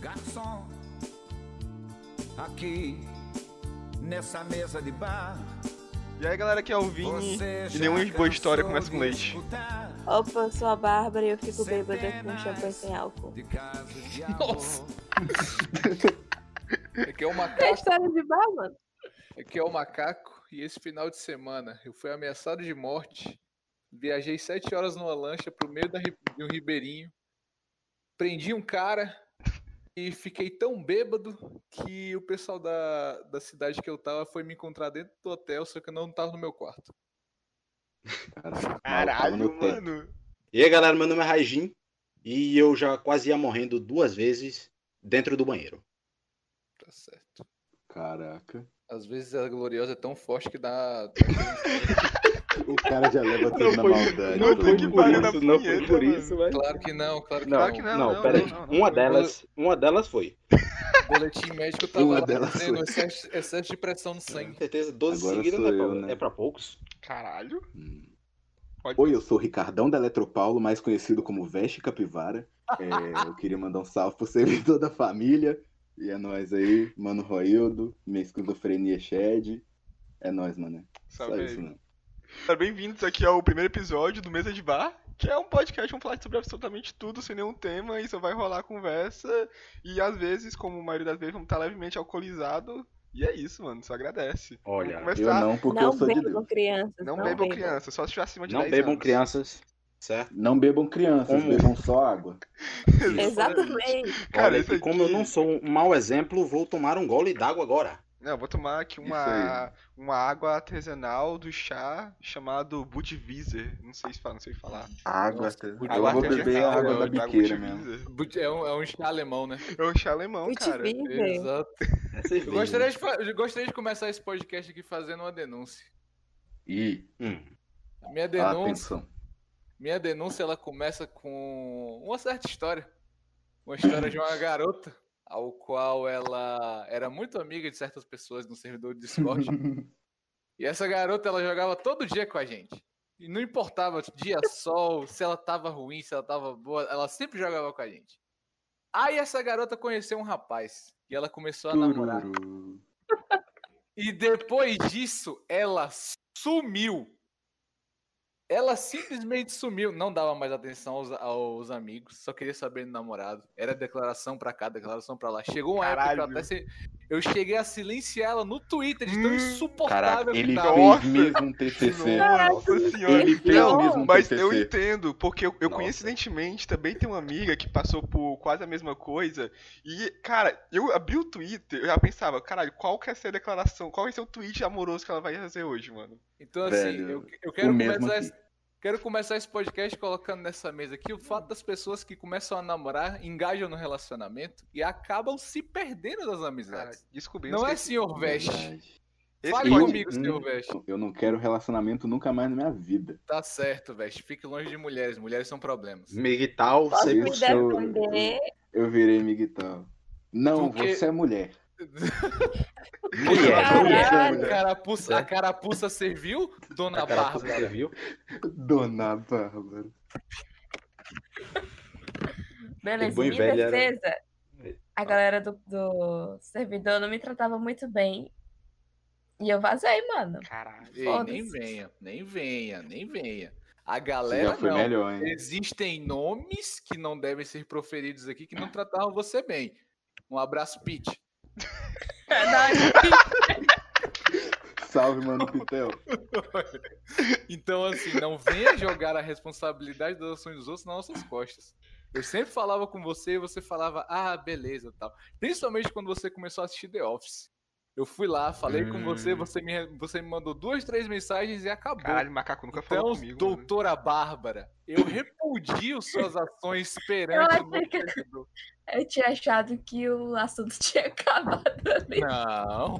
Garçom, aqui nessa mesa de bar. E aí galera, aqui é o Vini e nenhuma boa história começa com leite. escutar Opa, eu sou a Bárbara e eu fico bêbada com champanhe sem álcool. De de Nossa. Aqui é o É macaco, história de bar, mano. aqui é o macaco e esse final de semana eu fui ameaçado de morte. Viajei sete horas numa lancha pro meio da de um ribeirinho. Prendi um cara e fiquei tão bêbado que o pessoal da, da cidade que eu tava foi me encontrar dentro do hotel, só que eu não tava no meu quarto. Caralho, mano. E aí, galera, meu nome é Raijin e eu já quase ia morrendo duas vezes dentro do banheiro. Tá certo. Caraca. Às vezes a gloriosa é tão forte que dá. O cara já leva tudo Não na foi- maldade. não foi na Deus. não foi por isso, mas... Claro que não, claro que Não, Claro que não, não, não, peraí. não, não, uma não. delas, uma delas foi. O boletim médico tava Uma lá delas dizendo excesso, excesso de pressão no Com sangue. certeza, 12 Agora seguidas é, pra, né? é pra poucos. Caralho. Hum. Pode Oi, eu sou o Ricardão da Eletropaulo, mais conhecido como Veste Capivara. É, eu queria mandar um salve pro servidor da família. E é nóis aí, mano Roildo, minha esquizofrenia Shed. É nóis, mano. Só Salve isso, aí. mano. Bem-vindos aqui ao primeiro episódio do Mesa de Bar, que é um podcast vamos falar sobre absolutamente tudo, sem nenhum tema, e só vai rolar conversa. E às vezes, como a maioria das vezes, vamos estar levemente alcoolizado. E é isso, mano. Só agradece. Olha, Eu não, porque não eu sou de bebam Deus. crianças. Não, bebam criança, só se estiver acima de não 10 bebam anos. crianças, certo? Não bebam crianças, Como? bebam só água. Exatamente. Cara, Olha, que como eu aqui- não sou um mau exemplo, vou tomar um gole d'água agora. Não, eu vou tomar aqui uma, uma água artesanal do chá chamado Budweiser. Não sei se fala, não sei falar. Água, Nossa, água Eu vou artesanal, beber a água é, da biqueira mesmo. É um, é um chá alemão, né? É um chá alemão, cara. Budweiser. Exato. É Eu gostaria, de, eu gostaria de começar esse podcast aqui fazendo uma denúncia. Ih, Hum, A minha denúncia, atenção. minha denúncia ela começa com uma certa história. Uma história de uma garota, ao qual ela era muito amiga de certas pessoas no servidor do Discord. E essa garota, ela jogava todo dia com a gente. E não importava dia, sol, se ela tava ruim, se ela tava boa, ela sempre jogava com a gente. Aí essa garota conheceu um rapaz e ela começou a namorar. E depois disso, ela sumiu. Ela simplesmente sumiu. Não dava mais atenção aos, aos amigos, só queria saber do namorado. Era declaração pra cá, declaração pra lá. Chegou uma época que eu Caralho. até se... Eu cheguei a silenciar ela no Twitter, de tão Hum, insuportável Caraca, que ele tava. Nossa. fez mesmo um TCC. Nossa senhora. Ele fez Não, mesmo um mas TCC. eu entendo, porque eu, eu coincidentemente também tenho uma amiga que passou por quase a mesma coisa. E, cara, eu abri o Twitter, eu já pensava, caralho, qual que é ser a declaração, qual vai ser o tweet amoroso que ela vai fazer hoje, mano? Então, assim, Velho, eu, eu quero, começar quero começar esse podcast colocando nessa mesa aqui o fato das pessoas que começam a namorar, engajam no relacionamento e acabam se perdendo das Cara, amizades. descobrimos Não é senhor Veste. Fale comigo, senhor Hum, Veste. Eu não quero relacionamento nunca mais na minha vida. Tá certo, Veste. Fique longe de mulheres. Mulheres são problemas. Miguel, você... me defender? Eu virei miguel. Não, Porque- você é mulher. Mulher. A carapuça, a carapuça serviu, dona Bárbara? viu? Dona Bárbara. Beleza, em minha velho era- defesa, a galera do, do servidor não me tratava muito bem. E eu vazei, mano. Caralho. Ei, nem venha, nem venha, nem venha. A galera já foi não. melhor, hein? Existem nomes que não devem ser proferidos aqui que não tratavam você bem. Um abraço, Pete. Salve, mano, Pitel. Então, assim, não venha jogar a responsabilidade das ações dos outros nas nossas costas. Eu sempre falava com você e você falava, ah, beleza, tal. Principalmente quando você começou a assistir The Office. Eu fui lá, falei com você, Hum. você me, você me mandou duas, três mensagens e acabou. Caralho, macaco nunca então, falou comigo. mano. doutora Bárbara, eu repudio suas ações Eu perante o achei que-. Eu tinha achado que o assunto tinha acabado ali. Não,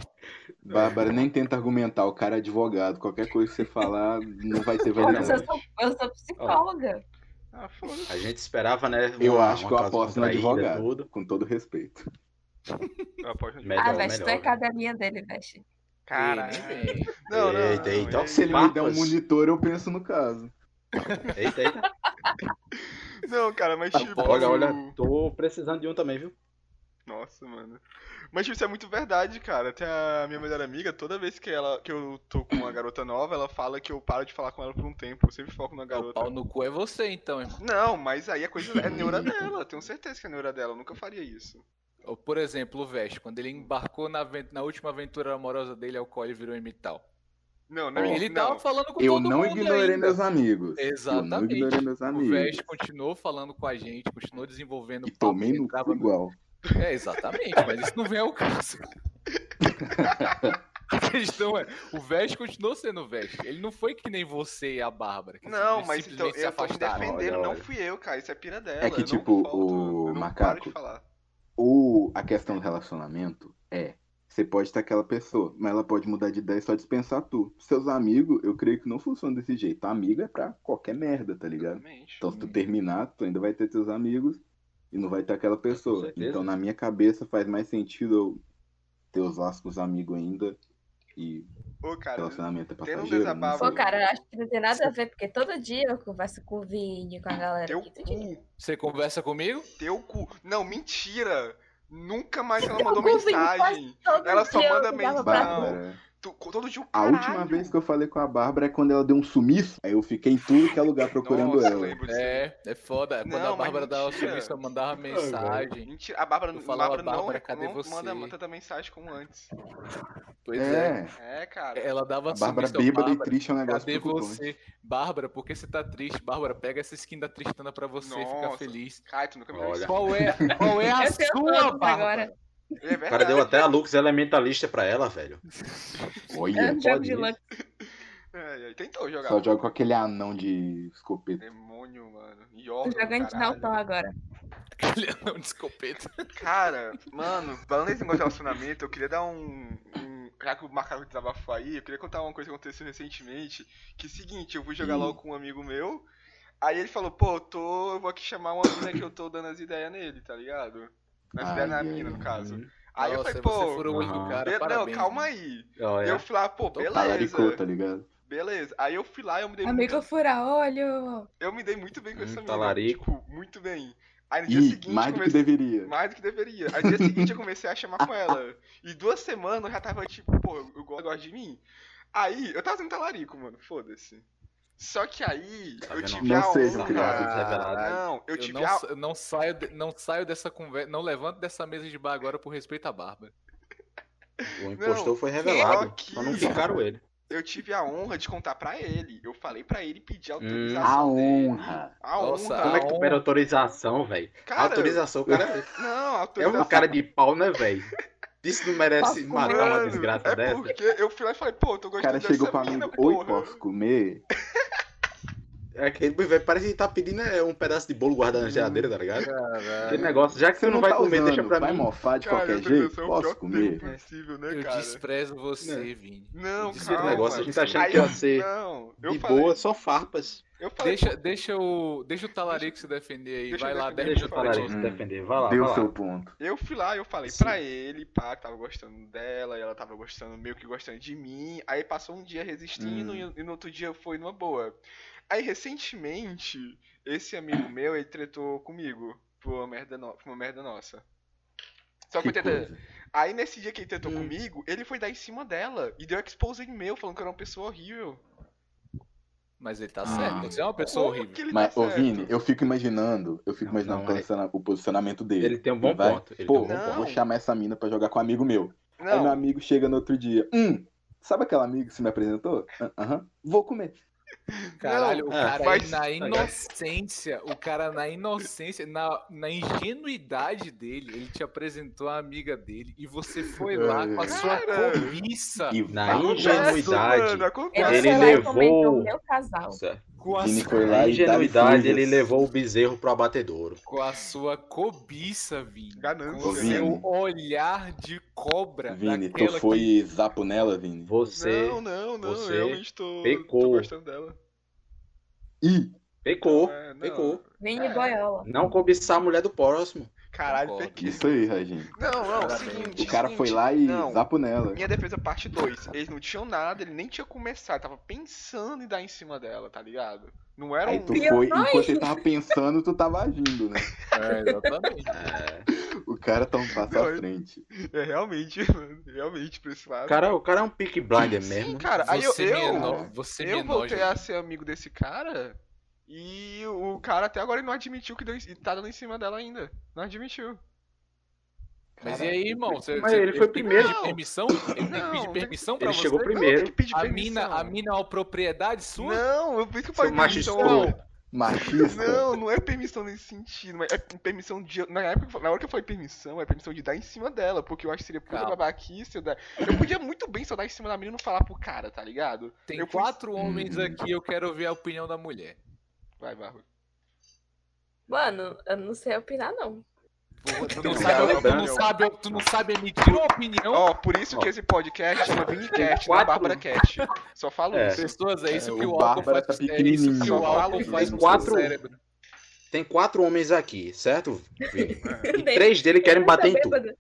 Bárbara, nem tenta argumentar, o cara é advogado. Qualquer coisa que você falar, não vai ter Mas eu validade. sou, eu sou psicóloga. Ah, foda-se. A gente esperava, né? Eu acho que eu aposto no advogado, com todo respeito. Eu aposto no Melhor, ah, velho, tu é cadelinha dele, nem vem. Não, não, Eita, não, eita, ei. Se ele me der um monitor, eu penso no caso. Eita, eita. Não, cara, mas tipo. Olha, olha, tô precisando de um também, viu? Nossa, mano. Mas tipo, isso é muito verdade, cara. Até a minha melhor amiga, toda vez que, ela, que eu tô com uma garota nova, ela fala que eu paro de falar com ela por um tempo. Eu sempre foco na O garota. pau no cu é você, então, irmão. Não, mas aí a coisa é neura dela. eu Tenho certeza que é neura dela. Eu nunca faria isso. Por exemplo, o Vest, quando ele embarcou na, na última aventura amorosa dele, ao qual ele virou imital. Não, não, Ele não. tava falando com Eu todo não mundo ignorei ainda. meus amigos. Eu não Exatamente. ignorei meus O amigos. Vest continuou falando com a gente, continuou desenvolvendo E tomei no cu igual. É, exatamente, mas isso não vem ao caso. A questão é, o Vest continuou sendo o Vest. Ele não foi que nem você e a Bárbara. que Não, mas então se eu tô me defendendo, Olha, não olha. fui eu, cara. Isso é pira dela. É que, eu tipo, não o eu não macaco- paro de falar. O, a questão do relacionamento é, você pode ter aquela pessoa, mas ela pode mudar de ideia e só dispensar tu. Seus amigos, eu creio que não funciona desse jeito. Amigo é pra qualquer merda, tá ligado? Exatamente. Então se tu terminar, tu ainda vai ter teus amigos e não vai ter aquela pessoa. Então na minha cabeça faz mais sentido eu ter os laços com os amigos ainda e Ô, cara, relacionamento é tendo um passageiro. não desabafo- Pô, cara, eu acho que não tem nada a ver, porque todo dia eu converso com o Vini, com a galera teu aqui. cu, Você conversa comigo? teu cu. Não, mentira. Nunca mais ela Teu mandou cu, mensagem. Ela só manda mensagem. Tu. Bárbara. Todo dia A última vez que eu falei com a Bárbara é quando ela deu um sumiço. Aí eu fiquei em tudo que é lugar procurando Nossa, ela. É, é foda. Quando Não, a Bárbara dava sumiço, eu mandava mensagem. Mentira, a Bárbara, Eu falava, Bárbara não, "Bárbara, cadê não você?" manda tanta mensagem como antes. Pois é. É, É, cara. Ela dava a Bárbara sumiço, eu, bêbada e Bárbara, triste é um negócio Cadê você? Bárbara, por que você tá triste? Bárbara, pega essa skin da Tristana pra você ficar Nossa. feliz. Cara, tu nunca me Olha. Qual é, qual é a tenho sua, Bárbara? agora. É O cara deu até a Lux Elementalista pra ela, velho. Olha, É um jogo pode de. Lux. É, tentou jogar. só joga com aquele anão de escopeta. Demônio, mano. Tô órgão, jogando de. Nautão agora. Aquele anão de escopeta. Cara, mano, falando nesse negócio de relacionamento, eu queria dar um. um já que o Macaco desabafou aí, eu queria contar uma coisa que aconteceu recentemente. Que é o seguinte, eu fui jogar Ih. logo com um amigo meu. Aí ele falou, pô, eu tô. Eu vou aqui chamar uma mina que eu tô dando as ideias nele, tá ligado? Na ai, mina, no caso. Aí eu Nossa, falei, você pô. furou o olho do cara, parabéns. não, calma aí. Olha. Eu fui lá, pô, Tô beleza. tá ligado? Beleza. Aí eu fui lá e eu me dei Amigo muito. fura olho. Eu me dei muito bem com Hum, essa mina. talarico. Tipo, muito bem. Aí no dia Ih, seguinte. mais do que comecei- deveria. Mais do que deveria. Aí no dia seguinte eu comecei a chamar com ela. E duas semanas eu já tava tipo, pô, eu gosto, gosto de mim. Aí, eu tava sendo talarico, mano, foda-se. Só que aí, Tá eu tive Não a seja honra. criança revelada. Não, eu Eu tive não, a. eu não saio, de- não saio dessa conversa, não levanto dessa mesa de bar agora por respeito à Bárbara. O impostor foi Só revelado. que- Só não ficaram ele. Eu tive a honra de contar pra ele. Eu falei pra ele pedir Hum. autorização. A dele. honra. A Nossa, honra. Como é que tu pede autorização, velho? Cara, Autorização, o cara Não, é autorização. um cara de pau, né, velho? Isso não merece Posso matar comer? uma Mano, desgraça é dessa? porque eu fui lá e falei, pô, tô O gostando cara dessa chegou pra mina, mim, oi, posso comer? É que velho, parece que tá pedindo é, um pedaço de bolo guardado na geladeira, tá ligado? Caralho. Aquele negócio, já que você não vai tá comer, usando, deixa pra vai mim. mofar de Cara, qualquer jeito? é o Posso comer? possível, né, Eu cara? desprezo você, Vini. Não, Esse Esse calma. negócio a gente tá achando que ia ser Não, eu de falei, boa, só farpas. eu falei, Deixa, deixa, o, deixa o talarico se defender aí. Deixa Vai lá, defender, 10 Deixa falar pra isso, Hum. defender. Vai lá, Deu vai seu lá. ponto. Eu fui lá, eu falei Sim. pra ele, pá, que tava gostando dela, e ela tava gostando, meio que gostando de mim. Aí passou um dia resistindo Hum. e, e no outro dia foi numa boa. Aí recentemente, esse amigo meu, ele tretou comigo por uma merda, no- por uma merda nossa. Só que, Que eu. Aí nesse dia que ele tretou Hum. comigo, ele foi dar em cima dela e deu expose em meu, falando que eu era uma pessoa horrível. Mas ele tá Ah. certo. Você é uma pessoa Como horrível. ele Mas, tá ô? Vini, eu fico imaginando, eu fico Não, imaginando não, o mas- posiciona- o posicionamento dele. Ele tem um bom Vai, ponto. Ele Pô, tem um bom Não. ponto. vou chamar essa mina pra jogar com um amigo meu. Aí meu Não, amigo chega no outro dia. Hum, sabe aquela amiga que você me apresentou? Ah, Aham, vou comer. Caralho, o Não, cara mas- aí na inocência, o cara na inocência, na, na ingenuidade dele, ele te apresentou a amiga dele e você foi lá com a sua Cara. cobiça. E na ingenuidade, mano, Ele, e levou- comentou o meu casal. certo. Com a, Vini sua, lá ingenuidade, ele levou o bezerro pro abatedouro. com a sua cobiça, Vini. Ganância, Com o seu olhar de cobra. Vini, tu foi que- zapo nela, Vini? Você Não, não, não, você eu realmente tô, pecou. tô gostando dela. Ih, pecou, É, não. pecou. Vini É. Boiola. Não cobiçar a mulher do próximo. Caralho, Concordo. isso aí, Raginho. Não, não, Parabéns. seguinte, O cara seguinte, foi lá e não, zapo nela. Minha defesa parte 2. Eles não tinham nada, ele nem tinha começado, tava pensando em dar em cima dela, tá ligado? Não era Aí um. tu foi, não, enquanto ele tava pensando, tu tava agindo, né? É, exatamente. É, O cara tá um passo Não, à eu- frente. É realmente, mano. Realmente, pra esse lado. O cara, o cara é um pick blinder Sim, mesmo. cara. Aí eu, você me, eu, eno- você eu voltei a ser amigo desse cara e o cara até agora não admitiu que deu, em- tá dando em cima dela ainda. Não admitiu. Mas e aí, irmão? Você, Mas você- ele foi tem que primeiro. pedir permissão? Ele tem que Não, pedir permissão pra Ele você? chegou primeiro. tem que pedir A permissão. mina, a mina é uma propriedade sua? Não, eu por isso que eu Seu falei macho permissão. escroto. Machista. Não, não é permissão nesse sentido, mas é permissão de. Na, época, que eu- na hora que eu falei permissão, é permissão de dar em cima dela, porque eu acho que seria puta Calma. babaquice eu dar. Eu podia muito bem só dar em cima da menina e não falar pro cara, tá ligado? Tem eu fui- quatro homens Hum. aqui, eu quero ouvir a opinião da mulher. Vai, Barro. Mano, eu não sei opinar, não. Tu, não sabe, tu, não sabe, tu não sabe emitir uma opinião? Ó, por isso que esse podcast chama Vinicast, não é quatro- Bárbara Cast. Só falo É. isso. Pessoas, é isso É, que o o álcool Bárbara faz, tá é isso que o álcool faz com o quatro- seu cérebro. Tem quatro homens aqui, certo, Vini? E Nem- três dele querem bater em tá tu. bêbada.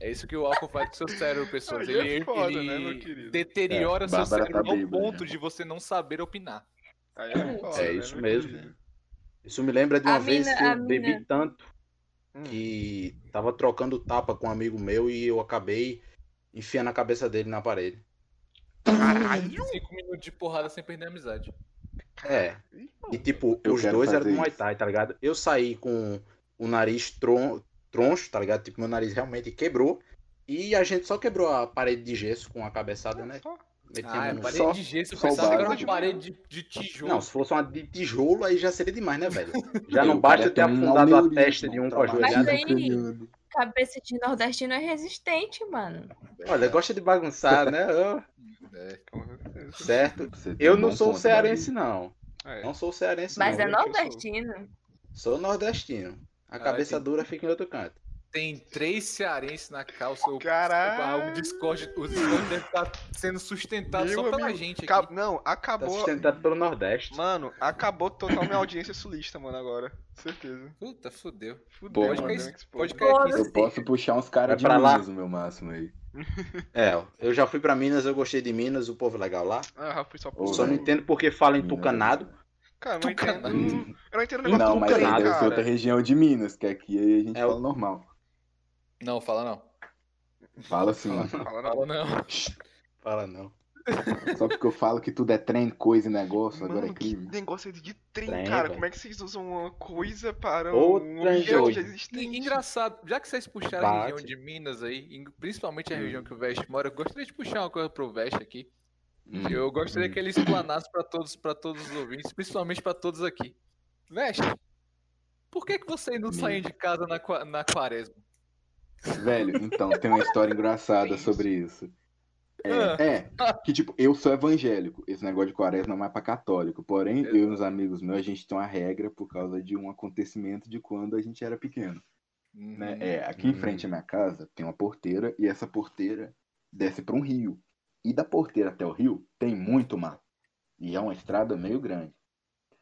É isso que o álcool faz com o seu cérebro, pessoas. É Ele, foda, ele né, meu querido? deteriora É, seu Bárbara cérebro tá ao ponto né? de você não saber opinar. Aí é, foda, É né, isso mesmo. Isso me lembra de uma A vez mina- que eu bebi mina- tanto Hum. que tava trocando tapa com um amigo meu e eu acabei enfiando a cabeça dele na parede. Caralho! Cinco minutos de porrada sem perder a amizade. É. E tipo, Eu os dois eram do Muay. Thai, tá ligado? Eu saí com o nariz tron... troncho, tá ligado? Tipo, meu nariz realmente quebrou. E a gente só quebrou a parede de gesso com a cabeçada, né? Só. Metimos Ah, é no- parede Só- de gesso. Eu só o pensava que era uma parede de, de tijolo. Não, se fosse uma de tijolo, aí já seria demais, né, velho? Já não basta ter afundado a testa de um com a traumatismo Mas joelhada. aí-. Cabeça de nordestino é resistente, mano. Olha, gosta de bagunçar, né? É. Certo. Eu não sou cearense, não. É. Não sou cearense, Mas não. é eu sou. nordestino. Sou nordestino. A Ah, cabeça dura fica em outro canto. Tem três cearenses na calça. O, Caralho! o Discord, o Discord deve estar sendo sustentado Meu só pela amigo, gente Ca- aqui. Não, Tá acabou. sustentado pelo Nordeste. Mano, acabou total minha audiência sulista, mano, agora. Certeza. Puta, fudeu. Fudeu, Pô, mano. expose. Pode cair aqui. Eu posso puxar uns caras de pra lá. Minas no meu máximo aí. É, eu já fui pra Minas, eu gostei de Minas, o povo é legal lá. Ah, foi só Só não entendo por que fala em é tucanado. Cara, eu não Tucanado. entendo. Eu não entendo o negócio Não, do mas aí tucanado, deve ser outra região de Minas, que aqui aí a gente É o- fala normal. Não, fala não. Fala assim, ó. Fala não. Fala não. Fala não. Só porque eu falo que tudo é trem, coisa e negócio, agora é Mano, que crime. negócio é de trem, Trem, cara. velho. Como é que vocês usam uma coisa para Outra um objeto já existente? Engraçado, já que vocês puxaram a Bate. região de Minas aí, principalmente a Hum. região que o Veste mora, eu gostaria de puxar uma coisa pro Veste aqui. Hum. Eu gostaria hum. que ele explanasse pra todos, para todos os ouvintes, principalmente pra todos aqui. Veste, por que, que vocês não Me- saem de casa na, na quaresma? Velho, então, tem uma história engraçada sobre isso. Ah. É, é, que tipo, eu sou evangélico. Esse negócio de quaresma é mais pra católico. Porém, eu e uns amigos meus, a gente tem uma regra por causa de um acontecimento de quando a gente era pequeno. Né? Hum, É, aqui em frente à minha casa tem uma porteira e essa porteira desce para um rio. E da porteira até o rio tem muito mato. E é uma estrada meio grande.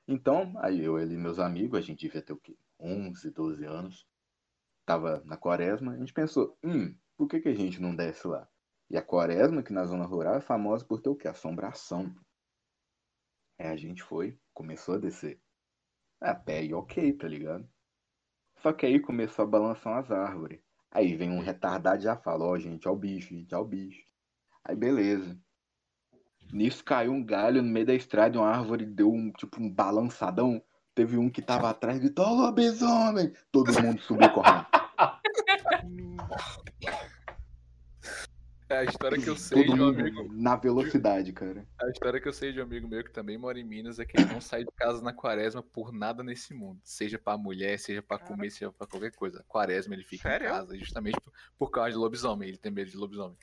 Então, aí eu e meus amigos, a gente devia ter o quê? 11, 12 anos. Tava na quaresma, a gente pensou, hum, por que, que a gente não desce lá? E a quaresma, que na zona rural, é famosa por ter o quê? Assombração. Aí a gente foi, começou a descer. A pé e ok, tá ligado? Só que aí começou a balançar umas árvores. Aí vem um retardado e já fala, ó, gente, ó o bicho, gente, ó o bicho. Aí beleza. Nisso caiu um galho no meio da estrada uma árvore deu um, tipo, um balançadão. Teve um que tava atrás e gritou, ó, lobisomem! Todo mundo subiu correndo. É a história que eu sei Todo de um amigo. na velocidade, cara. A história que eu sei de um amigo meu que também mora em Minas é que ele não sai de casa na quaresma por nada nesse mundo. Seja pra mulher, seja pra comer, seja pra qualquer coisa. Quaresma ele fica Sério? em casa justamente por, por causa de lobisomem. Ele tem medo de lobisomem.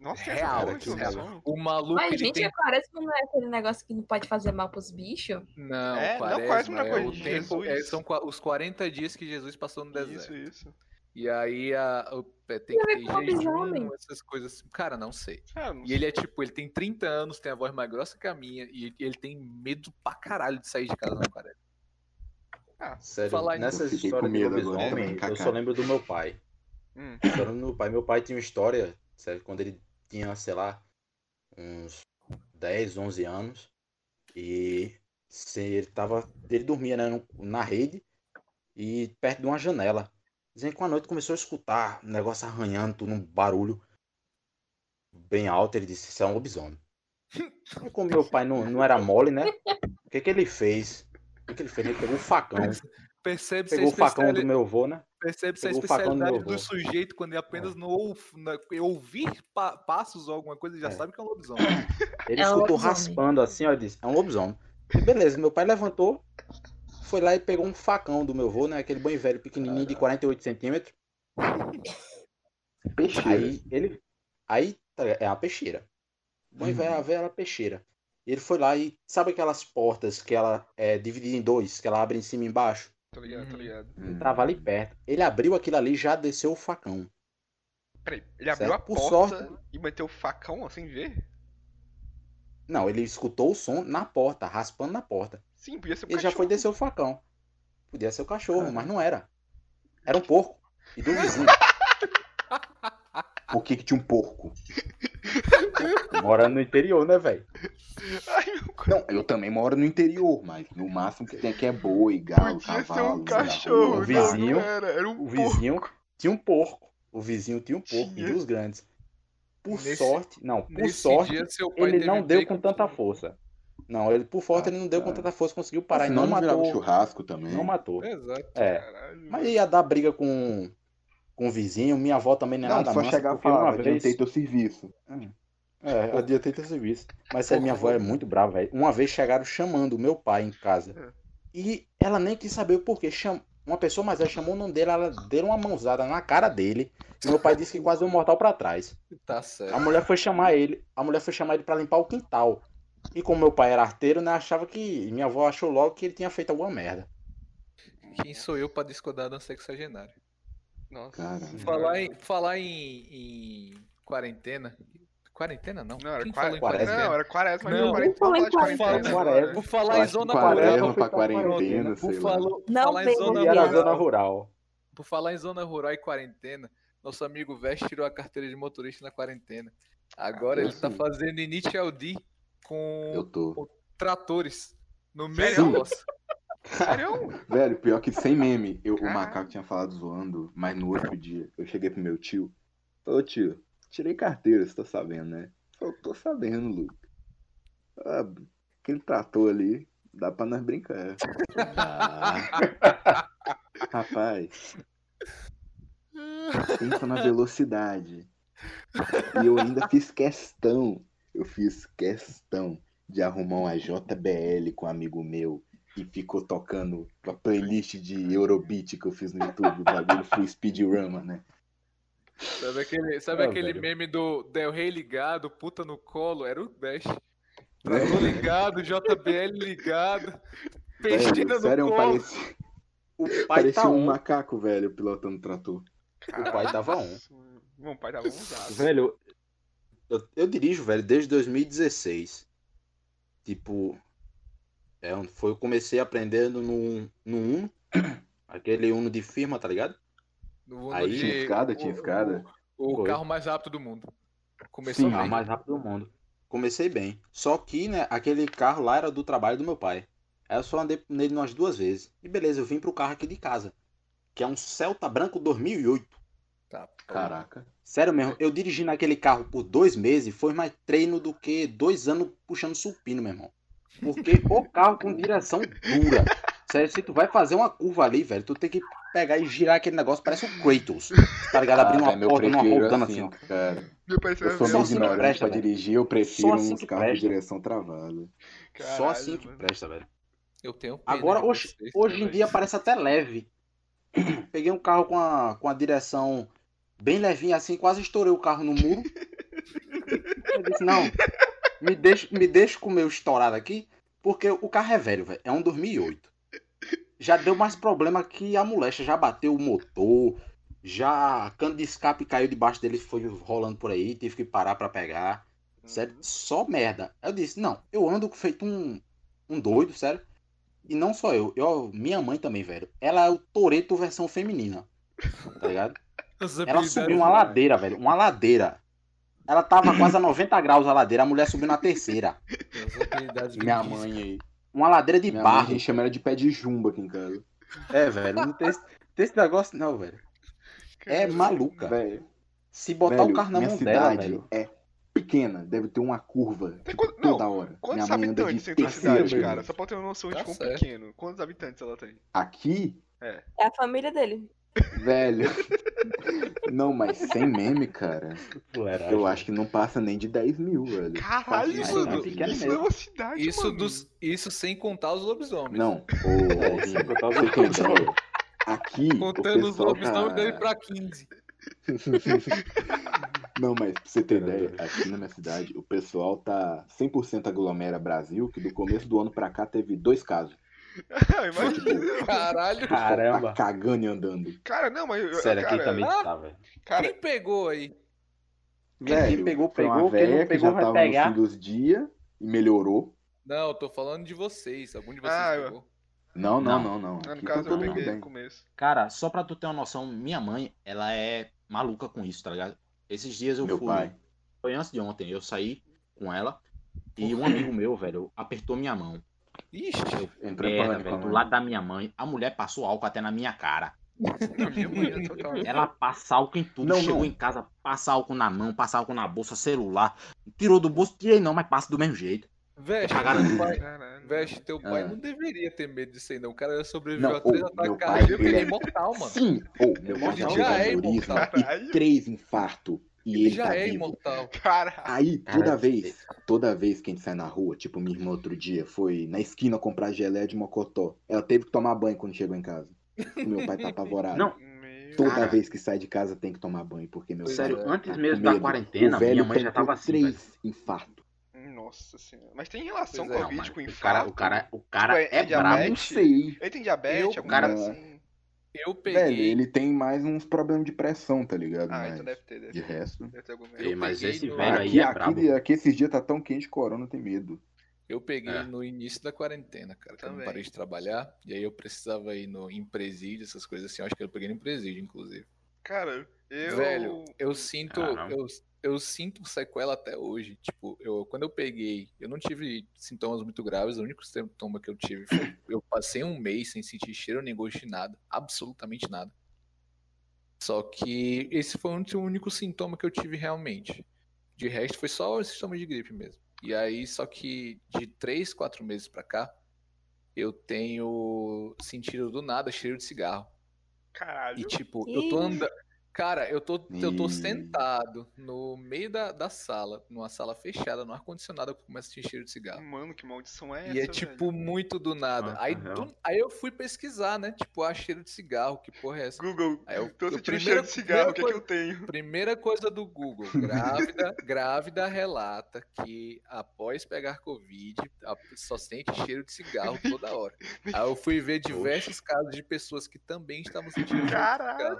Nossa, Real, essa aqui, porra, real. O maluco Mas, gente, tem... a quaresma não é aquele negócio que não pode fazer mal pros bichos? Não, É, não, quaresma, quaresma não é é coisa o de tempo, Jesus. é, são os 40 dias que Jesus passou no deserto. Isso, isso. E aí a, o- é, tem que ter jejum, essas coisas assim. Cara, não sei. É, não E ele é tipo, ele tem 30 anos, tem a voz mais grossa que a minha, e ele tem medo pra caralho de sair de casa na quaresma. Sério, Falar nessa história de lobisomem, eu só lembro do meu pai. Hum. Só lembro do meu pai. Meu pai tinha uma história, sério, quando ele tinha, sei lá, uns 10, 11 anos. E se ele tava. Ele dormia né, na rede e perto de uma janela. Dizendo que uma noite começou a escutar um negócio arranhando, tudo, um barulho bem alto. Ele disse: Isso é um lobisomem. E como meu pai não, não era mole, né? O que, que ele fez? O que, que ele fez? Ele pegou o facão. Percebe se a Pegou o facão do especiali- meu avô, né? percebe se a do especialidade do avô. sujeito quando ele apenas não ou- na- ouvir pa- passos ou alguma coisa, ele já É. sabe que é um lobisomem. Ele É escutou lobisomem. raspando assim, ó, e disse, é um lobisomem. E beleza, meu pai levantou, foi lá e pegou um facão do meu avô, né? Aquele bem velho, pequenininho, de 48 centímetros. Peixeira. Aí ele. Aí tá é uma peixeira. Bem velho, a velha era peixeira. Ele foi lá e sabe aquelas portas que ela é dividida em dois, que ela abre em cima e embaixo? Tô ligado, tô Uhum. ligado. Hum. Tava ali perto. Ele abriu aquilo ali e já desceu o facão. Peraí, ele abriu Certo, a por porta sorte. e meteu o facão sem ver? Não, ele escutou o som na porta, raspando na porta. Sim, podia ser um Ele já foi cachorro. descer o facão. Podia ser o cachorro, mas não era. Era um porco. E do vizinho. Por que, que tinha um porco? Morando no interior, né, velho? Não, eu também moro no interior, mas no máximo que tem aqui é boi, galo, Podia ser cavalo. um cachorro. O não, vizinho- não era, era um O porco. vizinho tinha um porco. O vizinho tinha um porco, Tinha. e dos grandes. Por Nesse- sorte, não, por sorte, ele não deu com tanta força. Não, ele por sorte Ah, ele não deu com tanta força, conseguiu parar e não matou. churrasco também. Não matou. Exato. É. Caralho, Mas ia dar briga com, com o vizinho, minha avó também não é Não, nada só mansa, chegar e uma falar, vez... adiantei teu serviço. É, adiantei teu serviço. Mas sério, minha avó é muito brava, velho. Uma vez chegaram chamando o meu pai em casa. É. E ela nem quis saber o porquê. Cham... Uma pessoa mais velha chamou o nome dele, ela deu uma mãozada na cara dele. E meu pai disse que quase deu um mortal pra trás. Tá certo. A mulher foi chamar ele. A mulher foi chamar ele pra limpar o quintal. E como meu pai era arteiro, né, achava que. Minha avó achou logo que ele tinha feito alguma merda. Quem sou eu pra discordar da sexagenária? Nossa. Falar em, falar em, em quarentena. Quarentena não? Não, era Quem quaresma. quarentena? Não, era quaresma, Não. não, quarentena. Vamos falar em quarentena. Por falar em zona quaresma rural. pra quarentena, sei lá. Não falar em zona Rural. zona rural. Por falar em zona rural e quarentena, nosso amigo Vest tirou a carteira de motorista na quarentena. Agora Eu ele tá sim. fazendo Initial D com Eu tô. tratores no meio da roça. Velho, pior que sem meme. Eu, o macaco tinha falado zoando, mas no outro dia eu cheguei pro meu tio. Falei, "Ô, tio, tirei carteira, você tá sabendo, né? Eu tô sabendo, Luke. Ah, aquele trator ali, dá pra nós brincar. Dá. Rapaz, pensa na velocidade. E eu ainda fiz questão, eu fiz questão de arrumar uma JBL com um amigo meu e ficou tocando a playlist de Eurobeat que eu fiz no YouTube, o bagulho foi speedrun, né? Sabe aquele, sabe Ah, aquele velho. meme do Del Rey ligado, puta no colo? Era o Vest. Trator ligado, JBL ligado, Velho, no colo. parecia, O pai parecia tá um um. macaco, velho, pilotando trator. O pai tava um. Meu pai tava usado. Velho, eu, eu dirijo, velho, desde 2016. Tipo, é, foi, eu comecei aprendendo no, no Uno, aquele Uno de firma, tá ligado? No Uno Aí- de- Tinha escada, o- tinha escada. O, o Foi. carro mais rápido do mundo. Começou Sim, bem. mais rápido do mundo. Comecei bem. Só que, né, aquele carro lá era do trabalho do meu pai. Aí eu só andei nele umas duas vezes. E beleza, eu vim pro carro aqui de casa. Que é um Celta Branco 2008. Tá. Caraca. Sério mesmo, eu dirigi naquele carro por dois meses foi mais treino do que dois anos puxando supino, meu irmão. Porque o carro com direção dura. Sério, se tu vai fazer uma curva ali, velho, tu tem que pegar e girar aquele negócio, parece o Kratos. Tá ligado? Abrindo Ah, uma porta numa prefiro rodando assim, assim, cara. Eu sou Só meio assim que ignorante presta, pra velho. dirigir, eu prefiro Só assim uns que carros de presta. direção travada. Só assim que presta, velho. Eu tenho pena Agora, de hoje, vocês hoje em também. dia parece até leve. Peguei um carro com a, com a direção bem levinha assim, quase estourei o carro no muro. Eu disse, não, me deixa, me deixa com o meu estourado aqui, porque o carro é velho, velho. É um 2008. Já deu mais problema que a molecha, já bateu o motor, já a cano de escape caiu debaixo dele, foi rolando por aí, tive que parar pra pegar. Sério, só merda. Eu disse, não, eu ando feito um, um doido, sério. E não só eu, eu, minha mãe também, velho. Ela é o Toreto versão feminina. Tá ligado? Ela subiu uma ladeira, velho. Uma ladeira. Ela tava quase a 90 graus a ladeira, a mulher subiu na terceira. Minha mãe aí. Uma ladeira de Minha mãe, a barro. gente chama ela de pé de jumbo aqui em casa. É, velho. Não tem, esse- tem esse negócio, não, velho. é maluca. Velho, Se botar velho, o carro na minha mão dela, velho. é pequena, deve ter uma curva Tem tipo, quanto- não, toda hora. Quantos Minha habitantes de tem tua cidade, velho. cara? Só pra ter uma noção de Tá quão certo. pequeno. Quantos habitantes ela tem? Aqui, É a família dele. Velho. Não, mas sem meme, cara. Fuleiragem. Eu acho que não passa nem de 10 mil, velho. Caralho, pequeno Isso mesmo. é uma cidade, Isso, mano. dos, isso sem contar os lobisomens. Não, É, ô, sem contar os você tem outros. ideia? Aqui, Contando o os pessoal lobisomens tá... dele pra 15. Não, mas pra você ter ideia, aqui na minha cidade, o pessoal tá 100% aglomera Brasil, que do começo do ano pra cá teve dois casos. Ah, imagina. Caralho. Caramba. Tá cagando e andando. Cara, não, mas. eu- Sério, aqui cara, também ah, tá, velho. Cara, Quem pegou aí? Velho, pegou, foi uma pegou, quem não véia que pegou já vai tava pegar. no fim dos dias e melhorou. Não, eu tô falando de vocês. Algum de vocês Ah, eu- pegou? Não, não, Não. não, não. no Aqui caso tá eu peguei no começo. Cara, só pra tu ter uma noção, minha mãe, ela é maluca com isso, tá ligado? Esses dias eu Meu fui. pai. Foi antes de ontem, eu saí com ela e um amigo meu, velho, apertou minha mão. Ixi, Entrou em Merda, pânico, velho, do lado da minha mãe. A mulher passou álcool até na minha cara. Na minha mãe, total. Ela passa álcool em tudo. Não, Chegou não. em casa, passa álcool na mão, passa álcool na bolsa, celular. Tirou do bolso, tirei não, mas passa do mesmo jeito. Veste, garantir. teu pai, veste, teu pai Ah. não deveria ter medo disso aí, não. O cara sobreviveu Não, a três ataques meu pai, cardíacos, ele é imortal, mano. Sim, ou meu pai já Já é imortal. e três infartos. E ele, Ele já tá é vivo. imortal. Caralho. Aí, Cara, toda vez, toda vez que a gente sai na rua, tipo, minha irmã outro dia foi na esquina comprar geleia de mocotó. Ela teve que tomar banho quando chegou em casa. O meu pai tá apavorado. Não, Toda Cara. vez que sai de casa tem que tomar banho, porque meu Sério, pai antes tá mesmo com da quarentena, o velho minha mãe já tava assim, velho. três infartos. Nossa senhora. Mas tem relação Pois é, Covid Não, com o infarto? cara, o cara, o cara Tipo, é- é, é brabo. Não sei. Ele tem diabetes, Eu- alguma cara- coisa assim? Eu peguei. Velho, ele tem mais uns problemas de pressão, tá ligado? Ah, Mas então deve ter, deve de ter. resto. Deve ter algum Ei, mas peguei esse no- velho aí Aqui, é brabo. aqui, aqui esses dias tá tão quente, corona tem medo. Eu peguei É. no início da quarentena, cara, que eu não Também. parei de trabalhar. E aí eu precisava ir no, em presídio, essas coisas assim. Eu acho que eu peguei no presídio, inclusive. Cara, eu. Velho, eu sinto. Caramba. Eu, eu sinto sequela até hoje. Tipo, eu, quando eu peguei, eu não tive sintomas muito graves. O único sintoma que eu tive foi. Eu passei um mês sem sentir cheiro nem gosto de nada. Absolutamente nada. Só que esse foi o único sintoma que eu tive realmente. De resto, foi só o sintoma de gripe mesmo. E aí, só que de 3, 4 meses pra cá, eu tenho sentido do nada cheiro de cigarro. Caralho. E tipo, eu tô andando. Cara, eu tô, eu tô sentado no meio da, da sala, numa sala fechada, no ar-condicionado, eu começo a sentir cheiro de cigarro. Mano, que maldição é essa? E é tipo muito do nada. Ah, aí, real. do- aí eu fui pesquisar, né? Tipo, ah, cheiro de cigarro, que porra é essa? Google, Aí eu- tô eu- sentindo primeira- cheiro de cigarro, o que, é que eu tenho? Primeira coisa do Google, grávida, grávida relata que após pegar Covid, a- só sente cheiro de cigarro toda hora. Aí eu fui ver diversos casos de pessoas que também estavam sentindo cheiro de Caralho.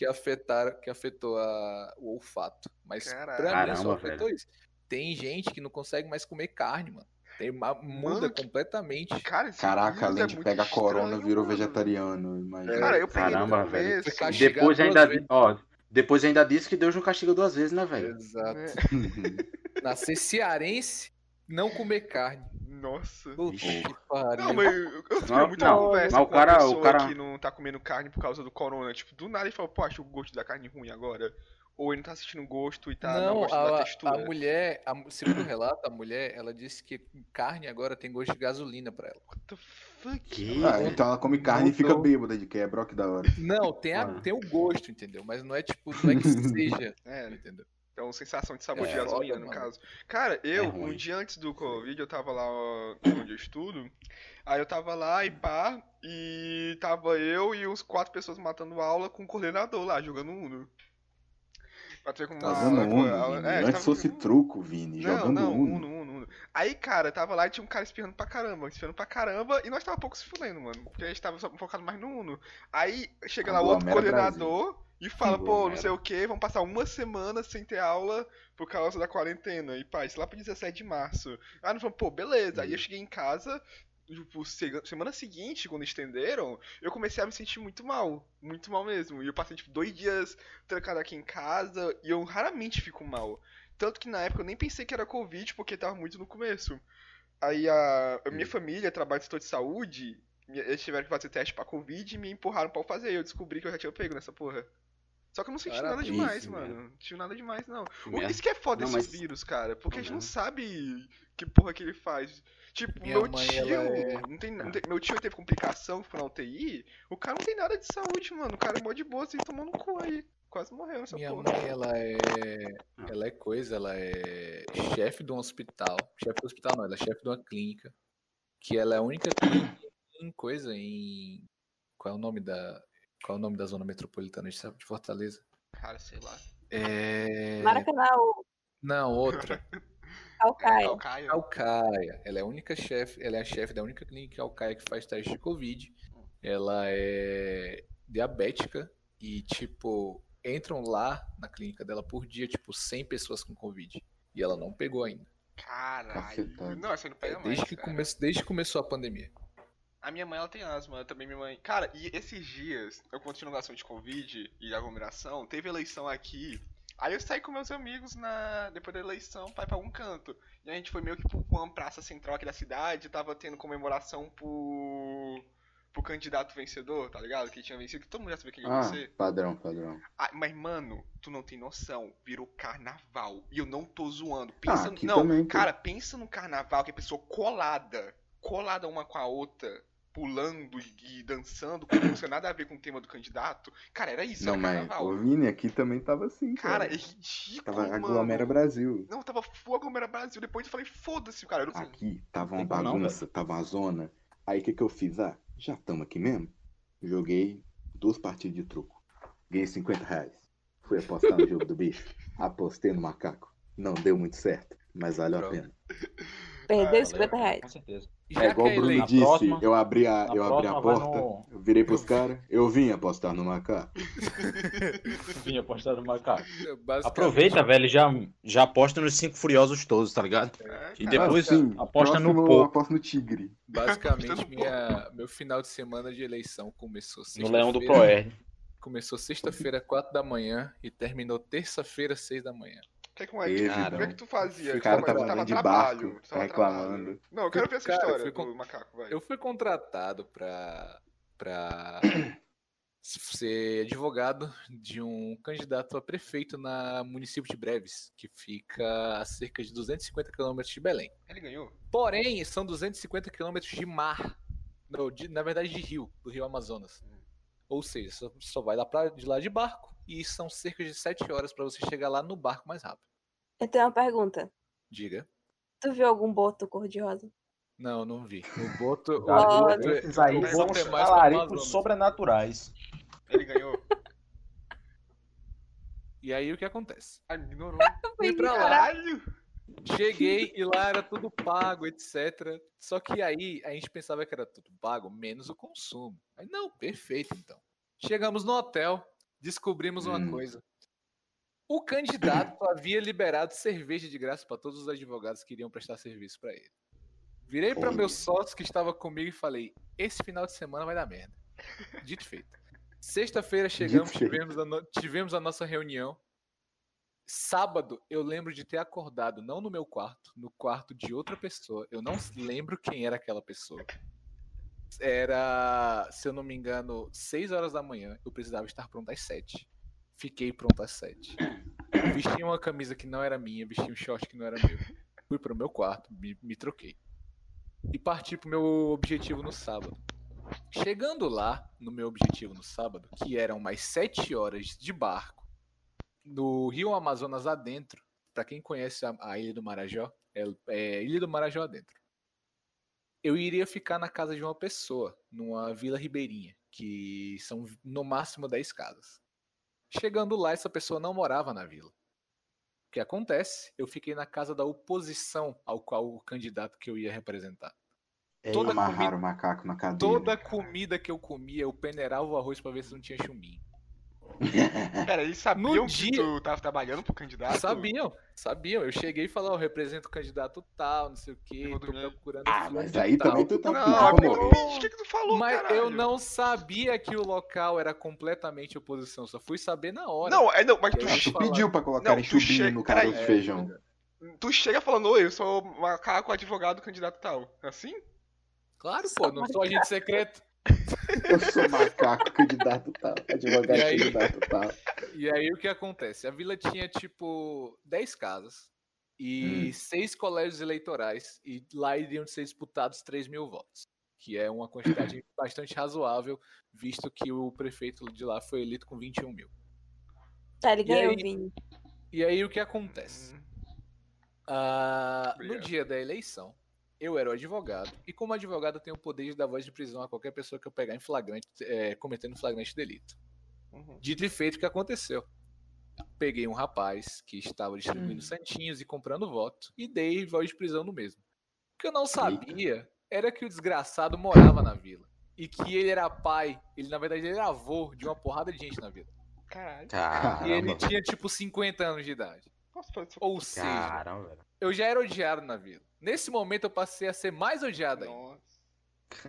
Que afetaram, que afetou a- o olfato. Mas Caralho. pra mim só afetou isso. Tem gente que não consegue mais comer carne, mano. Tem, ma- muda Mano, completamente. Cara, Caraca, vírus além é de muito pegar corona, virou mano. vegetariano. Imagina. Cara, eu Caramba, velho. castigo. Depois duas ainda, vezes. ó, depois ainda disse que Deus não castiga duas vezes, né, velho? Exato. né? Nascer cearense, não comer carne. Nossa. Que pariu. Não, mas eu, eu tive Não, muita não, conversa mas o com cara- uma o pessoa cara- que não tá comendo carne por causa do corona. Tipo, do nada ele falou, pô, acho o gosto da carne ruim agora. Ou ele não tá sentindo gosto e tá não, não, gostando da a, textura. a mulher, a, segundo o relato, a mulher, ela disse que carne agora tem gosto de gasolina pra ela. What the fuck? Que? Ah, então ela come carne e fica Mudou. bêbada de quebra, ó que da hora. Não, tem, a, Ah. tem o gosto, entendeu? Mas não é tipo, não é que seja, É, entendeu? Então sensação de sabor de É, gasolina, no mano. caso. Cara, eu, É um dia antes do Covid, eu tava lá ó, onde eu estudo. Aí eu tava lá e pá, e tava eu e uns quatro pessoas matando aula com o coordenador lá, jogando Uno. Pra ter como Tá uma- dando pô, Uno, a- Vini. é, Antes tava- fosse truco, Vini. Não, jogando não, Uno. Uno, Uno, Uno. Aí, cara, tava lá e tinha um cara espirrando pra caramba, espirrando pra caramba, e nós tava pouco se fudendo, mano. Porque a gente tava focado mais no Uno. Aí chega lá o outro coordenador e fala, pô, não sei o que, vamos passar uma semana sem ter aula por causa da quarentena. E pá, isso lá pro 17 de março. Aí nós falamos, pô, beleza. Aí eu cheguei em casa. Tipo, se- semana seguinte, quando estenderam, eu comecei a me sentir muito mal. Muito mal mesmo. E eu passei, tipo, dois dias trancado aqui em casa e eu raramente fico mal. Tanto que na época eu nem pensei que era Covid, porque tava muito no começo. Aí a, a minha família trabalha no setor de saúde, eles tiveram que fazer teste pra Covid e me empurraram pra eu fazer. E eu descobri que eu já tinha pego nessa porra. Só que eu não senti Cara, nada demais, mano. Não senti nada demais, não. Que O- merda. Isso que é foda Não, mas- vírus, cara. Porque a gente não Uhum. sabe que porra que ele faz. Tipo, Minha meu mãe, tio. é- Não tem, não tem- meu tio teve complicação, ficou na UTI. O cara não tem nada de saúde, mano. O cara é mó de boa, assim, tomando cu aí. Quase morreu nessa Minha porra. mãe, ela é. Ela é coisa, ela é chefe de um hospital. Chefe do hospital não, ela é chefe de uma clínica. Que ela é a única clínica em coisa em. Qual é o nome da. Qual é o nome da zona metropolitana de de Fortaleza? Cara, sei lá. É. Não, outra. Calcaia. Calcaia. Alcaia. Ela é a única chefe, ela é a chefe da única clínica Alcaia que faz teste de Covid. Ela é diabética e, tipo, entram lá na clínica dela por dia, tipo, 100 pessoas com Covid. E ela não pegou ainda. Caralho. Não, essa não pega mais. Desde que, cara. come... Desde que começou a pandemia. A minha mãe, ela tem asma, também minha mãe. Cara, e esses dias, eu continuo negação de Covid e aglomeração, teve eleição aqui. Aí eu saí com meus amigos na depois da eleição pra ir pra algum canto. E a gente foi meio que pra uma praça central aqui da cidade, tava tendo comemoração pro. pro candidato vencedor, tá ligado? Que tinha vencido, que todo mundo já sabia que ele ia Ah, vencer. padrão, padrão. Ah, mas, mano, tu não tem noção. Virou carnaval. E eu não tô zoando. Pensa, aqui não, também, cara, pensa no carnaval que a pessoa colada, colada uma com a outra, pulando e, e dançando, com música nada a ver com o tema do candidato. Cara, era isso, Não, era mas carnaval. o Vini aqui também tava assim, Cara, cara. é ridículo, Tava mano. aglomera Brasil. Não, tava full aglomera Brasil. Depois eu falei, foda-se, cara. Eu não... Aqui tava uma como não, bagunça, tava uma zona. Aí o que que eu fiz? Ah, já estamos aqui mesmo? Joguei duas partidas de truco. Ganhei 50 reais. Fui apostar no jogo do bicho. Apostei no macaco. Não deu muito certo, mas valeu a Droga. pena. Perdeu Ah, 50 reais. Com certeza. E É igual que o Bruno Na disse, próxima- eu abri a, eu abri a porta, no- eu virei pros caras, eu vim apostar no macaco. Vim apostar no macaco. basicamente, Aproveita, velho, já, já aposta nos cinco furiosos todos, tá ligado? É, E cara, depois sim, aposta no próximo porco. aposto no tigre. Basicamente, minha, meu final de semana de eleição começou No leão do sexta-feira. Proerd. Começou sexta-feira, 4 da manhã e terminou terça-feira, 6 da manhã. O que, é que, como é que- como é que tu fazia? O Tu cara tava, tava de trabalho, barco, tava reclamando. trabalho. Não, eu quero ver essa Cara, história do macaco, vai. Eu fui contratado pra, pra ser advogado de um candidato a prefeito na município de Breves, que fica a cerca de 250 quilômetros de Belém. Ele ganhou? Porém, são 250 quilômetros de mar. Não, de- na verdade, de rio, do rio Amazonas. Ou seja, só, só vai lá pra, de lá de barco e são cerca de 7 horas pra você chegar lá no barco mais rápido. Eu tenho uma pergunta. Diga. Tu viu algum boto cor-de-rosa? Não, não vi. O Boto. o. Boto é- Esses aí o são Boto os é talaricos sobrenaturais. Ele ganhou? E aí o que acontece? Ah, ignorou. Fui pra lá. Caralho! Cheguei e lá era tudo pago, etc. Só que aí a gente pensava que era tudo pago, menos o consumo. Aí, não, perfeito então. Chegamos no hotel, descobrimos uma Hum. coisa. O candidato havia liberado cerveja de graça para todos os advogados que iriam prestar serviço para ele. Virei para Olha. meus sócios que estava comigo e falei: esse final de semana vai dar merda. Dito feito. Sexta-feira chegamos, tivemos a, no- tivemos a nossa reunião. Sábado, eu lembro de ter acordado, não no meu quarto, no quarto de outra pessoa. Eu não lembro quem era aquela pessoa. Era, se eu não me engano, 6 horas da manhã. Eu precisava estar pronto às 7. Fiquei pronto às 7. Vesti uma camisa que não era minha, vesti um short que não era meu. Fui pro meu quarto, me, me troquei. E parti pro meu objetivo no sábado. Chegando lá, no meu objetivo no sábado, que eram mais 7 horas de barco, no Rio Amazonas adentro, pra quem conhece a, a Ilha do Marajó, é, é Ilha do Marajó adentro. Eu iria ficar na casa de uma pessoa, numa vila ribeirinha, que são no máximo 10 casas. Chegando lá, essa pessoa não morava na vila. O que acontece? Eu fiquei na casa da oposição ao qual o candidato que eu ia representar. Toda Amarraram o macaco na cadeira. Toda comida que eu comia, eu peneirava o arroz pra ver se não tinha chumbinho. Pera, eles sabiam que dia- tu tava trabalhando pro candidato? Sabiam, sabiam. Eu cheguei e falei, ó, eu represento o candidato tal, não sei o quê, tô procurando Ah, mas aí tal. também tu tá Não, mas amor. o que, que tu falou, Mas caralho? eu não sabia que o local era completamente oposição, só fui saber na hora. Não, é não, mas tu, falar. pediu pra colocar Não, em tu chubinho chega- no caroço peraí. de feijão. tu chega falando, oi, eu sou macaco advogado candidato tal. Assim? Claro, pô, não sou agente secreto. Eu sou macaco, candidato tal. Advogado, E aí? candidato tal. E aí o que acontece? A vila tinha tipo 10 casas e seis colégios eleitorais, e lá iriam ser disputados 3 mil votos, que é uma quantidade bastante razoável, visto que o prefeito de lá foi eleito com 21 mil. Tá, ele E ganhou, aí? Vini. E aí o que acontece? Hum, Ah, no dia da eleição, eu era o advogado, e como advogado eu tenho o poder de dar voz de prisão a qualquer pessoa que eu pegar em flagrante, é, cometendo flagrante delito. uhum. Dito e feito, o que aconteceu? Peguei um rapaz que estava distribuindo Hum. santinhos e comprando voto, e dei voz de prisão no mesmo. O que eu não sabia era que o desgraçado morava na vila. E que ele era pai, ele na verdade ele era avô de uma porrada de gente na vila. Caralho. E ele Caramba. tinha tipo 50 anos de idade. Nossa, Ou seja, Caramba, eu já era odiado na vila. Nesse momento eu passei a ser mais odiado ainda.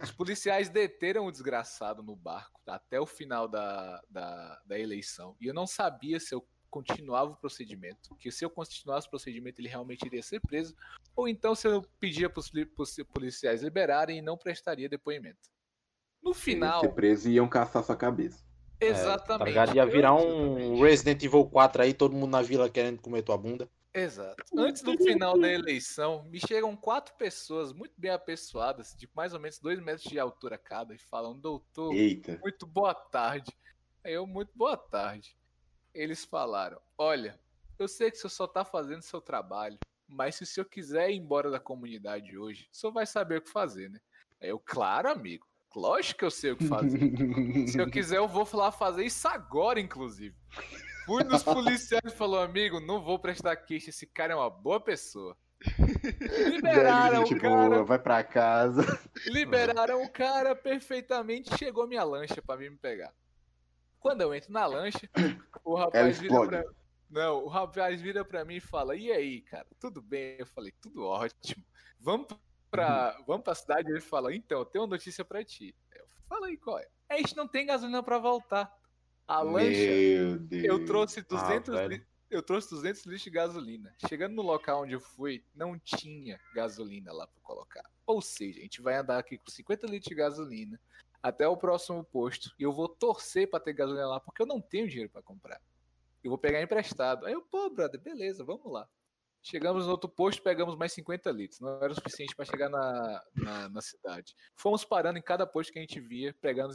Os policiais deteram o desgraçado no barco até o final da, da, da eleição. E eu não sabia se eu continuava o procedimento. Que se eu continuasse o procedimento, ele realmente iria ser preso. Ou então se eu pedia para os policiais liberarem e não prestaria depoimento. No final, Ser preso e iam caçar sua cabeça. Tá exatamente. ligado? Ia virar um. Resident Evil 4 aí, todo mundo na vila querendo comer tua bunda. Exato. Antes do final da eleição, me chegam quatro pessoas muito bem apessoadas, de mais ou menos dois metros de altura cada, e falam: Doutor, Eita. muito boa tarde. Aí eu, muito boa tarde. Eles falaram: Olha, eu sei que o senhor só tá fazendo seu trabalho, mas se o senhor quiser ir embora da comunidade hoje, o senhor vai saber o que fazer, né? Aí eu, claro, amigo. Lógico que eu sei o que fazer. Se eu quiser, eu vou lá fazer isso agora, inclusive. Fui nos policiais e falou, amigo, não vou prestar queixa, esse cara é uma boa pessoa. Liberaram Daí, o cara, vai pra casa. liberaram o cara perfeitamente, chegou minha lancha pra vir me pegar. Quando eu entro na lancha, o rapaz vira pra... Não, o rapaz vira pra mim e fala, e aí, cara, tudo bem? Eu falei, tudo ótimo. Vamos pra, vamos pra cidade? Ele fala, então, eu tenho uma notícia pra ti. Eu falei, qual é? A gente não tem gasolina pra voltar. A lancha, Meu Deus. eu trouxe 200 velho. li- eu trouxe 200 litros de gasolina. Chegando no local onde eu fui, não tinha gasolina lá pra colocar. Ou seja, a gente vai andar aqui com 50 litros de gasolina até o próximo posto e eu vou torcer pra ter gasolina lá porque eu não tenho dinheiro pra comprar. Eu vou pegar emprestado. Aí eu, pô, brother, beleza, vamos lá. Chegamos no outro posto, pegamos mais 50 litros. Não era o suficiente para chegar na, na, na cidade. Fomos parando em cada posto que a gente via, pegando.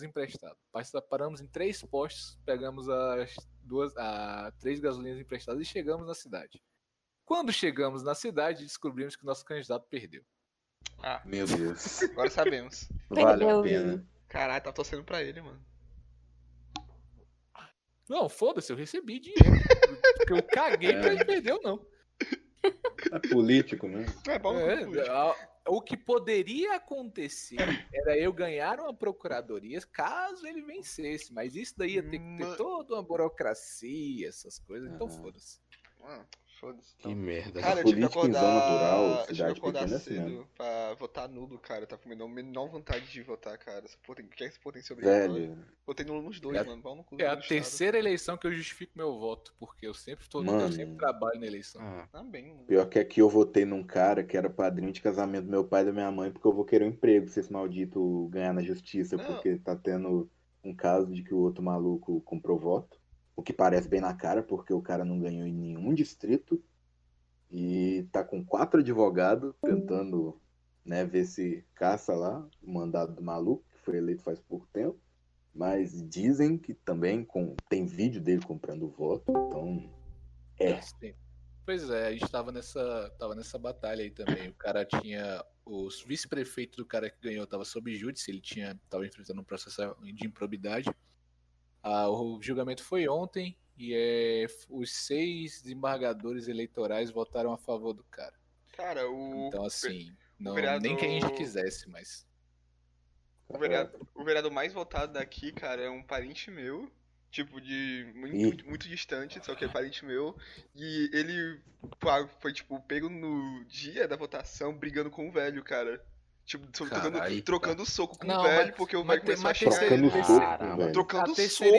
Passa- Paramos em três postos, pegamos as duas, a, três gasolinas emprestadas e chegamos na cidade. Quando chegamos na cidade, descobrimos que o nosso candidato perdeu. Ah, Meu Deus. agora sabemos. Vale a pena. Caralho, tá torcendo pra ele, mano. Não, foda-se, eu recebi dinheiro. Porque eu caguei pra É. ele perder ou não. É político mesmo. É bom É, é, o que poderia acontecer era eu ganhar uma procuradoria caso ele vencesse, mas isso daí ia ter que ter Ma- toda uma burocracia, essas coisas, então Ah. foda-se. Mano, foda-se. Que merda. Cara, eu tive que acordar. rural, eu tive que cidade acordar é assim cedo mesmo. pra votar nulo, cara. Eu tava com a menor vontade de votar, cara. Essa porra tem... Quer que esse porra tem obrigado? Velho, Votei nulo nos dois, É mano. Pau no cu É a terceira eleição que eu justifico meu voto, porque eu sempre tô, eu Mano. sempre trabalho na eleição. Ah, Tá bem, mano. pior que aqui eu votei num cara que era padrinho de casamento do meu pai e da minha mãe, porque eu vou querer um emprego se esse maldito ganhar na justiça, Não. porque tá tendo um caso de que o outro maluco comprou voto. O que parece bem na cara, porque o cara não ganhou em nenhum distrito. E tá com quatro advogados tentando né, ver se caça lá o mandado do maluco, que foi eleito faz pouco tempo. Mas dizem que também com... tem vídeo dele comprando voto, então. É. Pois é, a gente tava nessa, tava nessa batalha aí também. O cara tinha. Os vice-prefeito do cara que ganhou tava sob júdice, ele tinha, tava enfrentando um processo de improbidade. Ah, o julgamento foi ontem e é, os seis desembargadores eleitorais votaram a favor do cara. Cara, o. Então, assim, não, vereador- nem que a gente quisesse, mas. O vereador, o vereador mais votado daqui, cara, é um parente meu. Tipo, de muito, muito, muito distante, só que é parente meu. E ele foi, tipo, pego no dia da votação brigando com o velho, cara. Tipo, trocando, Caralho. trocando soco com Não, o velho, mas- porque o velho tem- começou a xingar ele. Trocando terceira- soco, velho. Trocando A soco. é, soco terceira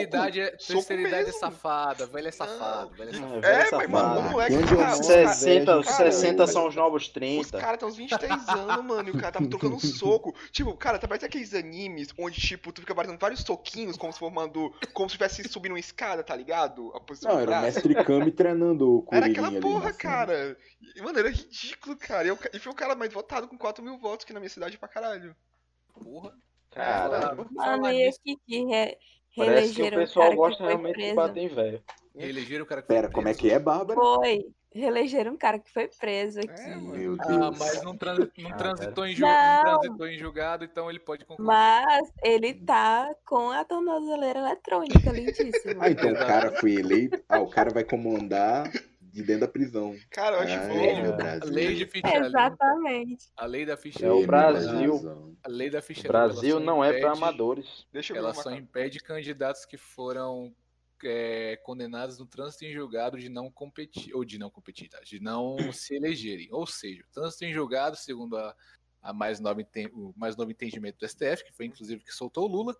idade é mesmo. safada, velho é safado, velho é Não. safado. É, mas, mano, o moleque. cara, moro, os caras- 60, os cara, 60 velho. são os novos Os 30. caras têm uns 23 anos, mano, e o cara tava trocando soco. Tipo, cara, tá parecendo aqueles animes onde, tipo, tu fica batendo vários soquinhos, como se formando. Como se estivesse subindo uma escada, tá ligado? A posição Não, era o mestre Kami treinando o Era aquela ali porra, cara. Mano, era ridículo, cara. E, foi o cara mais votado com 4 mil votos aqui na minha cidade pra caralho. Porra. Caramba. Falar Mano, e nisso, aqui que re... Parece que o reelegeram o pessoal cara que gosta realmente de preso. bater em velho. Reelegeram o cara que foi Pera, como é preso. que é, Bárbara? Foi. Reelegeram um cara que foi preso aqui. É. Meu Ah, Deus. mas não, transi- não Ah, transitou, em não Não. transitou em julgado, então ele pode concorrer. Mas ele tá com a tornozeleira eletrônica, lindíssima. Ah, então o cara foi eleito. Ah, o cara vai comandar de dentro da prisão. Cara, eu acho Ah, bom. é, Brasil. lei de ficha limpa, Exatamente. a lei da ficha É o limpa, Brasil. a lei da ficha O ela Brasil não é pra impede- amadores. Deixa eu ver Ela só coisa. impede candidatos que foram é, condenados no trânsito em julgado de não competir, ou de não competir, tá? de não se elegerem. Ou seja, o trânsito em julgado, segundo a, a mais nova, o mais novo entendimento do STF, que foi inclusive que soltou o Lula,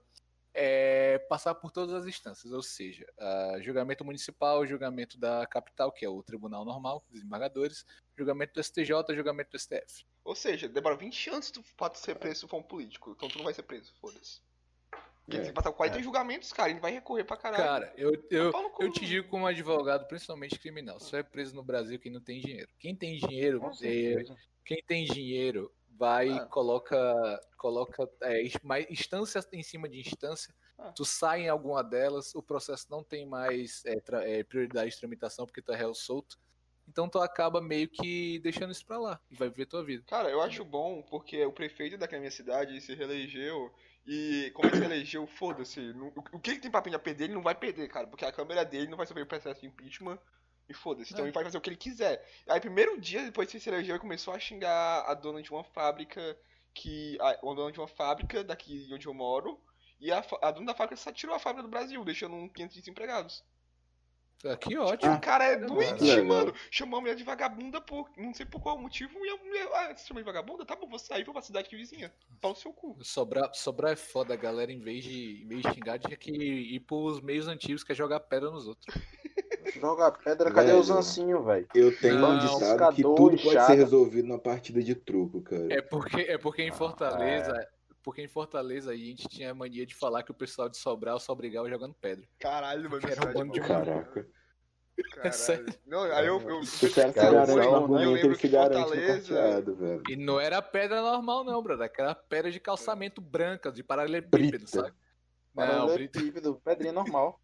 é passar por todas as instâncias, ou seja, ah, julgamento municipal, julgamento da capital, que é o tribunal normal, desembargadores, julgamento do STJ, julgamento do STF. Ou seja, demora 20 anos tu pode ser preso se for um político. Então tu não vai ser preso, foda-se. Porque É, tem que passar 40 julgamentos, cara, ele vai recorrer pra caralho. Cara, eu, eu, no cu, eu te digo como advogado, principalmente criminal, só é preso no Brasil quem não tem dinheiro. Quem tem dinheiro, é, quem tem dinheiro vai Ah. coloca coloca é, instância em cima de instância. Ah. Tu sai em alguma delas, o processo não tem mais é, é, prioridade de tramitação porque tu é réu solto. Então tu acaba meio que deixando isso pra lá e vai viver tua vida. Cara, eu acho bom porque o prefeito daqui na minha cidade se reelegeu e como ele se reelegeu, foda-se. O que ele tem pra perder, ele não vai perder, cara, porque a câmera dele não vai sofrer o processo de impeachment e foda-se. Então É. ele vai fazer o que ele quiser. Aí, primeiro dia depois que ele se elegeu, ele começou a xingar a dona de uma fábrica que. A, a dona de uma fábrica daqui onde eu moro. E a, a dona da fábrica só tirou a fábrica do Brasil, deixando um 500 desempregados. Ah, Que Tipo, ótimo. o cara é que doente, mano. Chamou a mulher de vagabunda por. Não sei por qual motivo. E a mulher. Ah, você chama de vagabunda? Tá bom, vou sair vou pra cidade vizinha. Pau no seu cu. Sobrar, sobrar é foda, a galera, em vez de, em vez de xingar, tinha que ir pros meios antigos, que é jogar pedra nos outros. Joga pedra, cadê Velho. os ancinhos, velho? Eu tenho Não, um ditado que tudo pode chata. ser resolvido na partida de truco, cara. É porque, é porque em Ah, Fortaleza, porque em Fortaleza a gente tinha a mania de falar que o pessoal de Sobral só brigava jogando pedra. Caralho, mano. Era um cidade bando de. Caraca. Caralho. sério. Não, aí eu. eu Se o cara se garante argumento, lembro ele que se garante carteado, velho. E não era pedra normal, não, brother. Aquela pedra de calçamento branca, de paralelepípedo, sabe? Paralelepípedo, pedrinha normal.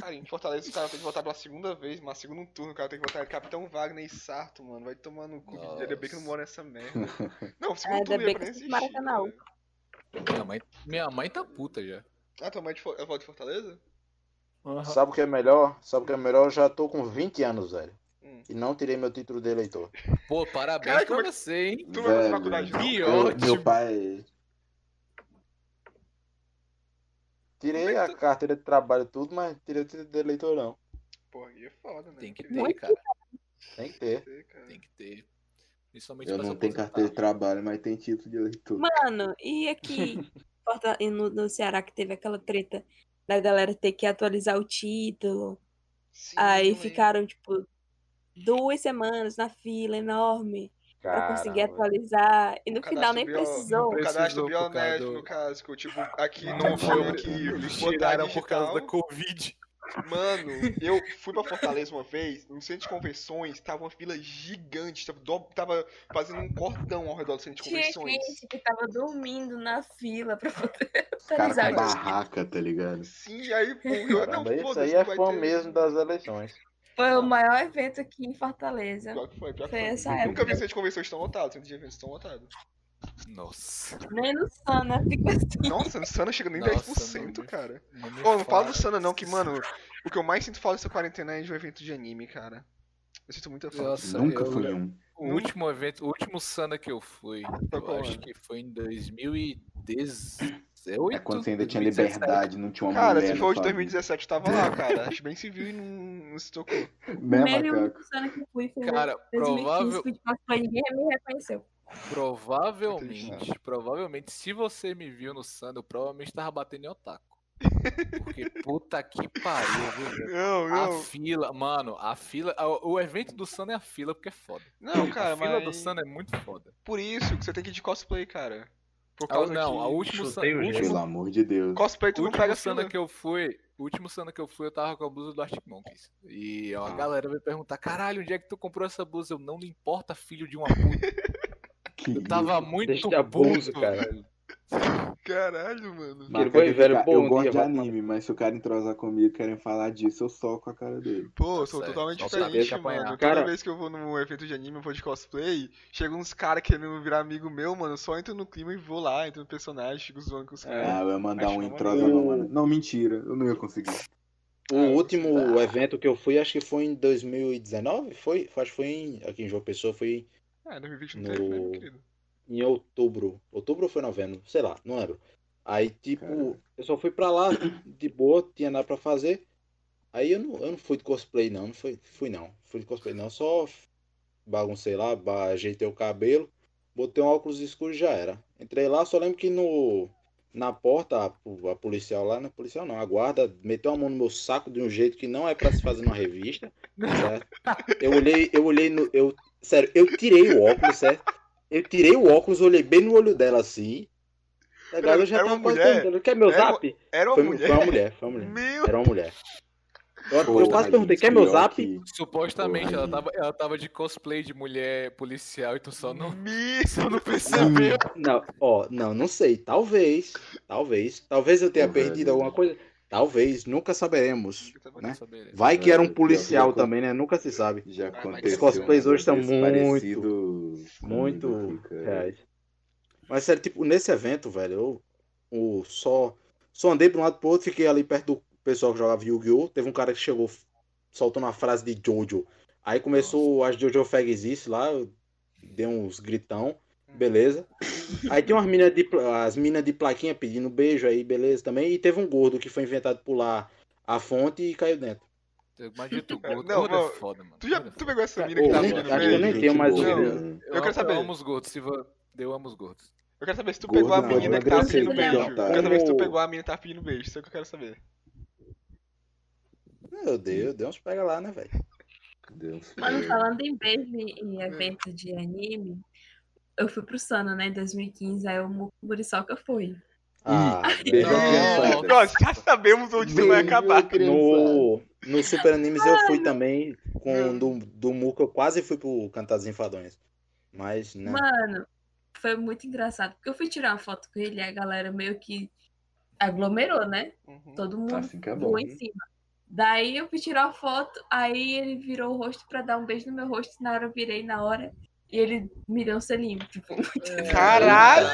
Cara, em Fortaleza os caras têm que votar pela segunda vez, mas segundo turno, o cara tem que votar Capitão Wagner e Sarto, mano. Vai tomar no cu. Nossa. Ainda bem que eu não moro nessa merda. Não, segundo ainda turno ia pra nem assistir. Maracanã. cara. Minha mãe, minha mãe tá puta já. Ah, tua mãe é de é de Fortaleza? Sabe o que é melhor? Sabe o que é melhor? Eu já tô com 20 anos, velho. Hum. E não tirei meu título de eleitor. Pô, parabéns Caralho, pra como é que- você, hein? Tu vai fazer faculdade? Que ótimo. meu pai. Tirei a carteira de trabalho e tudo, mas tirei o título de eleitor não. Porra, aí é foda, né? Tem que ter, cara. Tem que ter. ter, cara. Tem que ter. Principalmente Eu não tenho carteira de trabalho, mas tem título de eleitor. Mano, e aqui no, no Ceará que teve aquela treta da galera ter que atualizar o título. Sim, Aí ficaram, tipo, duas semanas na fila enorme pra conseguir atualizar. E no O final nem bio- precisou. O cadastro biométrico, do- no caso, que eu, tipo, aqui Não foi, tinha que tiraram por causa da. Covid. Mano, eu fui pra Fortaleza uma vez, no centro de convenções, tava uma fila gigante, tava, do- tava fazendo um cordão ao redor do centro de Tinha convenções. gente que tava dormindo na fila pra poder com título. barraca, tá ligado? Sim, aí, pô, eu, não, isso foda-se, aí é vai fã ter- mesmo das eleições. Foi o maior evento aqui em Fortaleza. Pior que foi, pior que Foi essa Nunca época. vi centro de convenções tão lotados, centro de eventos tão lotados. Nossa. Nem no Sana fica assim. Nossa, no Sana chega nem Nossa, 10%, não me- cara. Não me não fala do. Sana não, que, mano, o que eu mais sinto falta dessa quarentena é de um evento de anime, cara. Eu sinto muita falta. Nossa, Nunca eu- fui um. O último evento, o último Sana que eu fui, Foi eu acho que foi em 2018. É quando você ainda tinha 2017. liberdade, não tinha uma Cara, mulher se na for de família. 2017, eu tava lá, cara. Acho bem civil e não, não se tocou. O primeiro macaco? único Sana que eu fui foi Cara, 2015, provável, ninguém me reconheceu. Provavelmente, provavelmente, se você me viu no Sando, eu provavelmente tava batendo em otaku. Porque puta que pariu, viu? velho? Não, A não. fila, mano, a fila. a- O evento do Sando é a fila porque é foda. Não, cara, a fila do mas. Sando é muito foda. Por isso que você tem que ir de cosplay, cara. Por Ah, causa não, que a última chutei o Sando. gelo. Pelo último- amor de Deus. cosplay tu O não último pega Sanda fila. que eu fui, o último Sanda que eu fui, eu tava com a blusa do Arctic Monkeys. E uma Ah. galera veio perguntar: caralho, onde é que tu comprou essa blusa? Eu não me importa, filho de uma puta. Eu tava muito Deixa de abuso, puto, cara. Caralho, mano. Boi quer velho, ficar- eu gosto dia, de anime, mas se o cara entrosar comigo e querem falar disso, eu soco a cara dele. Pô, eu sou Certo, totalmente saber diferente, mano. Cara- Toda vez que eu vou num evento de anime, eu vou de cosplay, chega uns caras querendo virar amigo meu, mano. Eu só entro no clima e vou lá, entro no personagem, fico zoando com os caras. Ah, eu ia mandar acho um entrosa não, mano. Não, mentira, eu não ia conseguir. O Ah, último ah. evento que eu fui, acho que foi em 2019, foi? Acho que foi em, aqui em João Pessoa, foi É, 2020 não teve, né, meu No- querido? Em outubro. Outubro ou foi novembro? Sei lá, não lembro. Aí, tipo, eu só fui pra lá, de boa, tinha nada pra fazer. Aí eu não, eu não fui de cosplay, não. Não fui, fui não. Fui de cosplay, não. Só baguncei lá, ajeitei o cabelo, botei um óculos escuro e já era. Entrei lá, só lembro que no. Na porta, a, a policial lá, não é policial não, a guarda meteu a mão no meu saco de um jeito que não é pra se fazer numa revista, certo? Eu olhei, eu olhei no. Eu, sério, eu tirei o óculos, certo? Eu tirei o óculos, olhei bem no olho dela assim. Legal, eu já Era tava uma quase mulher? perguntando, quer meu Era zap? Era uma Foi, mulher. foi uma mulher, foi uma mulher. Meu Era uma mulher. Eu, Pô, eu quase perguntei, quer meu zap? que- Supostamente ela tava, ela tava de cosplay de mulher policial e tu só não, Me... só não percebeu. Não, ó, não, não sei. Talvez, talvez. Talvez eu tenha perdido velho. alguma coisa. Talvez, nunca saberemos. Né? saber. Vai que era um Velho, policial eu- também, né? Nunca se sabe. Já aconteceu. os cosplays hoje são negócio muito- Muito reais. Mas sério, tipo, nesse evento, velho, eu, o só, só andei pra um lado pro outro, fiquei ali perto do pessoal que jogava Yu-Gi-Oh! Teve um cara que chegou soltando uma frase de Jojo. Aí começou as Jojo Fagzice lá, eu dei uns gritão, beleza. Aí tem umas minas de, as minas de plaquinha pedindo beijo aí, beleza também. E teve um gordo que foi inventado pular a fonte e caiu dentro. Imagina tu gordo. Não, gordo é foda, mano. Tu já é tu pegou essa mina que tá pedindo que eu beijo? nem tenho mais Gente o boa, vídeo. né? Eu quero saber. Eu amo os gordos. Se Eu amo os gordos. Eu quero saber se tu Gordo pegou a não, menina não que tava agressivo, pedindo beijo. Eu quero saber se tu pegou a menina que tava pedindo beijo. Isso é o que eu quero saber. Eu dei, eu dei uns pega lá, né, velho? Deus. Mano, falando em beijo em evento de anime, eu fui pro Sana, né, em 2015, aí o Muriçoca foi. Ah, Não. já sabemos onde isso vai acabar. No, no Super Animes eu fui também, com do, do Muca eu quase fui pro Cantar dos Enfadões. Mas, né, Mano, foi muito engraçado, porque eu fui tirar uma foto com ele e a galera meio que aglomerou, né? Uhum. Todo mundo Assim é bom. em cima. Daí eu fui tirar a foto, aí ele virou o rosto pra dar um beijo no meu rosto, na hora eu virei na hora, e ele me deu um selinho, tipo, Caralho!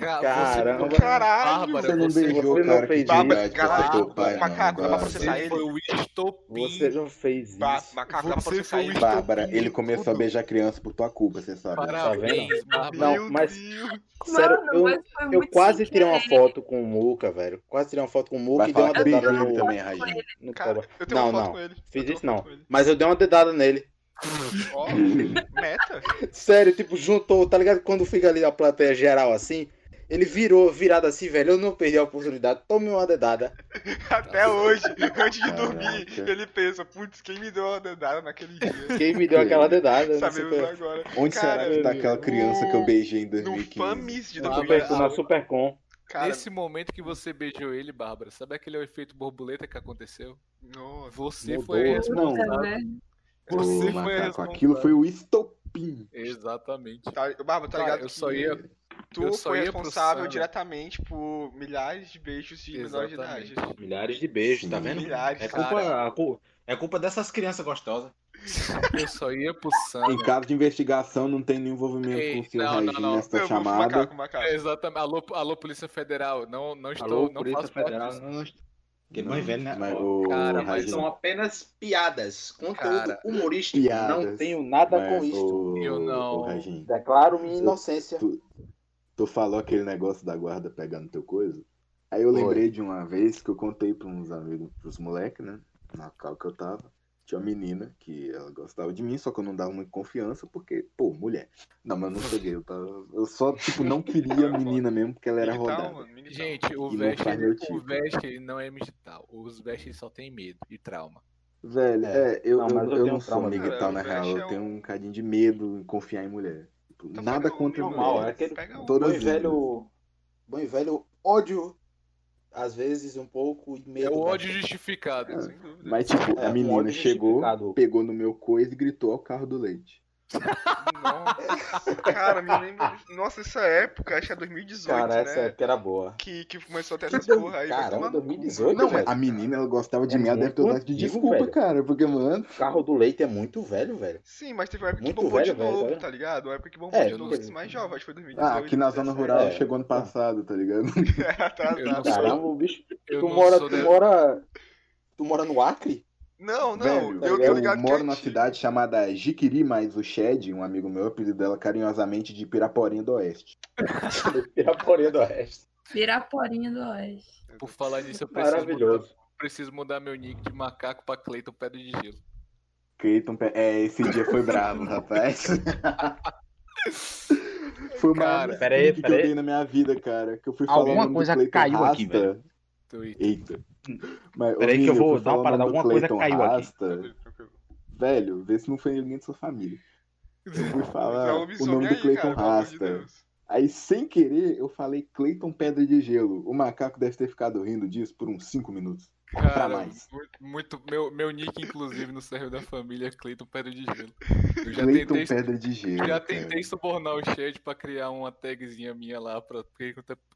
Caramba. Caralho! Bárbara, Você não você, beijou você o não cara que fez de isso. Caralho, pai, não. macaco, dá pra Bárbara. processar você ele? foi o estopim. você já fez Ba- isso. Macaco, dá pra Você processar foi o ele. Bárbara, ele começou a tudo. beijar criança por tua culpa, você sabe. né? Parabéns, Bárbara. Não, Meu mas- Deus. Sério, Mano, eu, mas eu quase tirei uma foto com o Muca, velho. Quase tirei uma foto com o Muca e dei uma dedada beijou ele no, também, tenho Não, não. com ele. Eu Fiz isso não. Mas eu dei uma dedada nele. Ó, meta. Sério, tipo, juntou, tá ligado? Quando fica ali a plateia geral assim, ele virou, virado assim, velho. Eu não perdi a oportunidade. Tome uma dedada. Até hoje, antes de dormir, Caraca. ele pensa, putz, quem me deu uma dedada naquele dia? Quem me deu aquela dedada? No Sabemos Super, agora. Onde Cara, será que tá aquela criança que eu beijei em No 2015? Famis de Lá, Super, 2015. Bárbara, na Supercom. Cara, Nesse momento que você beijou ele, Bárbara, sabe aquele efeito borboleta que aconteceu? nossa. Você Mudou. foi a Não. Né? Ô, Você foi macaco, aquilo foi o estopim. Exatamente. Tá, Barba, tá Cara, ligado? eu que só ia- Tu eu foi responsável diretamente por milhares de beijos de menores de idade. Exatamente. Milhares de beijos, tá vendo? Milhares. É culpa, é culpa dessas crianças gostosas. Eu só ia pro Sana. Em caso de investigação, não tem nenhum envolvimento Ei, com o seu não, não, não. nesta Eu chamada. macaco, macaco. É, exatamente. Alô, alô, Polícia Federal. Não, não estou. Alô, não Polícia faço Federal. Não, que não vendo, né? Mas, Cara, mas São apenas piadas, conteúdo Cara, humorístico. piadas. Não tenho nada mas, com isso. Eu não- Declaro minha Eu- inocência. tu, tu falou aquele negócio da guarda pegando teu coisa. Aí eu lembrei de uma vez que eu contei pra uns amigos, pros moleques, né? Na cal que eu tava. Tinha uma menina que ela gostava de mim, só que eu não dava muita confiança, porque, pô, mulher. Não, mas eu não cheguei, eu, tava, eu só, tipo, não queria a menina mesmo, porque ela era rodada. Gente, o não Vest, tipo. o Vest ele não é militar. Os Vest só tem medo e trauma. Velho, É. é, eu, Não, eu, mas eu eu não um sou e na o real. Vest Eu é tenho um cadinho de medo em confiar em mulher. Tipo, Então nada um, contra normal, mulher. é aquele- um. Bom e velho. Bom e velho ódio. Às vezes um pouco e medo. É o ódio bastante. justificado. É. Sem dúvida. Mas, tipo, É, a menina ódio chegou, pegou no meu coisa e gritou ao carro do leite. Nossa, cara, me lembra. Nossa, essa época, acho que é 2018, Cara, né? essa época era boa. Que, que começou a ter essas Que porra aí. Caramba, tomar no cu, 2018, Não, mas a menina, ela gostava de É mim, ela deve ter dado de desculpa, velho. cara. Porque, mano, O carro do leite é muito velho, velho. Sim, mas teve uma época que Muito bombou velho, de velho, novo, velho. tá ligado? Uma época que bombou É, de novo, porque- esses mais jovens, acho que foi 2018. ah, aqui na zona 17. rural É. chegou ano passado, tá ligado? É, não sou- Caramba, o bicho. Eu Tu mora, tu mora. Tu mora no Acre? Não, não, Velho, eu eu, tô ligado que moro é numa cidade chamada Jiquiri, mas o Shed, um amigo meu, apelido dela carinhosamente de Piraporinha do Oeste. Piraporinha do Oeste. Piraporinha do Oeste. Por falar nisso, eu preciso mudar, Maravilhoso. preciso mudar meu nick de macaco pra Cleiton Pedra de Gelo. Cleiton, é, esse dia foi bravo, rapaz. Foi uma Cara, pera aí, que eu dei na minha vida, cara. Que eu fui Alguma falar o nome do coisa caiu aqui, Rasta. velho. Twitter. Eita. Mas, ô, Pera aí que eu vou dar uma falar o parada, nome do alguma coisa Cleiton caiu aqui. Rasta. Tranquilo. Velho, vê se não foi ninguém de sua família. Eu fui falar o nome do Cleiton de Rasta. Aí, sem querer, eu falei Cleiton Pedra de Gelo. O macaco deve ter ficado rindo disso por uns 5 minutos. pra Cara, mais. muito, muito- meu, meu nick, inclusive, no server da família é Cleiton Pedra de Gelo. Eu já Cleiton tentei, Pedra de Gelo. já cara. tentei subornar o chat pra criar uma tagzinha minha lá pra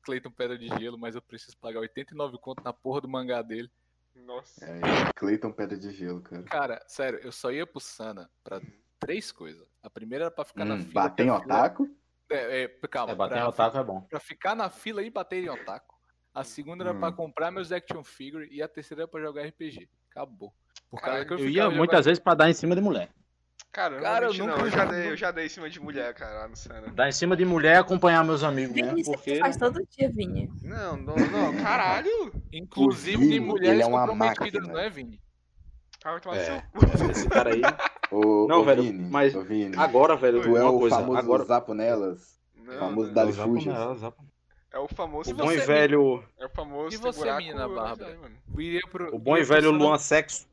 Cleiton Pedra de Gelo, mas eu preciso pagar 89 conto na porra do mangá dele. Nossa. É, Cleiton Pedra de Gelo, cara. Cara, sério, eu só ia pro Sana pra três coisas. A primeira era pra ficar na Hum, fila. bater em pra fila- otaku? É, é, calma, É, bater pra, em otaku é bom. pra ficar na fila e bater em otaku. A segunda era pra Hum. comprar meus action figure e a terceira era pra jogar RPG. Acabou. Por causa que eu, Eu ia muitas vezes pra dar em cima de mulher. Cara, Cara, eu nunca. Eu já, dei, eu já dei em cima de mulher, cara, lá no Sana. Dar em cima de mulher e acompanhar meus amigos Vini, isso porque. faz todo dia, Vini. Não, não, não, caralho. Inclusive Vini, de ele mulheres é uma comprometidas, máquina. não é, Vini? Ah, vai tomar É, seu é, esse cara aí. Ô, Não, ô, velho, Vini, mas ô, Vini, Agora, velho, tu é uma o coisa. famoso Agora, Zapo nelas? Não, famoso. Dali Fujas. Zapo. É o famoso. E o bom e velho. É o famoso. E você, menina Bárbara? pro, O bom e velho Luan Sexo.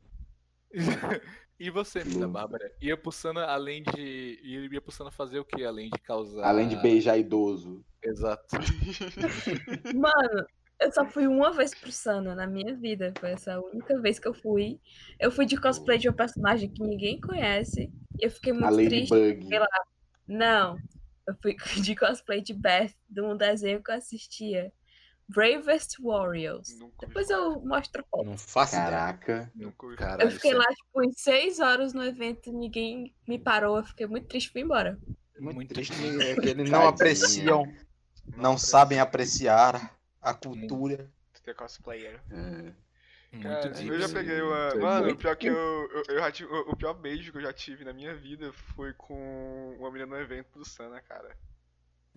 E você, Luan. Bárbara? Ia pro Sana além de. Ia pro Sana fazer o que? Além de causar. Além de beijar idoso. Exato. Mano, eu só fui uma vez pro Sana na minha vida. Foi essa a única vez que eu fui. Eu fui de cosplay de um personagem que ninguém conhece. E eu fiquei muito A triste. Ladybug. pela- Não. Eu fui de cosplay de Beth, de um desenho que eu assistia. Bravest Warriors. Nunca Depois eu mostro a foto. Não faço. Caraca. Eu fiquei lá, tipo, em seis horas no evento, ninguém me parou. Eu fiquei muito triste fui embora. Muito, Muito triste triste. é eles não apreciam, não sabem apreciar a cultura. Ter cosplayer. É. Muito Cara, deep, eu já peguei uma. Muito Mano, pior que eu, eu, eu já tive. O pior beijo que eu já tive na minha vida foi com uma menina no evento do Sana, cara.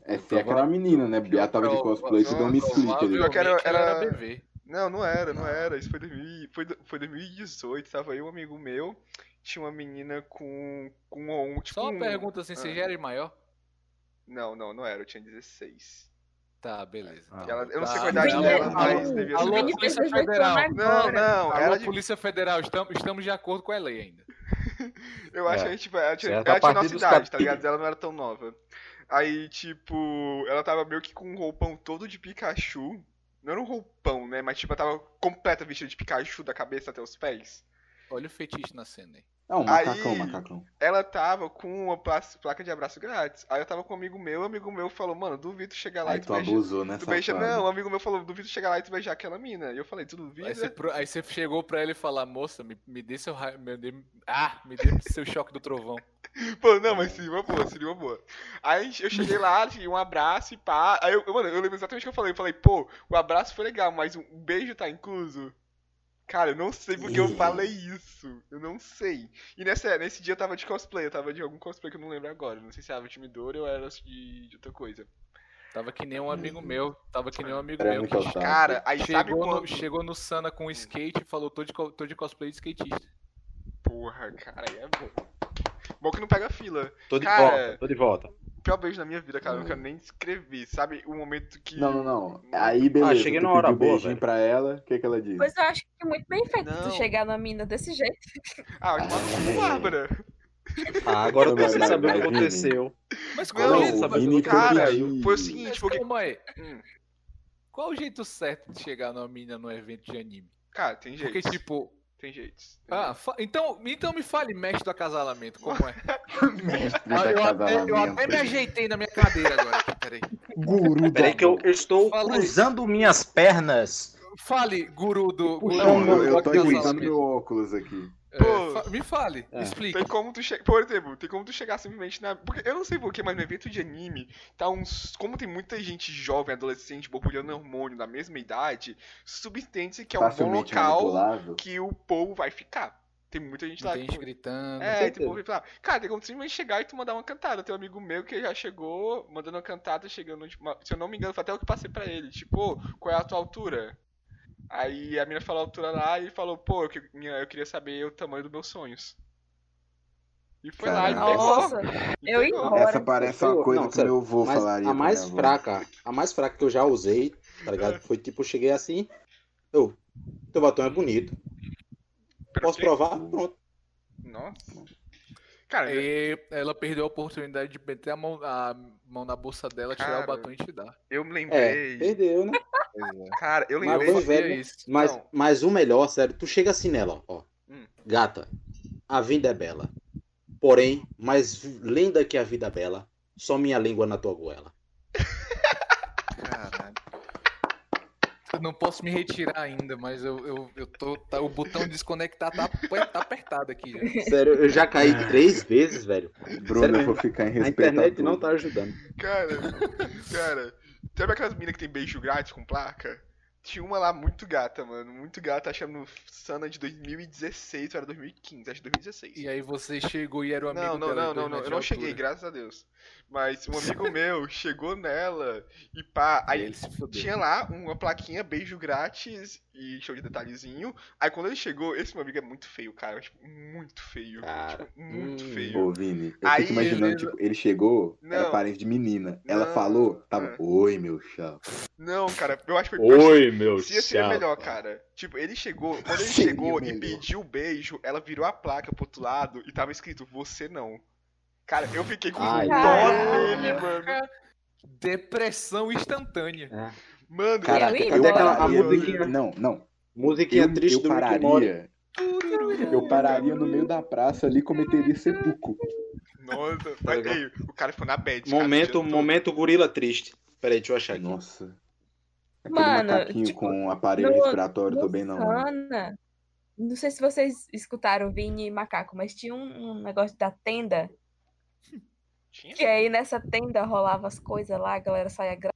É aquela menina, né? Ela tava de cosplay, te deu um split ali. Pior que era- era-. Não, não era, não era. Isso foi, 2000, foi, foi 2018. Tava eu, um amigo meu. Tinha uma menina com. com um. Tipo, Só uma um- pergunta assim, você Ah. já era maior? Não, não, não era. Eu tinha 16. Tá, beleza. Ah. Ela- eu não sei Tá. qual a idade Vini, dela, mas devia alô, ser. Polícia fez 18 Federal. Não, não. Alô, Ela de- Polícia Federal, estamos, estamos de acordo com a lei ainda. Eu acho É. que a gente, ela tinha, Certo, ela a tinha nossa idade, cap- tá ligado? Ela não era tão nova. Aí, tipo, ela tava meio que com um roupão todo de Pikachu. Não era um roupão, né? Mas, tipo, ela tava completa vestida de Pikachu da cabeça até os pés. Olha o fetiche na cena aí. É um macacão, Aí- macacão. Ela tava com uma pla- placa de abraço grátis. Aí eu tava com um amigo meu, o amigo meu falou, mano, duvido tu chegar lá Aí e tu tu abusou, né, Tu beija... Não, um amigo meu falou, duvido chegar lá e tu beijar aquela mina. E eu falei, tu duvida? Aí você, aí você chegou pra ela e falar, moça, me, me dê seu raio. Me dê, ah, me dê seu choque do trovão. Pô, não, mas seria uma boa, seria uma boa. Aí eu cheguei lá, um abraço e pá. Aí eu, mano, eu lembro exatamente o que eu falei. Eu falei, pô, o abraço foi legal, mas o beijo tá incluso. Cara, eu não sei porque eu falei isso. Eu não sei. E nessa, nesse dia eu tava de cosplay, eu tava de algum cosplay que eu não lembro agora. Não sei se era Midori ou era de, de outra coisa. Tava que nem um amigo meu. Tava que nem um amigo Era meu muito que otário. Cara, aí sabe chegou, no, quando. chegou no Sana com skate e falou, tô de, co- tô de cosplay de skatista. Porra, cara, aí é bom. Bom que não pega fila. Tô de Cara, volta, tô de volta. Pior beijo na minha vida, cara. Eu não quero nem descrever. Sabe o momento que. Não, não, não. Aí, beleza. Ah, cheguei tu na hora pediu boa, beijinho velho. pra ela, o que que ela disse? Pois eu acho que é muito bem feito Não. tu chegar na mina desse jeito. Ah, mas Bárbara. Ah, agora eu preciso saber o que aconteceu. Mas Não, qual o o jeito, Cara, foi o seguinte, porque. calma aí. Hum, Qual o jeito certo de chegar numa mina no evento de anime? Cara, tem jeito. Porque, tipo. Tem jeitos. Ah, fa- então, então me fale, mestre do acasalamento, como é? Mestre Ah, da eu, até, eu até me ajeitei na minha cadeira agora. aqui, Peraí. Guru Peraí que eu, eu estou Fala aí. cruzando minhas pernas. Fale, guru do. Guru Não, do eu, eu tô acasalamento. usando meu óculos aqui. É, Pô. fa- me fale, É. explica. Tem como tu chegar. Por exemplo, tem como tu chegar simplesmente na. Porque eu não sei porquê, mas no evento de anime, tá uns. Como tem muita gente jovem, adolescente, borbulhando hormônio na mesma idade, substente que é um bom local que o povo vai ficar. Tem muita gente lá. Tem gente que- gritando. É, certeza. tipo, falar, cara, tem como simplesmente chegar e tu mandar uma cantada. Tem um amigo meu que já chegou mandando uma cantada, chegando, tipo, uma- se eu não me engano, foi até o que passei pra ele, tipo, "Ô, qual é a tua altura? Aí a menina falou a altura lá e falou, pô, eu, que- minha- eu queria saber o tamanho dos meus sonhos. E foi lá e pegou. Nossa, e eu pegou. embora. Essa parece uma coisa não, que sério, meu avô Mas falaria. a mais fraca, a mais fraca que eu já usei, tá ligado? Foi tipo, eu cheguei assim, eu, teu batom é bonito. Posso provar? Pronto. Nossa. Cara, E ela perdeu a oportunidade de meter a mão, a mão na bolsa dela, tirar Cara, o batom e te dar. eu me É, lembrei. perdeu, né? Cara, eu Mas lembrei. foi fazia velho. isso. Mas, Não. mas o melhor, sério, tu chega assim nela, ó. Hum. Gata, a vida é bela. Porém, mais linda que a vida bela, só minha língua na tua goela. Caralho. Eu não posso me retirar ainda, mas eu, eu, eu tô. tá- o botão desconectar tá, tá apertado aqui. já. Sério, eu já caí três vezes, velho. Bruno, Sério eu vou ficar em A respeito. internet tudo. não tá ajudando. Cara, cara, sabe aquelas minas que tem beijo grátis com placa? Tinha uma lá muito gata, mano. Muito gata, achando no Sana de 2016 ou era 2015, acho que 2016. E aí você chegou e era o amigo Não, não, dela não, não, não, eu não cheguei, graças a Deus. Mas um amigo meu chegou nela e pá, Aí tinha lá uma plaquinha beijo grátis e show de detalhezinho. Aí quando ele chegou, esse meu amigo é muito feio, cara, tipo, muito feio, Cara, tipo, muito hum. feio. Ô, Vini, eu Aí, fico imaginando, beleza. tipo, ele chegou, era Não. parente de menina. Ela Não, falou, tava, é. oi, meu chapa. Não, cara, eu acho que foi Oi, meu Se ia ser melhor, cara. Tipo, ele chegou, quando ele Seria chegou e pediu o beijo, ela virou a placa pro outro lado e tava escrito, você não. Cara, eu fiquei com Ai, dó dele, mano. Depressão instantânea. É. Mano, Caraca, eu embora. Aquela- a pararia. musiquinha- Não, não. Musiquinha Eu, triste eu do pararia. Eu pararia no meio da praça ali e cometeria sepulcro. nossa, mas, ligado? ei, o cara ficou na bad. cara, Momento, todo. momento gorila triste. Peraí, deixa eu achar aqui. Nossa. Aquele Mano, macaquinho tipo, com aparelho no- respiratório, bem não. Sana, não sei se vocês escutaram Vini e Macaco, mas tinha um, um negócio da tenda, Tinha? que aí nessa tenda rolava as coisas lá, a galera saía gra...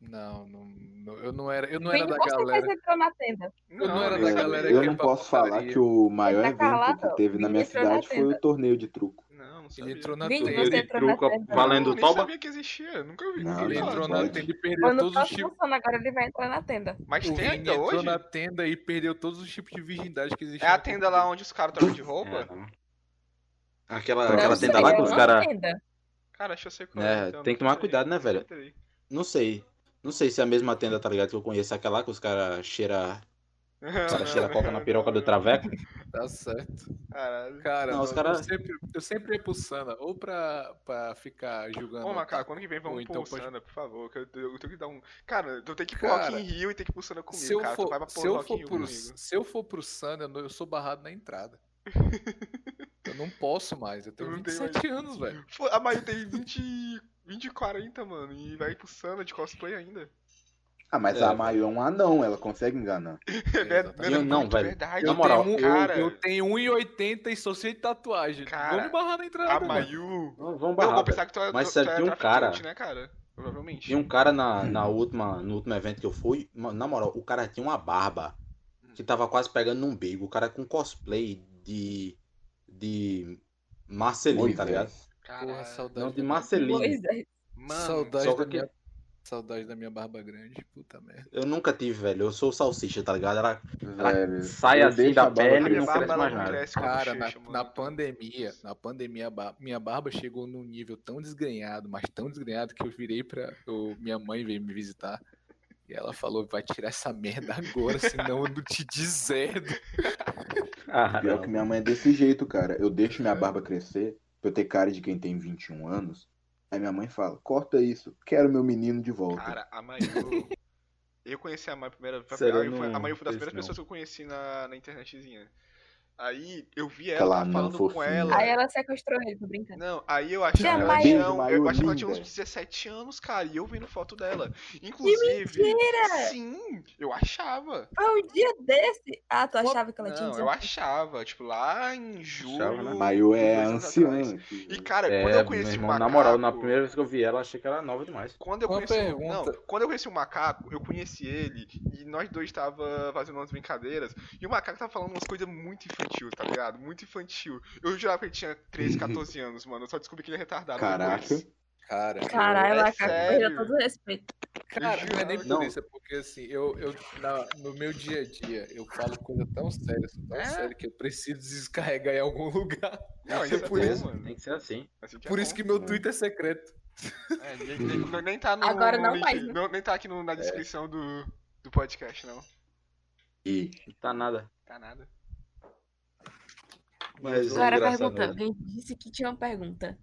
Não, não, não- eu não era, eu não era da galera. entrou na tenda. Eu não era da Eu, galera eu não posso falar putaria. que o maior Tá evento calado, que teve na minha entrou na cidade foi o torneio de truco. Não, não sabia. Ele entrou na tenda. na truco tenda. valendo eu nem toba? sabia que existia, nunca ouvi. Não, Ele não, entrou na pode. tenda e perdeu Quando todos tá os tipos. funcionando, agora ele vai entrar na tenda. Mas O tem ainda entrou hoje? na tenda e perdeu todos os tipos de virgindade que É existiam. a no tenda lá onde os caras trocam de roupa? É, não. Aquela, Não, aquela Não tenda sei, lá é que os uma caras. Cara, acho que eu sei qual É, tem que não tomar cuidado, né, não velho? Não sei. Não sei se é a mesma tenda, tá ligado? Que eu conheço aquela lá que os caras cheira, os cara cheira coca na piroca do traveco. Tá certo. Caralho. Cara, Não, cara- eu sempre, eu sempre ia pro Sana, ou pra, pra ficar julgando. Ô, Macaco, quando que vem, vamos Ou então pro pode- Sana, por favor. Que eu, eu tenho que dar um. Cara, eu tenho que ir pro Cara, Rock in Rio e tem que ir pro Sana comigo, se eu cara. for, pra se eu for Rio pro, se eu for pro Sana, eu sou barrado na entrada. eu não posso mais, eu tenho Eu não tenho 27 anos, velho. A Maio tem 20, 20 e 40, mano. E vai pro Sana de cosplay ainda. Ah, mas É, a Maio é um anão, ela consegue enganar. É verdade, Exatamente. Eu não, velho. verdade. Na Eu moral, tenho, um- cara, eu, eu tenho 1,80 e sou cheio de tatuagem. Cara, Vou me barrar na entrada. a. Mayu. Não, vamos Não, barrar, vou velho. pensar que tu é, Mas tu, sério, tu é tinha um cara- né, cara? Provavelmente. Tinha um cara na, na última, no último evento que eu fui, na moral, o cara tinha uma barba que tava quase pegando no umbigo. O cara com cosplay de. de. Marcelinho, tá ligado? Caralho. Porra, saudade. Não, de da minha- Marcelinho. Pois é. Mano, saudade da que- minha. Saudade da minha barba grande, puta merda. Eu nunca tive, velho. Eu sou salsicha, tá ligado? Ela, ela sai assim da pele e Minha não cresce mais não nada. cresce Cara, na, mano. na pandemia, na pandemia, minha barba chegou num nível tão desgrenhado, mas tão desgrenhado que eu virei pra. eu- minha mãe veio me visitar. E ela falou, vai tirar essa merda agora, senão eu não te deserdo. Ah, Pior não. que minha mãe é desse jeito, cara. Eu deixo minha barba crescer pra eu ter cara de quem tem 21 anos. Aí minha mãe fala, corta isso, quero meu menino de volta. Cara, a Mayu. Eu conheci a Mayu primeira. Sério, a Mayu foi, a Mayu foi das primeiras não. pessoas que eu conheci na, na internetzinha. Aí eu vi ela anã falando com fofinha. ela. Aí ela sequestrou ele, tô brincando. Não, aí eu achava que ela tinha, eu achava que ela tinha uns linda. 17 anos, cara, e eu vendo foto dela. Inclusive. mentira! Sim, eu achava. Ah, um dia desse. Ah, tu achava que ela tinha Não, 18? eu achava, tipo, lá em julho. Achava, né? Mayu é anciã. E cara, quando É, eu meu conheci o macaco. na moral, na primeira vez que eu vi ela, achei que ela era nova demais. Quando eu Uma conheci, o- pergunta. não, quando eu conheci o macaco, eu conheci ele e nós dois tava fazendo umas brincadeiras e o macaco tava falando umas coisas muito infantil, tá ligado? Muito infantil. Eu jurava que ele tinha 13, 14 anos, mano. Eu só descobri que ele é retardado. Caraca. depois. Cara, Caralho, É sério. todo o respeito. Cara, não é nem por Não. isso, é porque assim, eu, eu na- no meu dia a dia, eu falo coisa tão séria, tão É? séria, que eu preciso descarregar em algum lugar. Não, isso é certeza, bom, mano. Tem que ser assim. Assim que é Por isso bom. que meu Twitter é secreto. É, nem, nem- nem tá no, Agora não mais, né? não- nem tá aqui no- na descrição do, do podcast, não. E Não tá nada. Tá nada. Mas Agora a engraçado pergunta. disse que tinha uma pergunta.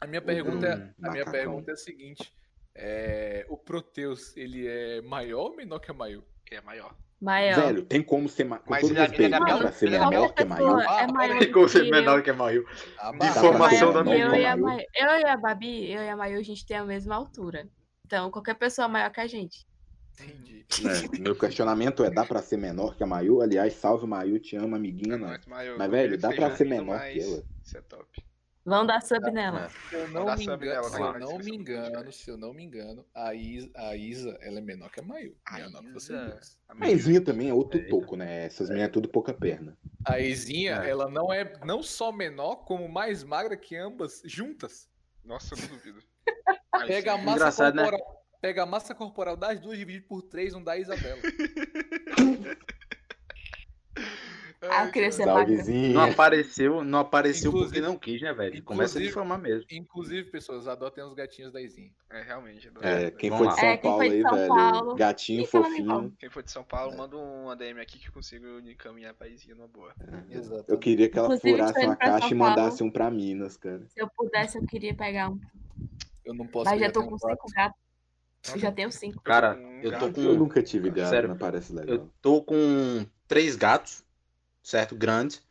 A minha pergunta, é, Hum, a minha pergunta é a seguinte: é, o Proteus, ele é maior ou menor que a Mayu? Ele é maior. Maior. Velho, tem como ser ma... com Mas ele é- respeito, ele é ser ele é menor Qualquer que a Mayu. é maior do Como ser menor que a Mayu. A De formação Maior da que eu, e a. Mayu, eu e a Babi, eu e a Mayu, a gente tem a mesma altura. Então, qualquer pessoa maior que a gente. Entendi. É, meu questionamento é, dá pra ser menor que a Mayu? Aliás, salve Mayu, te amo, amiguinha, não. Mas, Mayu, Mas, velho, dá pra ser menor que ela. Isso é top. Vão dar sub nela. Se eu não Dá me sub engano, nela, se eu não me engano, se eu não me engano, a Isa, a Isa ela é menor que a Mayu. A Menor que você Isa-. A A Izinha também é outro Eita. toco, né? Essas meninas é tudo pouca perna. A Izinha, É. ela não é não só menor, como mais magra que ambas juntas. Nossa, eu não duvido. Pega a massa Engraçado, né? Pega a massa corporal das duas dividido por três, não dá a Isabela. Ah, eu queria ser. Não apareceu, não apareceu porque Inclusive- não quis, né, velho? Começa a difamar mesmo. Inclusive, pessoas, adotem os gatinhos da Izinha. É, realmente. É, quem for de. São É, quem Paulo foi aí, São velho. Paulo. Gatinho Ih, falando em fofinho. Quem for de São Paulo, manda um ADM aqui que eu consigo encaminhar pra Izinha numa boa. Exato. Eu queria que ela Inclusive, furasse uma caixa São e Paulo. mandasse um pra Minas, cara. Se eu pudesse, eu queria pegar um. Eu não posso Mas já tô com cinco gatos. Eu já tenho cinco. Cara, um eu tô com. Eu nunca tive gato, Sério, mas parece legal. Eu tô com três gatos, certo? Grandes.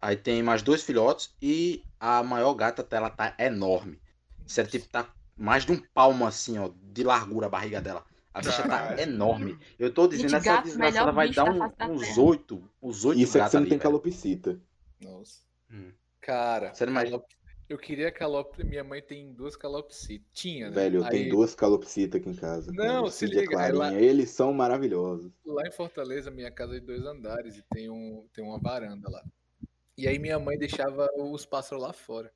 Aí tem mais dois filhotes e a maior gata dela tá enorme. Sério, tipo, tá mais de um palmo assim, ó, de largura a barriga dela. A bicha tá enorme. Eu tô dizendo, essa gato, desgraçada melhor vai dar da um- uns oito, uns oito Isso é que você não ali, tem velho. calopsita. Nossa. Hum. Cara, Sério, calop- eu queria calop... Minha mãe tem duas calopsitas. Tinha, né? Velho, eu Aí, tenho duas calopsitas aqui em casa. Não, se liga, Clarinha. ela- Eles são maravilhosos. Lá em Fortaleza, minha casa é de dois andares e tem, um, tem uma varanda lá. E aí minha mãe deixava os pássaros lá fora.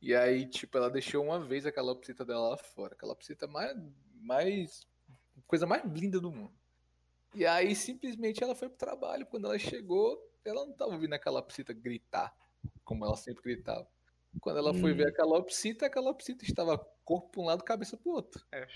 E aí, tipo, ela deixou uma vez a calopsita dela lá fora. A calopsita mais, mais. coisa mais linda do mundo. E aí, simplesmente, ela foi pro trabalho. Quando ela chegou, ela não tava ouvindo a calopsita gritar, como ela sempre gritava. Quando ela foi Hum. ver a calopsita, a calopsita estava corpo pra um lado, cabeça pro outro. É.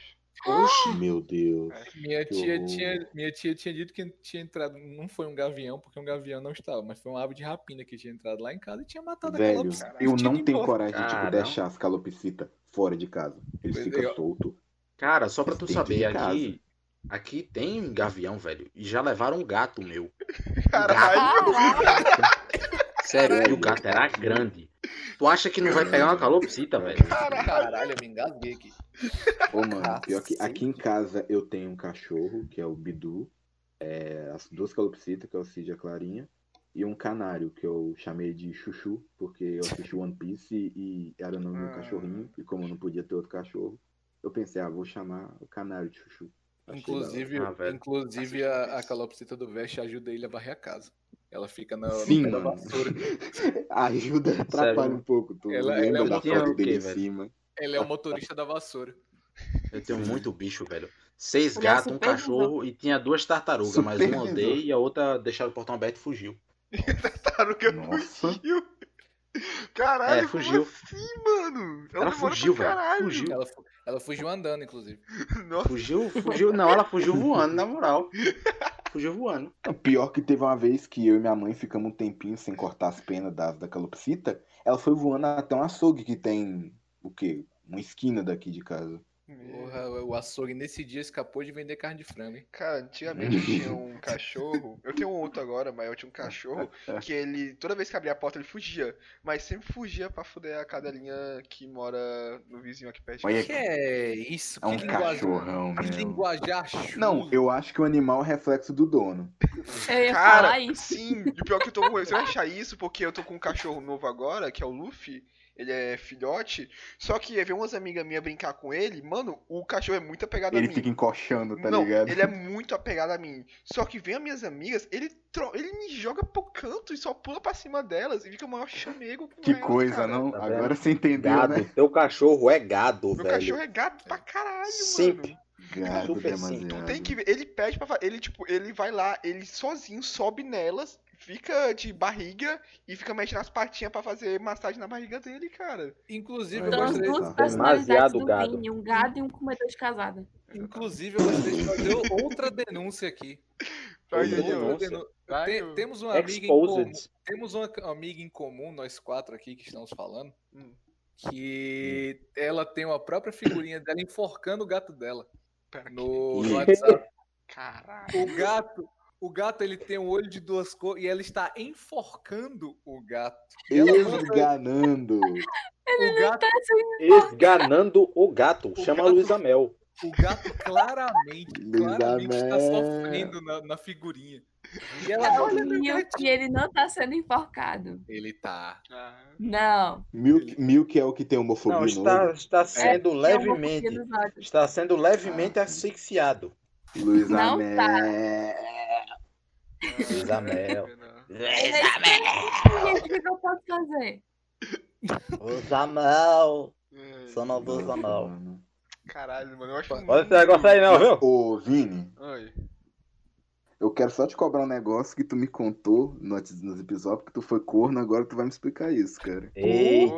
Oxe, meu Deus. Minha Que tia, horror. tinha, minha tia tinha dito que tinha entrado. Não foi um gavião, porque um gavião não estava, mas foi uma ave de rapina que tinha entrado lá em casa e tinha matado a Velho, calopsita. eu não tenho embora. coragem de tipo, Caramba. deixar as calopsitas fora de casa. Eles Pois ficam é, ó. soltos. Cara, só pra tu saber, aqui, aqui tem gavião, velho. E já levaram um gato meu. Caralho! Sério, e o gato era grande. Tu acha que não vai pegar uma calopsita, velho? Caralho, eu me engasguei aqui. Ô, mano, pior que aqui em casa eu tenho um cachorro, que é o Bidu. é, as duas calopsitas, que é o Cid e a Clarinha. E um canário, que eu chamei de Chuchu, porque eu assisti One Piece e era o nome do Ah. cachorrinho. E como eu não podia ter outro cachorro, eu pensei, ah, vou chamar o canário de Chuchu. Achei. Inclusive, Ah, inclusive a, a calopsita do Veste ajuda ele a varrer a casa. Ela fica na, no Sim, pé da mano. vassoura. Ajuda, atrapalha um pouco. Tu ela- lembra ela é da uma foto dele em velho. cima. Ela é o motorista da vassoura. Eu tenho muito bicho, velho. Seis gatos, um cachorro e tinha duas tartarugas, mas uma visão. odeia e a outra deixaram o portão aberto e fugiu. Tartaruga Nossa. fugiu. Caralho, É, fugiu. assim, mano? Ela demora fugiu, velho. Fugiu. Ela, ela fugiu andando, inclusive. Nossa, Fugiu, fugiu. Não, ela fugiu voando, na moral. Fugiu voando. Pior que teve uma vez que eu e minha mãe ficamos um tempinho sem cortar as penas da, da calopsita. Ela foi voando até um açougue que tem, o quê? Uma esquina daqui de casa. Porra, o açougue nesse dia escapou de vender carne de frango, hein? Cara, antigamente eu tinha um cachorro. Eu tenho um outro agora, mas eu tinha um cachorro que ele, toda vez que abria a porta, ele fugia. Mas sempre fugia pra fuder a cadelinha que mora no vizinho aqui perto. de Olha. Que é isso? É um que cachorrão, que linguajar chulo. Não, eu acho que o animal é reflexo do dono. Eu ia Cara, falar isso. sim. E o pior que eu tô com. Você vai achar isso porque eu tô com um cachorro novo agora, que é o Luffy. Ele é filhote. Só que veio umas amigas minhas brincar com ele. Mano, o cachorro é muito apegado Ele a mim. fica encoxando, tá não, ligado? ele é muito apegado a mim. Só que vem as minhas amigas, ele, tro... ele me joga pro canto e só pula pra cima delas e fica o maior chamego com Que elas, coisa, cara. não? Tá? Agora você entendeu, Gado. né? Teu cachorro é gado, Meu velho. cachorro é gato pra caralho, Sempre. mano. Gado Super demasiado. Tu tem que ver, ele pede pra ele tipo, ele vai lá, ele sozinho sobe nelas, fica de barriga e fica mexendo as patinhas pra fazer massagem na barriga dele, cara. Inclusive, eu São as gostaria, duas personalidades do gado. Vini, um gado e um comedor de casada. inclusive, eu gostaria de fazer outra denúncia aqui. Outra denúncia. Tem- temos uma amiga em comum. Temos uma amiga em comum, nós quatro aqui que estamos falando, Hum. que ela tem uma própria figurinha dela enforcando o gato dela no, no WhatsApp. Caralho. O gato, o gato ele tem um olho de duas cores e ela está enforcando o gato. E Esganando. o gato, Esganando o gato. O Chama gato- a Luísa Mel. o gato claramente, claramente está sofrendo na, na figurinha. E ela É olha gatinho. que ele não tá sendo enforcado. Ele tá. Ah, Não. Milk, Milk é o que tem homofobia Não, no está, olho. está sendo Tem levemente. Está sendo levemente asfixiado. Luísa Não Mel. Luísa Mel. não. Gente, o que eu posso fazer? Luísa Mel. Ai, Sono do Mel. Mano. Caralho, mano, eu acho Olha esse negócio aí não, viu? Ô, Vini, Oi. Eu quero só te cobrar um negócio que tu me contou no- nos episódios, que tu foi corno, agora tu vai me explicar isso, cara. Eita.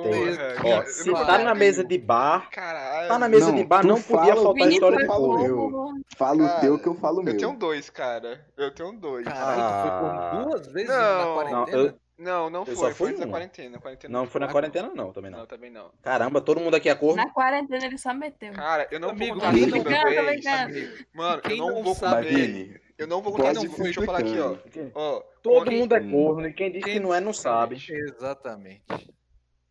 Porra, Ó, se não tá na mesa de bar, Caralho. tá na mesa Não, de bar, não podia faltar a história de falo corno. eu. corno. Fala o teu que eu falo o Eu meu. tenho dois, cara. Eu tenho dois. Caralho, tu foi Ah. por duas vezes Não, na Não, quarentena? eu- Não, não Eu foi. só Foi uma. quarentena. quarentena não foi na quarentena não, também Não, não. também não. Caramba, todo mundo aqui é corno. Na quarentena ele só meteu. Cara, eu não Amigo, vou contar não- brincando. Mano, eu Quem não, não vou sabe- Mas, contar. Vini, Eu não vou contar pode não. Deixa eu falar aqui, ó. Ó, Todo mundo é corno e quem diz que Quem- não é não sabe. Exatamente.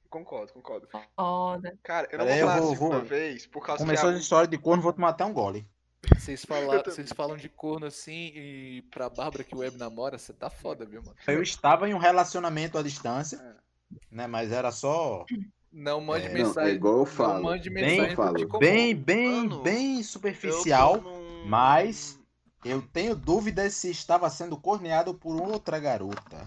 Concordo, concordo. Foda. Cara, eu não Peraí, vou eu falar vou- a segunda vou- vez por causa Começou que as a... histórias de corno, vou tomar até um gole. Vocês, fala... Vocês falam de corno assim e pra Bárbara que o Web namora, você tá foda, viu, mano? Eu estava em um relacionamento à distância, É. né? Mas era só Não mande É, não, mensagem. é igual eu Não falo. mande Bem- mensagem eu bem, bem, Mano, bem eu superficial. num- mas- Eu tenho dúvidas se estava sendo corneado por outra garota.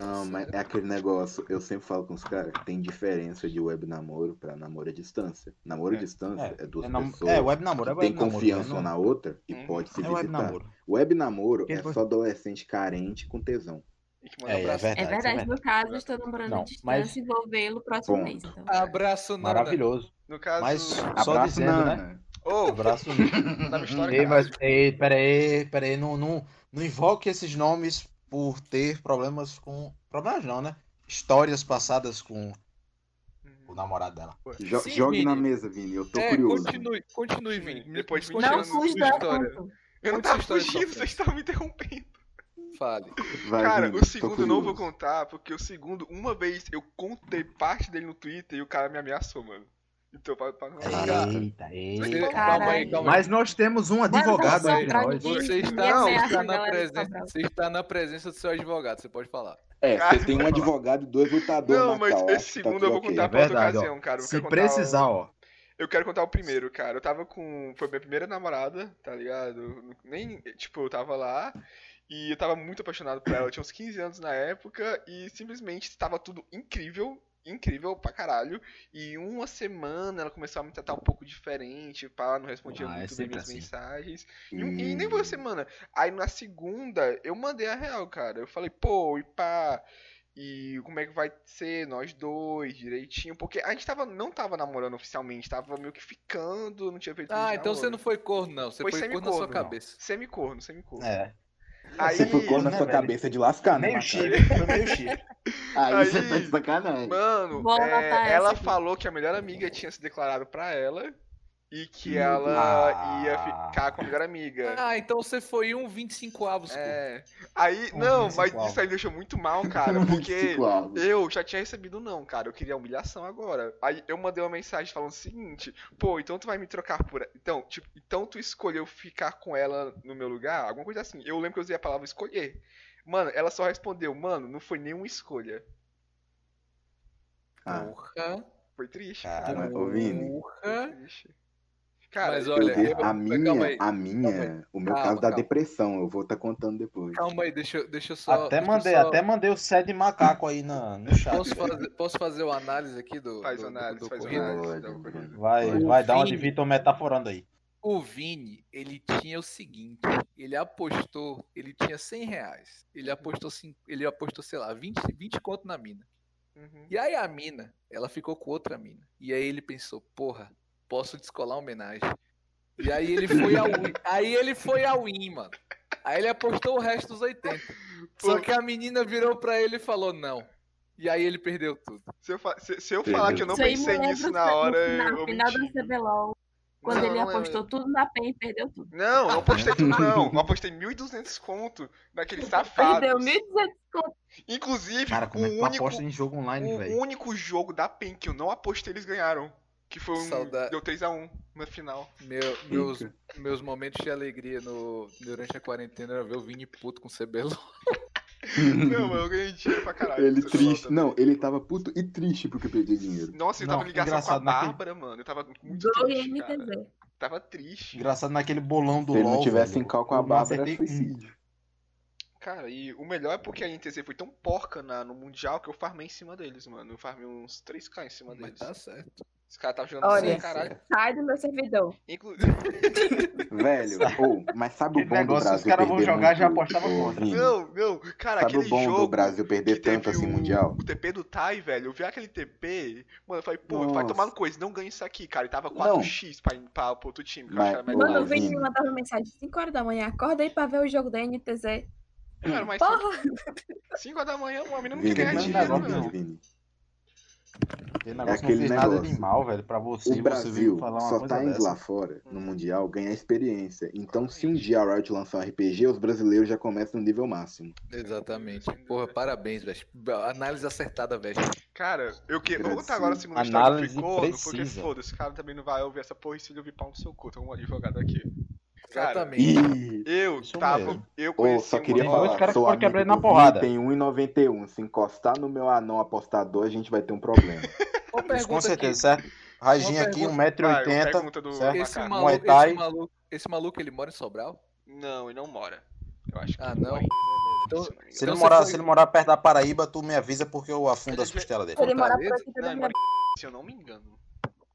Não, mas é aquele negócio, eu sempre falo com os caras, tem diferença de web namoro pra namoro à distância. Namoro à É. distância é, duas É, nam- pessoas é, web namoro, é que tem web namoro. confiança né? uma Não- na outra e Uhum. pode se É web visitar. namoro. Web namoro é foi? só adolescente carente com tesão. É, é verdade. É é verdade, no caso, estou namorando Não, à distância mas- e vou vê-lo próximo Ponto. mês. Então. Abraço, Nanda. Maravilhoso. No caso... Mas só Abraço, dizendo, né? Ô, na minha história, Ei, mas, ei, peraí, peraí, não, não, não invoque esses nomes por ter problemas com. Problemas não, né? Histórias passadas com o namorado dela. Jo- Sim, jogue na Vini. mesa, Vini, eu tô É, curioso. continue, continue, Vini. Depois de Me- vinte Não fuja do história. assunto. Eu não tava história, fugindo, vocês estavam me interrompendo. Fale. Vai, Cara, Vini, o segundo eu não vou contar, porque o segundo, uma vez eu contei parte dele no Twitter e o cara me ameaçou, mano. Então, pra, pra não Cara, Eita, eita. Calma aí, calma aí. Mas nós temos um advogado entre nós. ninguém. Você está, ameaça está na presença, você está na presença do seu advogado, você pode falar. É, Cara, você tem um advogado e dois lutadores Não, mas cal, esse tá segundo tudo eu vou contar É pra outra verdade, ó. ocasião, cara. Eu Se contar o- precisar, ó. Eu quero contar o primeiro, cara. Eu tava com. Foi minha primeira namorada, tá ligado? Nem. Tipo, eu tava lá. E eu tava muito apaixonado por ela. Eu tinha uns 15 anos na época. E simplesmente estava tudo incrível. Incrível pra caralho. E uma semana ela começou a me tratar um pouco diferente, pá, não respondia Ah, é muito bem sempre minhas assim. mensagens. E, Hum. e nem foi uma semana. Aí na segunda, eu mandei a real, cara. Eu falei, pô, e pá. E como é que vai ser nós dois, direitinho? Porque a gente tava, não tava namorando oficialmente, tava meio que ficando, não tinha feito Ah, então você namoro. não foi corno, não. Você Foi foi, corno na sua semicorno, cabeça. Semicorno, semicorno. É. Aí, Você ficou na né, sua velho? cabeça de lascar, né? Meio foi meio chifre. Aí, Aí- você tá de sacanagem. Mano, é, ela falou que a melhor amiga tinha se declarado pra ela e que Meu ela Deus. ia Ah. ficar com a melhor amiga. Ah, então você foi um 25 avos. É. Aí, Um não, mas 25 isso aí me deixou muito mal, cara, porque 25 avos. eu já tinha recebido não, cara, eu queria humilhação agora. Aí eu mandei uma mensagem falando o seguinte, pô, então tu vai me trocar por... Então, tipo, então tu escolheu ficar com ela no meu lugar? Alguma coisa assim. Eu lembro que eu usei a palavra escolher. Mano, ela só respondeu, mano, não foi nenhuma escolha. Ah, Porra. Foi triste, Cara, cara. ô, Vini. Foi Porra. triste. Cara, Mas olha, eu- a minha, aí, a minha, o meu Calma, caso da calma. depressão, eu vou estar contando depois. Calma aí, deixa, eu- deixa eu só. Até deixa mandei, só- até mandei o set de macaco aí na, no chat. Posso fazer, posso fazer uma análise aqui do, Faz do, análise, do faz ocorrido? análise. Vai, O vai dar uma de Vini- Vitor metaforando aí. O Vini, ele tinha o seguinte, ele apostou, ele tinha 100 reais, ele apostou, ele apostou, sei lá, 20, 20 conto na mina. Uhum. E aí a mina, ela ficou com outra mina. E aí ele pensou, porra, posso descolar uma homenagem. E aí ele foi ao win, aí ele foi ao win, mano. Aí ele apostou o resto dos 80. Só que a menina virou pra ele e falou não. E aí ele perdeu tudo. Se eu, fa- se- se eu falar que eu não Isso pensei lembra nisso o na hora, no final, eu final menti. da CBLOL. Quando Não, ele não apostou tudo na PEN e perdeu tudo. Não, não apostei tudo não. Eu apostei 1.200 conto naqueles safados. Perdeu 1.200 conto. Inclusive, Cara, como é o que tu único, aposta em jogo online, o velho? único jogo da PEN que eu não apostei, eles ganharam. Que foi um. Saudade. Deu 3x1 na final. Meu- meus, meus momentos de alegria no, durante a quarentena era ver o Vini puto com o CBLOL. Não, mas eu ganhei dinheiro pra caralho. Ele triste. Não, ele tava puto e triste porque perdeu dinheiro. Nossa, eu Não, tava em ligação com a engraçado, naquele- Bárbara, mano. Eu tava muito triste, cara. Tava triste. Engraçado naquele bolão do Se ele LoL, não tivesse velho, em cal com a eu Bárbara, era suicídio. Cara, e o melhor é porque a INTZ foi tão porca na, no Mundial que eu farmei em cima deles, mano. Eu farmei uns 3k em cima Mas deles. tá certo. Os caras estavam jogando Olha, sem caralho. Sai do meu servidor. Inclusive. Velho, mas sabe o bom do negócio, Brasil os caras vão jogar, muito, já apostava contra. Não, não, cara, Sabe aquele o bom jogo. do Brasil perder tanto assim o, mundial? O TP do Tai, velho, eu vi aquele TP, mano, eu falei, pô, vai Nossa. tomar no coisa, não ganha isso aqui, cara. E tava Não. 4x pra, pra, pro outro time, que eu Mas- achava melhor. Mano, o Vini me mandava mensagem 5 horas da manhã. Acorda aí pra ver o jogo da NTZ. Cara, mas Porra! 5 horas da manhã, uma menina não quer dinheiro, mano. Vini. Aquele negócio não fez nada negócio. de mal, velho, pra você. O você Brasil veio falar uma só coisa tá indo dessa. lá fora, no Mundial, ganhar experiência. Então, se um dia a Riot lançar um RPG, os brasileiros já começam no nível máximo. Exatamente. Porra, parabéns, velho. Análise acertada, velho. Cara, eu que... vou contar agora a segunda história que corno, porque foda-se, cara também não vai ouvir essa porra e se ele ouvir pau no seu cu, tem um advogado aqui. Cara, Exatamente. Ih! eu Isso tava... mesmo. Eu conheci só um queria caras falar, que sou amigo ele na porrada. Tem 1,91. Se encostar no meu anão apostador, a gente vai ter um problema. Com certeza, aqui. certo? Raiginho Uma aqui, pergunta- Vai, uma 1,80m, pergunta do certo? Esse maluco, esse, maluco, esse maluco, ele mora em Sobral? Não, ele não mora. Eu acho que Ah, ele não? Então- se ele, você morar, foi- se ele morar perto da Paraíba, tu me avisa porque eu afundo as costelas dele. Se ele mora em... Se eu não me engano.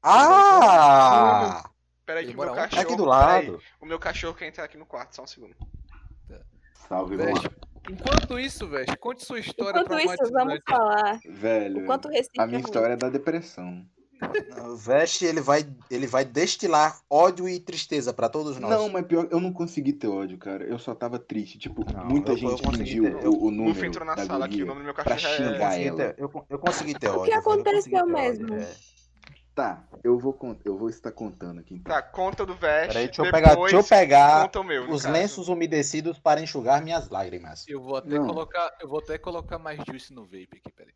Ah! Pera aí Ele que o meu onde? cachorro... Aqui do lado. O meu cachorro quer entrar aqui no quarto, só um segundo. Salve, Velho, mano. enquanto isso, velho, conte sua história Enquanto pra isso, vamos falar Velho, o o a minha é ruim. história é da depressão. O Veste, ele vai, ele vai destilar ódio e tristeza pra todos nós. Não, mas pior, eu não consegui ter ódio, cara. Eu só tava triste. Tipo, Não, muita eu- eu gente consegui pediu ter- eu- o, o O número Luffy entrou na da sala aqui, o nome do meu pra cachorro Eu xingar é... ela. ter, eu, eu consegui ter ódio. que eu consegui aconteceu mesmo? é. Tá, eu vou, eu vou estar contando aqui então. Tá, conta do Vest, Peraí, deixa eu pegar, deixa eu pegar meu, os caso. lenços umedecidos para enxugar minhas lágrimas. Eu vou até Não. colocar, eu vou até colocar mais juice no vape aqui, peraí.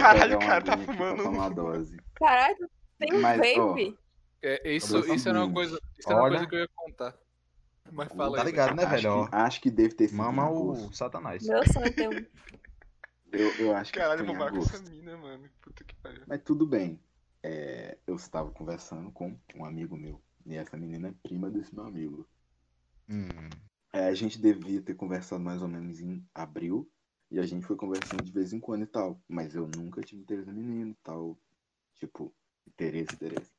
Caralho, o cara tá fumando um- uma dose. Caralho, tem um Mas, ó, vape. É, isso, isso era uma coisa, isso era uma coisa que eu ia contar. Mas fala Tá aí. ligado, né, acho, velho? que, acho que deve ter sido Mama o satanás. Meu sonho tem um. Eu, eu acho que Caralho, vou com essa mina, mano. Puta que pariu. Mas tudo bem. É, eu estava conversando com um amigo meu. E essa menina é prima desse meu amigo. Hum. É, a gente devia ter conversado mais ou menos em abril. E a gente foi conversando de vez em quando e tal. Mas eu nunca tive interesse no menino e tal. Tipo, interesse, interesse.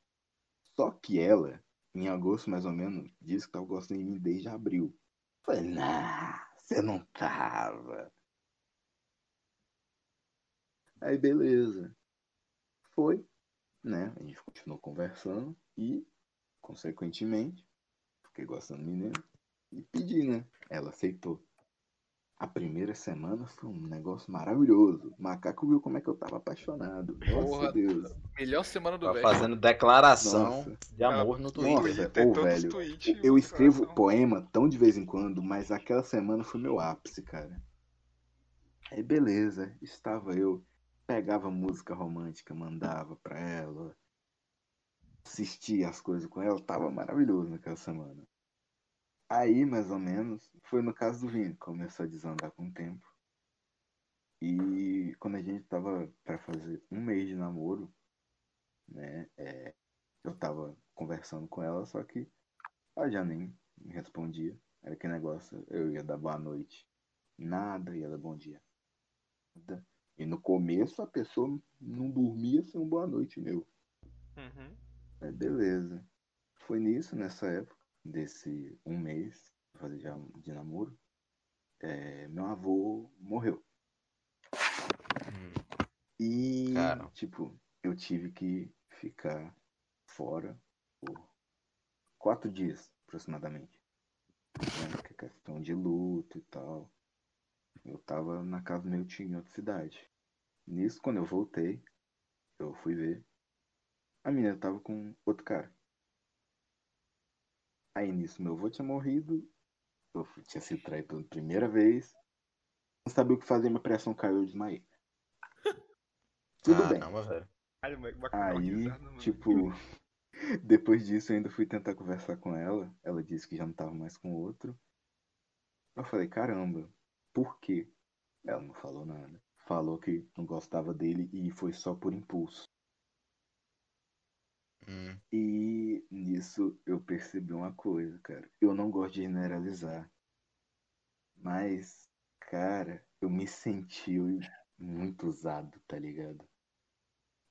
Só que ela, em agosto mais ou menos, disse que tava gostando de mim desde abril. Falei, nah, você não tava. Aí beleza. Foi, né? A gente continuou conversando e, consequentemente, fiquei gostando do menino e pedi, né? Ela aceitou. A primeira semana foi um negócio maravilhoso. O macaco viu como é que eu tava apaixonado. Nossa Porra, Deus. Melhor semana do Tá velho. fazendo declaração Nossa. de amor no Twitter. Nossa, Twitter, ô, todos os velho, tweets, Eu escrevo coração. poema tão de vez em quando, mas aquela semana foi meu ápice, cara. Aí beleza, estava eu, pegava música romântica, mandava pra ela, assistia as coisas com ela, tava maravilhoso naquela semana. Aí, mais ou menos, foi no caso do Vini, começou a desandar com o tempo. E quando a gente tava pra fazer um mês de namoro, né, é, eu tava conversando com ela, só que ela já nem me respondia. Era aquele negócio, eu ia dar boa noite. Nada, ia dar bom dia. Nada. E no começo a pessoa não dormia sem um boa noite meu. Uhum. Aí beleza. Foi nisso, nessa época, desse um mês fazer de namoro, é, meu avô morreu. E, Cara. tipo, eu tive que ficar fora por quatro dias, aproximadamente. Né? Que é questão de luto e tal. Eu tava na casa do meu tio em outra cidade. Nisso, quando eu voltei, eu fui ver. A menina tava com outro cara. Aí nisso, meu avô tinha morrido. Eu fui- tinha sido traído pela primeira vez. Não sabia o que fazer, minha pressão caiu, eu desmaiei. Tudo bem. Caramba, velho. Ai, moleque, bacana, Aí, mano. tipo, depois disso eu ainda fui tentar conversar com ela. Ela disse que já não tava mais com o outro. Eu falei, caramba, por quê? Ela não falou nada. Falou que não gostava dele e foi só por impulso. Hum, E nisso eu percebi uma coisa, cara. Eu não gosto de generalizar. Mas, cara, eu me senti muito usado, tá ligado?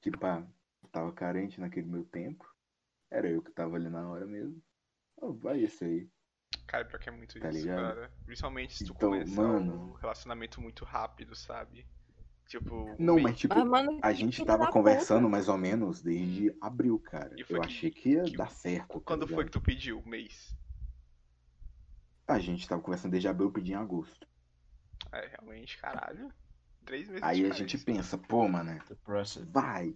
Tipo, ah, eu tava carente naquele meu tempo. Era eu que tava ali na hora mesmo. Oh, vai esse aí. Cara, pior que é muito Tá isso, ligado? cara. Principalmente se tu Então, começa mano- um relacionamento muito rápido, sabe? Tipo, Não, mas tipo, Ah, mano, a gente tava conversando puta. mais ou menos desde abril, cara. E Eu que- achei que ia que- dar certo. tá Quando foi que tu pediu? Um mês? A gente tava conversando desde abril, eu pedi em agosto. É, realmente, caralho. Três meses Aí a gente diferença. pensa, pô, mano, vai.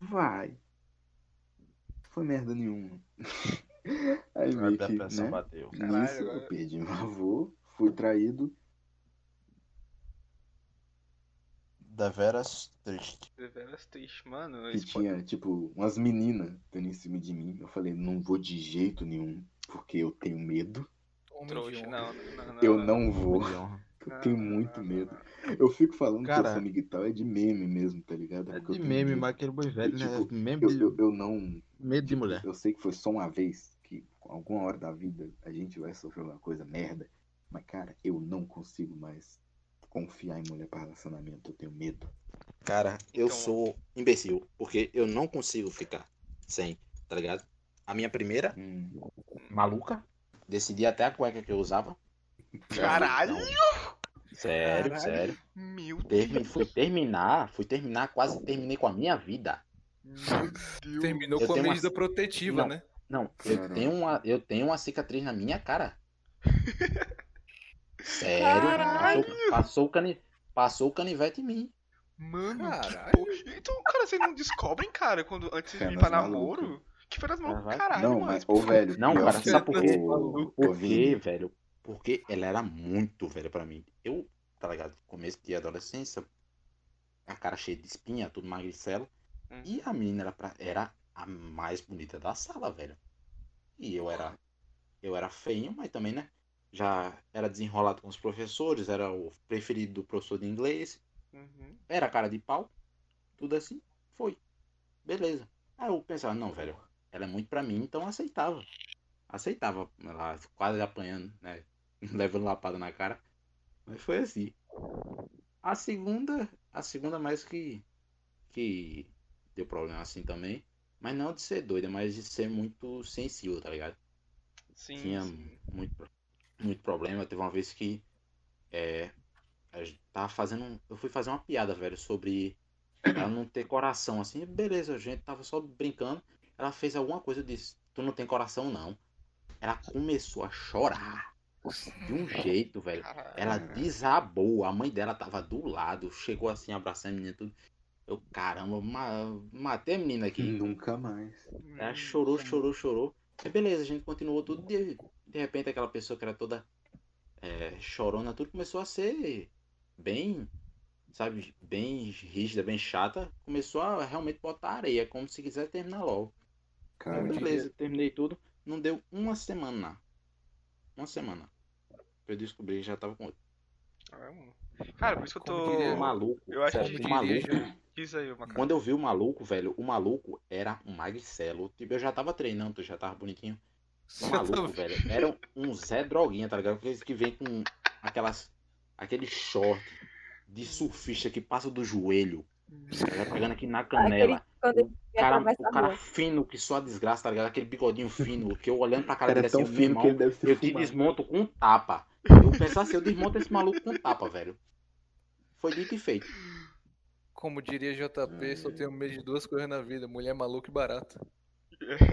Vai. Foi merda nenhuma. Aí A meio que, né? bateu. Nisso eu perdi meu avô, fui traído. Deveras triste. Deveras triste, mano. Que pode- tinha, tipo, umas meninas dando em cima de mim. Eu falei, não vou de jeito nenhum, porque eu tenho medo. Trouxa, não, não, não. Eu não vou. Eu Não, tenho muito não, medo. não. Eu fico falando que eu Cara, sou amigo e tal, é de meme mesmo, tá ligado? É eu de meme, medo. mas aquele boi velho, né? tipo, Meme Eu, eu, eu não. medo de mulher. Eu sei que foi só uma vez que, alguma hora da vida, a gente vai sofrer uma coisa merda. Mas, cara, eu não consigo mais confiar em mulher para relacionamento. Eu tenho medo. Cara, eu Então- sou imbecil, porque eu não consigo ficar sem, tá ligado? A minha primeira, Hum, maluca, decidi até a cueca que eu usava. Caralho! Sério, Caralho. sério. Meu Termi- Deus! fui terminar, fui terminar, quase terminei com a minha vida. Meu Deus! Terminou Eu com a tenho uma- medida protetiva, Não. né? Não, eu tenho, uma, eu tenho uma cicatriz na minha cara. Sério, Caralho. passou, passou, o cani, passou o canivete em mim. Mano, Caralho. que. Então, cara, vocês não descobrem, cara, quando antes de ir pra namoro? Que férias malucas, vai. caralho, não, mano. mas, ô, velho. Não, cara, sabe por quê? Por quê, velho? Porque ela era muito velha pra mim. Eu, tá ligado? Começo de adolescência, a cara cheia de espinha, tudo magricelo. Hum. E a menina era, pra- era a mais bonita da sala, velho. E eu era. Eu era feio, mas também, né? Já era desenrolado com os professores, era o preferido do professor de inglês. Uhum. Era cara de pau. Tudo assim. Foi. Beleza. Aí eu pensava, não, velho, ela é muito pra mim, então aceitava. Aceitava. Ela quase apanhando, né? Levando lapada na cara. Mas foi assim. A segunda, a segunda mais que que deu problema assim também, mas não de ser doida, mas de ser muito sensível, tá ligado? Sim, Tinha sim. muito muito problema. Teve uma vez que é, a gente tava fazendo, um- eu fui fazer uma piada, velho, sobre ela não ter coração assim. Beleza, a gente tava só brincando. Ela fez alguma coisa eu disse: "Tu não tem coração não". Ela começou a chorar de um jeito, velho. Ela desabou, a mãe dela tava do lado, chegou assim, abraçando a menina e tudo. Eu, caramba, ma- matei a menina aqui. Nunca mais. Ela chorou, chorou, chorou. Aí beleza, a gente continuou tudo. De, de repente aquela pessoa que era toda é, chorona, tudo começou a ser bem, sabe, bem rígida, bem chata. Começou a realmente botar areia, como se quiser terminar logo. Cara, Aí, beleza, terminei tudo. Não deu uma semana. Uma semana. Eu descobri que já tava com outro. Ah. Cara, por isso que eu tô. diria- maluco, Eu acho que o maluco. Diz aí, macaco. Quando eu vi o maluco, velho, o maluco era um magricelo. Tipo, eu já tava treinando, já tava bonitinho. Maluco, velho, era um Zé Droguinha, tá ligado? Aqueles que vem com aquelas. aquele short de surfista que passa do joelho. tá ligado? Pegando aqui na canela. Quando ele O cara, o cara fino que só a desgraça, tá ligado? Aquele bigodinho fino, que eu olhando pra cara dele é tão assim, fino que ele deve ser eu te fumado. desmonto com tapa. Eu pensava assim, eu desmonto esse maluco com tapa, velho. Foi dito e feito. Como diria JP, só tenho medo de duas coisas na vida: mulher maluca e barata.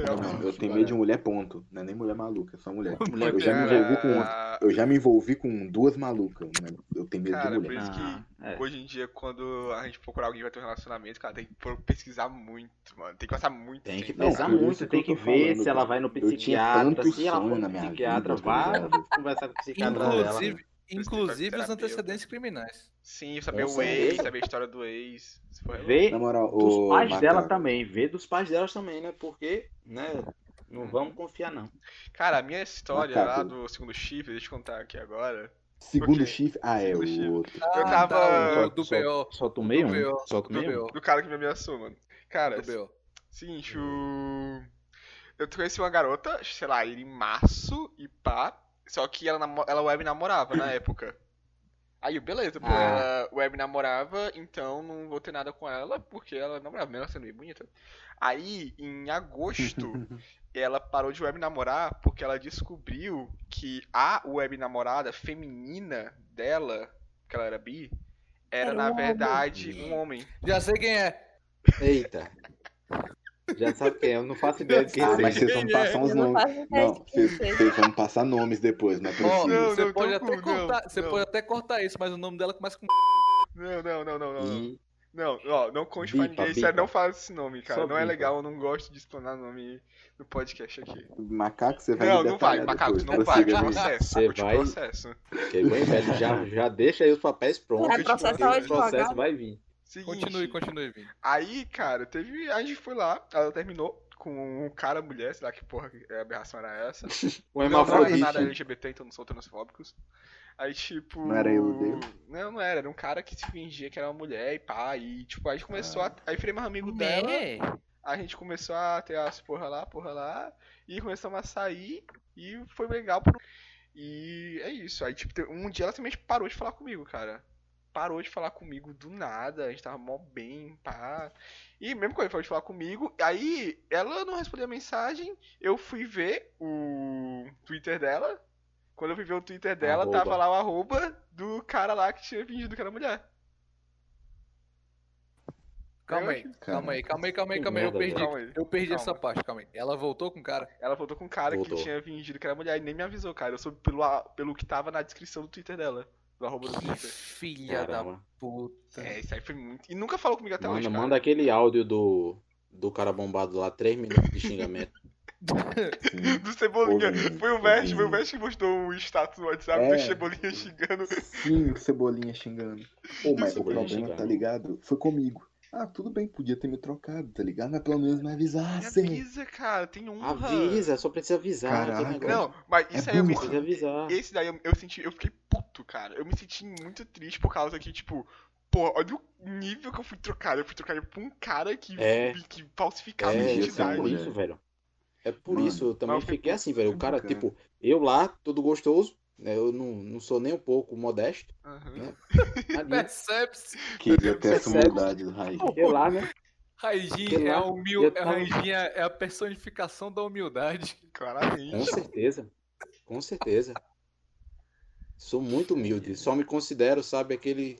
Não, não, eu tenho medo de mulher ponto. Não é nem mulher maluca, é só mulher. Mulher Eu já me envolvi com, eu já me envolvi com duas malucas. Eu tenho medo Cara, de por mulher. isso que Ah, é. hoje em dia, quando a gente procurar alguém vai ter um relacionamento, cara, tem que pesquisar muito, mano. Tem que passar muito Tem que por isso muito, tem que ver falando, se ela vai no psiquiatra. Se ela for no psiquiatra, vá ligado? conversar com o psiquiatra dela. Inclusive, os antecedentes criminais. Sim, saber o ex, certeza. saber a história do ex. Vê Na moral, dos pais dela também, vê dos pais delas também, né? Porque, né? Não vamos confiar, não. Cara, a minha história Macaco. lá do segundo chifre, deixa eu contar aqui agora. Segundo Ok. chifre. Ah, é Segundo o chifre. outro. Eu tava- tá, o do BO. Só tomei Do um. BO. Só Do tomei um. Do cara que me ameaçou, mano. Cara, Do BO. seguinte, o. Eu conheci uma garota, sei lá, em março e pá. Só que ela, ela web namorava na época. Aí, eu, beleza, pô, Ah. ela web namorava, então não vou ter nada com ela, porque ela namorava, mesmo ela sendo bem bonita. Aí, em agosto, ela parou de web namorar porque ela descobriu que a web namorada feminina dela, que ela era bi, era Era na um homem. verdade um homem. Já sei quem é. Eita. Já sabe quem é, eu não faço ideia de quem Ah, mas vocês vão passar uns nomes. Não, vocês vão passar nomes depois, não é Ó, preciso. Não, você não, pode até com- não, cortar, você não. pode até cortar isso, mas o nome dela começa com Não, não, não, não, não. não. E Não, ó, não conte pra Bipa, ninguém, bipa. sério, não fala esse nome, cara. Só não é bipa. legal, eu não gosto de explanar nome no podcast aqui. Macaco, você vai Não, não vai, macaco, depois. não vai, processo. Você vai- processo. fiquei bem velho, já, já deixa aí os papéis prontos. Vai processar o processo. Vai vir. Seguinte, Continue, continue, Vini. aí, cara, teve. A gente foi lá, ela terminou com um cara, mulher, sei lá que porra que aberração era essa. O Não, não era hermafrodite. nada LGBT, então não sou transfóbicos. Aí, tipo. Não era eu, odeio. Não, não era. Era um cara que se fingia que era uma mulher e pá. E, tipo, a gente começou Ah. a. Aí virei mais amigo dela. A gente começou a ter as porra lá, porra lá. E começamos a sair. E foi legal. Por... E é isso. Aí, tipo, um dia ela simplesmente parou de falar comigo, cara. Parou de falar comigo do nada. A gente tava mó bem, pá. E mesmo quando ele falou de falar comigo, aí ela não respondeu a mensagem. Eu fui ver o Twitter dela. Quando eu fui ver o Twitter dela, Arroba. tava lá o arroba do cara lá que tinha fingido que era mulher. Calma aí, calma aí, calma aí, calma aí, calma aí. Eu perdi, eu perdi Calma. essa parte, calma aí. Ela voltou com o cara? Ela voltou com um cara Voltou. que tinha fingido que era mulher e nem me avisou, cara. Eu soube pelo, pelo que tava na descrição do Twitter dela. Do arroba do Twitter. filha da Caramba. puta. É, isso aí foi muito. E nunca falou comigo até Manda, hoje, cara. manda aquele áudio do, do cara bombado lá, 3 minutos de xingamento. Do Cebolinha. Ô, Vini, Foi o Vest, foi o. Vest que postou o status no WhatsApp É. do Cebolinha xingando. Sim, o Cebolinha xingando. Ô, mas o problema, xingando. tá ligado? Foi comigo. Ah, tudo bem, podia ter me trocado, tá ligado? Mas pelo menos me Me avisassem. avisa, cara, tem honra. Avisa, só precisa avisar. Caraca. Não, mas isso É aí eu me avisar. Esse daí eu, eu senti, eu fiquei puto, cara. Eu me senti muito triste por causa que, tipo, pô, olha o nível que eu fui trocado. Eu fui trocado por um cara que, É. que falsificava É, é ser identidade. por mulher. isso, velho. É por Mano, isso, eu também eu fiquei assim, velho. O cara, cara. tipo, eu lá, todo gostoso, eu não, não sou nem um pouco modesto. Aham. Né? Percebe-se. Queria ter essa humildade do Raí. lá, né? Raijin é, humil... é, a tava- Raijin é é a personificação da humildade. Com Claramente. certeza. Com certeza. Sou muito humilde. Só me considero, sabe, aquele.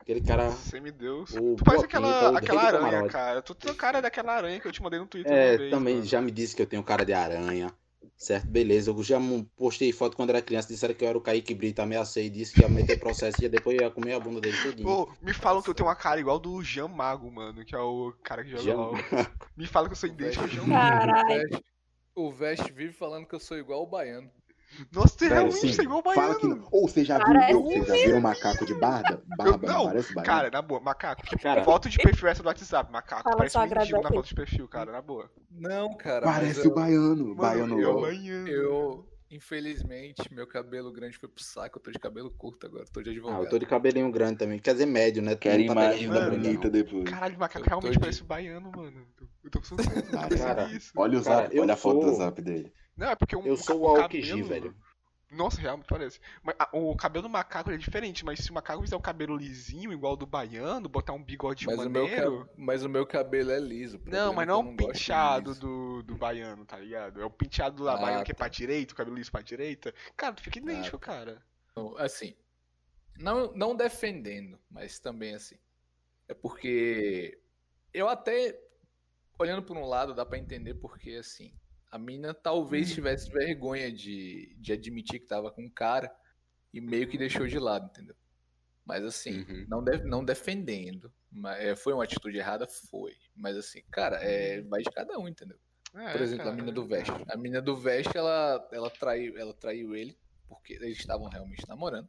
Aquele cara. Semideus. O Tu parece Boquinha, aquela, o rei aquela aranha, camarote. cara. Tu tem cara daquela aranha que eu te mandei no Twitter uma É, vez, também mano. já me disse que eu tenho cara de aranha. Certo, beleza. Eu já postei foto quando era criança. Disseram que eu era o Kaique Brito. Ameacei. Disse que ia meter processo e depois ia comer a bunda dele todinho. Pô, me falam que eu tenho uma cara igual do Jean Mago, mano, que é o cara que joga Jean LOL. Me falam que eu sou idêntico ao Jean Mago. O Vest vive falando que eu sou igual o baiano. Nossa, você Velho, realmente sim, que baiano. não. Ou você já viu, Parece você já viu um macaco de barba? Barba, não, não, parece baiano. Cara, na boa, macaco. Que Cara. foto de perfil é essa do WhatsApp, macaco. Fala Parece um mendigo na foto de perfil, cara, na boa. Não, cara. Parece eu, o baiano, Mano, baiano eu, baiano. eu, infelizmente, meu cabelo grande foi pro saco. Eu tô de cabelo curto agora. Tô de Ah, advogado. eu tô de cabelinho grande também. Quer dizer, médio, né? Quero tá imagem da bonita depois. Caralho, macaco Eu realmente de- parece o baiano, mano. Eu tô com certeza Cara, isso. Olha o Cara, zap, olha a foto do zap dele. Não, é porque um, Eu o sou o o Aokiji, velho. Nossa, realmente parece. Mas ah, o cabelo do macaco é diferente, mas se o macaco fizer um cabelo lisinho, igual do baiano, botar um bigode mas, o meu maneiro. ca- mas o meu cabelo é liso. o Não, mas é não é o de penteado do, do baiano, tá ligado? É o penteado do Ah, baiano que é tá. pra direita, o cabelo liso pra direita. Cara, tu fica idêntico, cara. Então, Assim, não, não defendendo, mas também assim. É porque eu até, olhando por um lado, dá pra entender porque, assim, a mina talvez tivesse vergonha de, de admitir que tava com um cara e meio que deixou de lado, entendeu? Mas assim, Uhum. não, de- não defendendo. Mas, é, foi uma atitude errada? Foi. Mas assim, cara, é, vai de cada um, entendeu? É, Por exemplo, a cara. mina do Vest. A mina do Vest, ela, ela, traiu, ela traiu ele, porque eles estavam realmente namorando.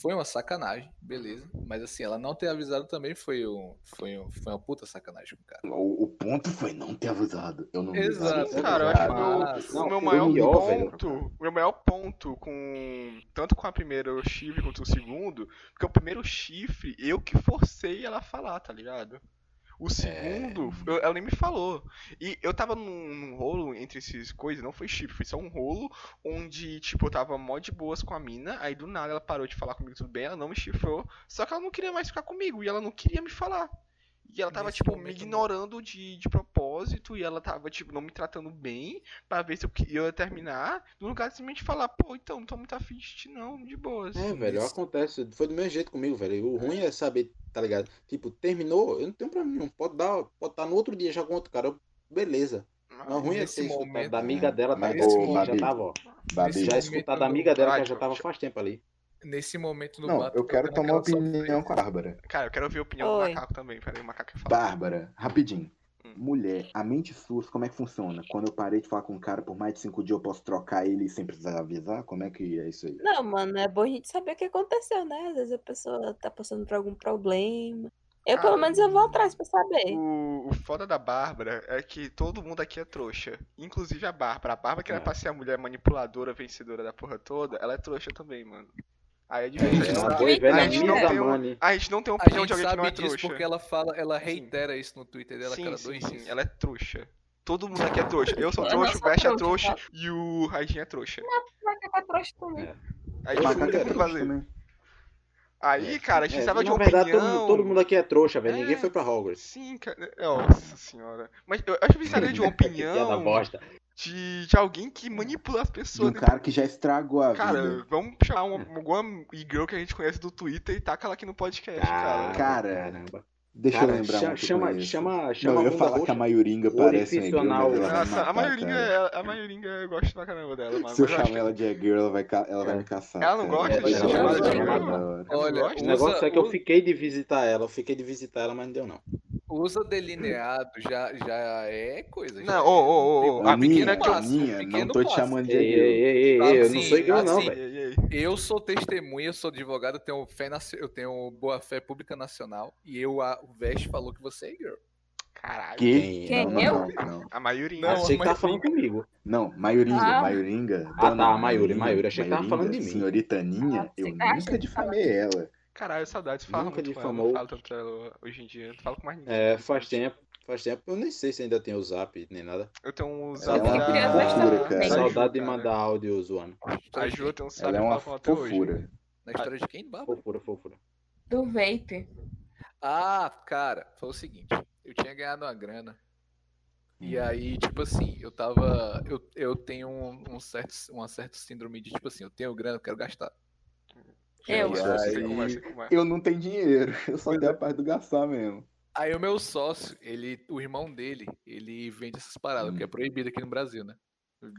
Foi uma sacanagem, beleza. Mas assim, ela não ter avisado também foi, um, foi, um, foi uma puta sacanagem com o cara. O, o ponto foi não ter avisado. Eu não Exato. isso. Cara, eu acho que o meu, maior pior, velho. ponto, o meu maior ponto com tanto com a primeira chifre quanto o segundo, porque o primeiro chifre eu que forcei ela a falar, tá ligado? O segundo, eu- ela nem me falou. E eu tava num, num rolo entre esses coisas, não foi chifre, foi só um rolo onde, tipo, eu tava mó de boas com a mina, aí do nada ela parou de falar comigo tudo bem, ela não me chifrou, só que ela não queria mais ficar comigo, e ela não queria me falar. E ela tava, Nesse tipo, me não. ignorando de, de propósito, e ela tava, tipo, não me tratando bem, pra ver se eu ia terminar, no lugar de simplesmente falar, pô, então, não tô muito afim de ti não, de boas. É, velho, Isso. acontece. Foi do mesmo jeito comigo, velho. O ruim é saber, tá ligado? Tipo, terminou, eu não tenho problema nenhum. Pode dar, pode estar no outro dia já com outro cara. eu- Beleza. Mas o ruim é escutado momento, da amiga dela, tá ô, já tava, ó. Babi, Já escutado da amiga dela, que já tava faz tempo ali. Nesse momento no Não, bar, eu quero tomar opinião com a Bárbara. Cara, eu quero ouvir a opinião do Oi. macaco também, peraí, o macaco quer falar. Bárbara, rapidinho. Hum. Mulher, a mente sua, como é que funciona? Quando eu parei de falar com um cara por mais de cinco dias, eu posso trocar ele sem precisar avisar? Como é que é isso aí? Não, mano, é bom a gente saber o que aconteceu, né? Às vezes a pessoa tá passando por algum problema. Eu, Cara, pelo menos, eu vou atrás pra saber. O, o foda da Bárbara é que todo mundo aqui é trouxa. Inclusive a Bárbara. A Bárbara que era É. pra ser a mulher manipuladora, vencedora da porra toda, ela é trouxa também, mano. Aí é difícil. É a gente e não- a gente não tem um-. A gente não tem A opinião de gente alguém que não é trouxa. porque ela fala, ela reitera isso no Twitter dela a sim, sim, dois sim, dias. ela é trouxa. Todo mundo aqui é trouxa. Eu sou não trouxa, o Vest é trouxa, trouxa e o Raidinho é trouxa. Ficar trouxa também. É. Aí Eu todo acho mundo que é é muito trouxa vazio. também. Aí, cara, a gente É, precisava de uma verdade, todo, opinião. todo mundo aqui é trouxa, velho. É. Ninguém foi pra Hogwarts. Sim, cara. Nossa senhora. Mas eu acho que precisaria de uma opinião bosta. De, de alguém que manipula as De pessoas. um cara que já estragou a Cara, vida. vamos chamar uma, alguma e-girl que a gente conhece do Twitter e taca ela aqui no podcast, cara. Cara, Caramba. Deixa Cara, eu lembrar chama, chama, chama Não, eu ia falar que a. Maioringa parece uma mas ela vai Nossa, matar, a maiorinha, cara. ela- a maiorinha eu gosto pra caramba dela, mano. Se eu mas chamar ela de e-girl, ela vai, ela vai me caçar. Ela não cara. gosta de Ela chamada me de chamar girl? Olha. O negócio Usa- é que eu fiquei de visitar ela, eu fiquei de visitar ela, mas não deu não. Usa delineado já, já é coisa. Não, é- ô, ô, ô, a pequena que eu- Aninha, não tô te chamando de Ei, eu não Assim, sou igual não, assim, velho. Eu sou testemunha, eu sou advogado, eu tenho fé naci- eu tenho boa fé pública nacional e eu a, o Vest falou que você é girl. Caralho. Que? Quem? Não, Eu? não, não. A maioria. Não, Achei que tá mas- falando comigo. Não, Maioringa, Ah. Maioringa. Ah, tá, Maioringa, Mayuri, achei que tava falando de mim. Senhorita Aninha, Ah, eu acha nunca que difamei ela. Caralho, saudades. Fala Nunca muito com ela, difamou. Não falo tanto ela hoje em dia. Não falo com mais ninguém. É, faz tempo, Faz tempo. Eu nem sei se ainda tem o zap nem nada. Eu tenho um Ela zap é uma criança, da... fofura, cara. bem. Saudade de cara. mandar áudio zoando. A Ju tem um zap Ela é que uma ela até hoje. fofura. Na história de quem, Bárbara? Fofura, fofura. Do vape. Ah, cara, foi o seguinte. Eu tinha ganhado uma grana. E Hum. aí, tipo assim, eu tava. Eu, eu tenho um, um certo, uma certa síndrome de, tipo assim, eu tenho grana, eu quero gastar. Eu. E Eu aí- é, é. Eu não tenho dinheiro, eu só tenho a parte do gastar mesmo. Aí o meu sócio, ele, o irmão dele, ele vende essas paradas, Hum. que é proibido aqui no Brasil, né?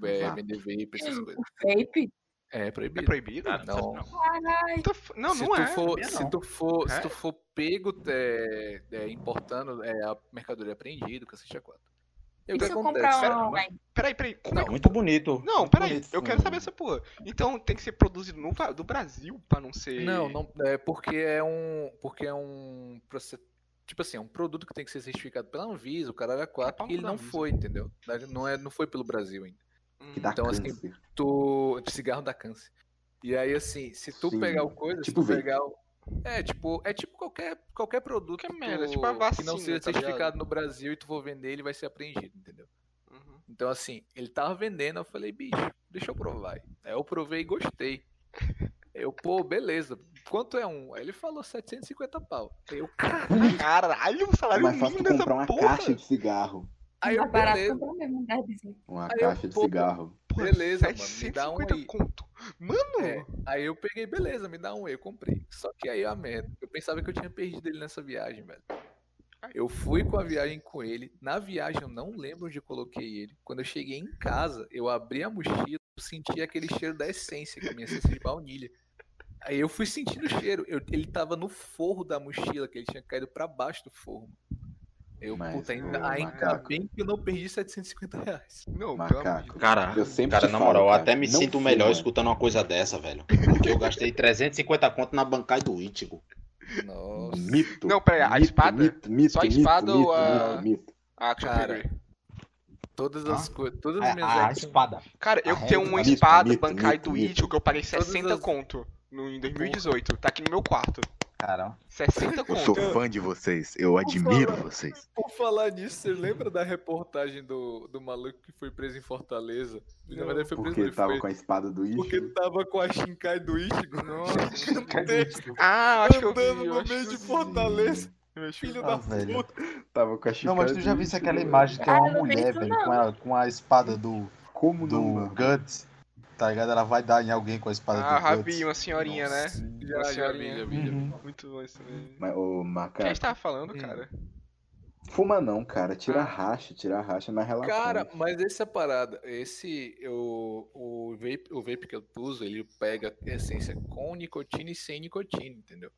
É, vender vape, essas coisas. Vape? É É proibido. proibido? Ah, não. Caralho. Então, f- Não, se não tu é. For, se não. tu for, se É? tu for pego é, é, importando, é, a mercadoria apreendida, cacete a quatro. E o E que se eu acontece? comprar Pera, online? Peraí, peraí. Como é que... Muito bonito. Não, muito peraí. bonito. Eu quero saber essa porra. Então tem que ser produzido no do Brasil pra não ser. Não, não, é porque é um, porque é um processo, tipo assim, é um produto que tem que ser certificado pela Anvisa, o caralho é quatro, pau e ele não Anvisa. foi, entendeu? Não é, não foi pelo Brasil ainda. Hum, Que dá Então, assim, câncer. Tu, cigarro dá câncer. E aí assim, se tu Sim, pegar o coisa, tipo se tu vape. pegar o é tipo, é tipo qualquer qualquer produto Que merda, tu- tipo a que vacina, não seja tá ligado? certificado no Brasil e tu for vender, ele vai ser apreendido, entendeu? uhum. Então, assim, ele tava vendendo, eu falei, bicho, deixa eu provar. aí. Eu provei e gostei. Eu, pô, beleza. Quanto é um? Aí ele falou 750 pau. Eu, Caralho, o É salário mais fácil comprar uma porra. caixa de cigarro. aí eu beleza, comprar mesmo um. Uma Aí eu, caixa de pô, cigarro. Porra, beleza, mano, me dá um 750 aí. conto. Mano, É, aí eu peguei, beleza, me dá um aí, eu comprei. Só que aí a merda, eu pensava que eu tinha perdido ele nessa viagem, velho. Eu fui com a viagem com ele. Na viagem eu não lembro onde coloquei ele. Quando eu cheguei em casa, eu abri a mochila, eu senti aquele cheiro da essência, que é a minha essência de baunilha. Aí eu fui sentindo o cheiro. Eu- ele tava no forro da mochila, que ele tinha caído pra baixo do forro. Eu, Mas, puta, ainda, ainda bem que eu não perdi 750 reais. não, Macaco. Cara, Eu sempre cara, na falo, moral, eu cara, até me sinto melhor fuma. escutando uma coisa dessa, velho. Porque eu gastei 350 conto na bancada do Itigo. Nossa. Mito. Não, peraí, a mito, espada? Mito, mito, Só a espada mito, ou a- mito, mito. Ah, que eu Cara. Todas as coisas, todas as A, minhas a actions- espada. Cara, eu Ah, tenho é? uma espada mito, do mito. Ichigo que eu paguei Todas 60 as- conto no, em 2018. Tá aqui no meu quarto. Caramba. 60 Eu sou conto. fã de vocês, eu admiro vocês. Por falar nisso, você lembra da reportagem do, do maluco que foi preso em Fortaleza? Ele, na verdade, foi preso Porque ele tava foi, com a espada do porque Ichigo. tava com a Shinkai do Ichigo. Gigantesco, Ah, acho que eu vi. andando no meio de. Fortaleza. Filho. Ah, da velho. puta. Tava com a Não, chicane mas tu já do viu Ichigo, aquela imagem que é Ah, uma não vi mulher, velho, não. com a, com a espada do, Como não, do mano? Guts, tá ligado? Ela vai dar em alguém com a espada Ah, do Rabi, Guts. uma senhorinha, né? Nossa, Uma Já, já vi, senhorinha. já vi, já vi. Uhum. Muito bom isso também. Mas, ô, O que a macaco, gente tava falando, Hum. cara? fuma não, cara. Tira Ah. a racha, tira a racha é mais relaxante. Cara, mas essa é a parada. Esse, eu, o, vape, o vape que eu uso, ele pega essência com nicotina e sem nicotina, entendeu?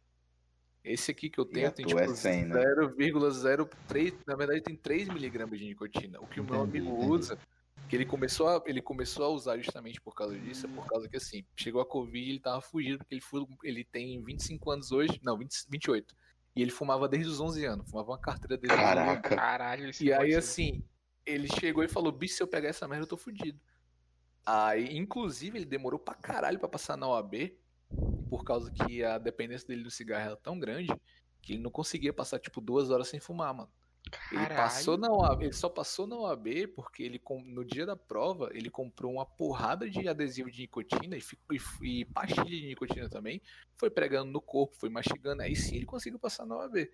Esse aqui que eu tenho tem tua tipo é 100, né? 0,03, na verdade tem 3 miligramas de nicotina. O que o meu Entendi, amigo entendi. usa, que ele começou, a, ele começou a usar justamente por causa disso, é por causa que assim, chegou a Covid e ele tava fugindo, porque ele, fu- ele tem 25 anos hoje, não, 20, 28. E ele fumava desde os 11 anos, fumava uma carteira desde 11 anos. Caraca. Caralho, E aí, ser. assim, ele chegou e falou: bicho, se eu pegar essa merda, eu tô fudido. Aí, inclusive, ele demorou pra caralho pra passar na OAB, por causa que a dependência dele do cigarro era tão grande que ele não conseguia passar, tipo, duas horas sem fumar, mano. Ele Caralho. passou na OAB, ele só passou na OAB porque ele no dia da prova ele comprou uma porrada de adesivo de nicotina e, ficou- e, e pastilha de nicotina também, foi pregando no corpo, foi mastigando, aí sim ele conseguiu passar na OAB.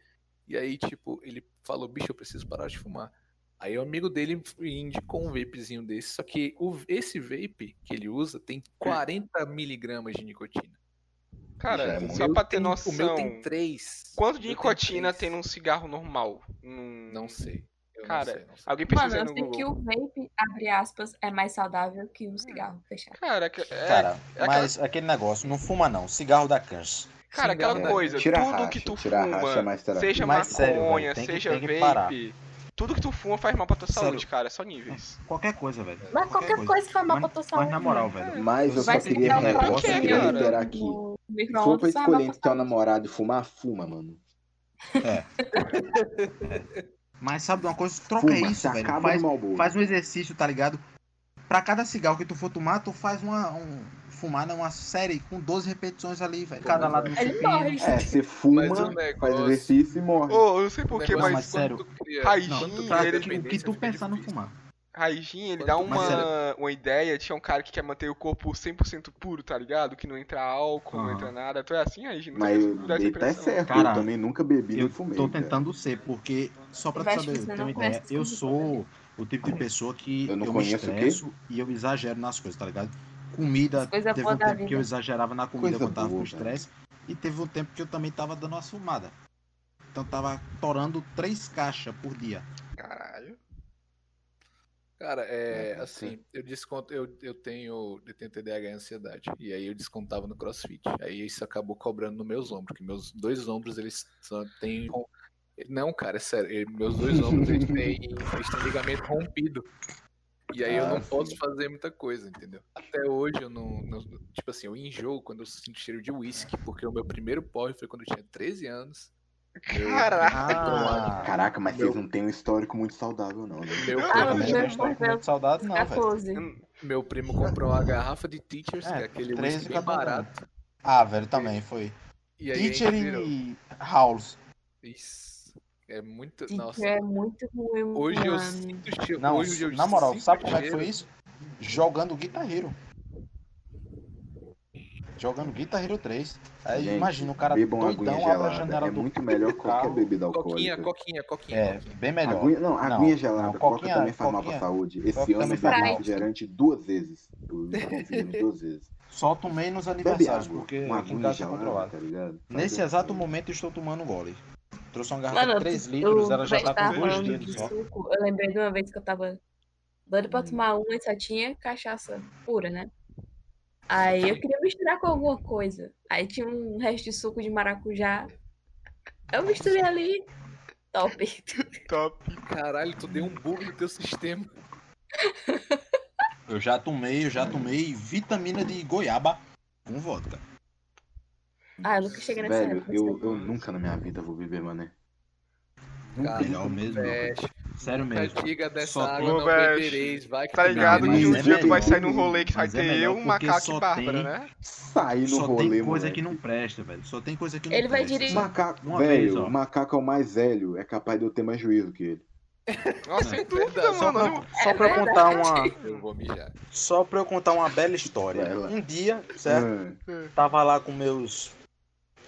E aí, tipo, ele falou, bicho, eu preciso parar de fumar. Aí o amigo dele indicou um vapezinho desse, só que o- esse vape que ele usa tem 40 miligramas de nicotina. Cara, é só pra ter tem- noção. O meu tem 3. Quanto de nicotina tem num cigarro normal? Num- Não sei. Eu não Cara, sei, não sei. Alguém Mano, pesquisa aí eu no sei Google. que o vape, abre aspas, é mais saudável que o cigarro fechado. Cara, é, Cara, é aquela- mas aquele negócio, não fuma não. Cigarro dá câncer. cara, aquela coisa, tudo racha, que tu tira a racha é fuma, mais seja sério, maconha, que- seja que parar. vape, tudo que tu fuma faz mal pra tua Sério. saúde, cara, é só níveis. Qualquer coisa, velho. Mas qualquer coisa faz mal pra tua saúde. Mas na moral, mano. velho. Mas eu só queria um negócio, eu queria cara. liberar aqui. Se for pra micro-ondas, faz mal escolher pra entre saúde. namorada e fumar, fuma, mano. Mas sabe de uma coisa? Troca Fuma, isso, velho. acaba Faz, faz um exercício, tá ligado? pra cada cigarro que tu for tomar, tu faz uma. Um, fumar numa série com 12 repetições ali, velho. Cada lado no Ele supino. morre. É, você fuma, Mas o faz negócio- exercício e morre. Ô, eu não sei porquê, Negócio, mas mas sério. cria- Raijin, Não, tipo, o que tu fica pensar no fumar. Raijin, ele Quando dá uma, uma ideia. Tinha um cara que quer manter o corpo 100% puro, tá ligado? Que não entra álcool, não Aham. entra nada. Tu é assim, Raijin? Não Mas ele tá certo, Cara, eu também nunca bebi nem Eu fumei. tô cara. tentando ser, porque, só pra Eu tu saber, ter não uma ideia, eu tipo de sou o tipo de pessoa que Eu não me conheço o quê? estresso e eu exagero nas coisas, tá ligado? Comida, Coisa teve um tempo que eu exagerava na comida Coisa quando tava boa, com estresse, e teve um tempo que eu também tava dando uma fumada. Então tava torando três caixas por dia. Caralho. Cara, é É, assim, eu desconto, eu, eu tenho, eu tenho TDAH e ansiedade. E aí eu descontava no CrossFit. Aí isso acabou cobrando nos meus ombros, que meus dois ombros eles só têm Não, cara, é sério, meus dois ombros eles têm, eles têm ligamento rompido. E aí eu Ah, não sim. posso fazer muita coisa, entendeu? Até hoje eu não, não- tipo assim, eu enjoo quando eu sinto cheiro de uísque, porque o meu primeiro porre foi quando eu tinha 13 anos. Eu- Caraca. Ah, Caraca, mas Meu- vocês não têm um histórico muito saudável, não, né? Meu Ah, primo, eu não estou com morreu muito saudade, não, velho. 14. meu primo comprou uma garrafa de Teachers, É, que é aquele 13 whisky bem 14 barato. Ah, velho, também foi. E aí Teacher e House. Isso. É muito. Teacher Nossa. é muito ruim, Hoje eu mano. sinto o cheiro. Não, hoje eu na moral, sinto sabe como é que foi isso? Jogando Guitar Hero. Jogando Guitar Hero 3. Aí Gente, imagina o cara Bebam doidão, abre a gelada. janela É do muito melhor que qualquer bebida Coquinha, alcoólica. coquinha, coquinha. É, coquinha. bem melhor. Aguinha, não, Não, aguinha gelada. não, Coca coquinha- também faz mal pra saúde. Esse ano eu bebi refrigerante duas vezes. Eu duas vezes. Só tomei nos aniversários, água. porque Uma aguinha casa é gelada, controlado. tá ligado? Nesse exato momento eu estou tomando gole. Trouxe uma garrafa Mano, de 3 tu- litros, ela já tá com dois falando dedos de só. suco. Eu lembrei de uma vez que eu tava doido pra tomar uma e só tinha cachaça pura, né? Aí eu queria misturar com alguma coisa. Aí tinha um resto de suco de maracujá. Eu misturei ali. Top. Top. Caralho, tu deu um bug no teu sistema. Eu já tomei, eu já tomei vitamina de goiaba com vodka. Ah, eu nunca cheguei nessa Velho, época. eu, eu nunca na minha vida vou beber, mané. Cara, Melhor mesmo. Veste, Sério mesmo. fatiga dessa Só água, não Veste. bebereis. Vai que Tá ligado que um é dia tu vai sair num rolê que vai é ter melhor eu, um macaco e Bárbara, tem- né? Sair no Só rolê, tem coisa moleque. que não presta, velho. Só tem coisa que não Ele vai presta. dirigir. Macaco, Uma vez, velho, ó. o macaco é o mais velho. É capaz de eu ter mais juízo que ele. Nossa, sem É dúvida, verdade. Só mano. pra, só pra eu contar uma. Eu vou mijar. Só pra eu contar uma bela história. Vai. Um dia, certo? Tava lá com meus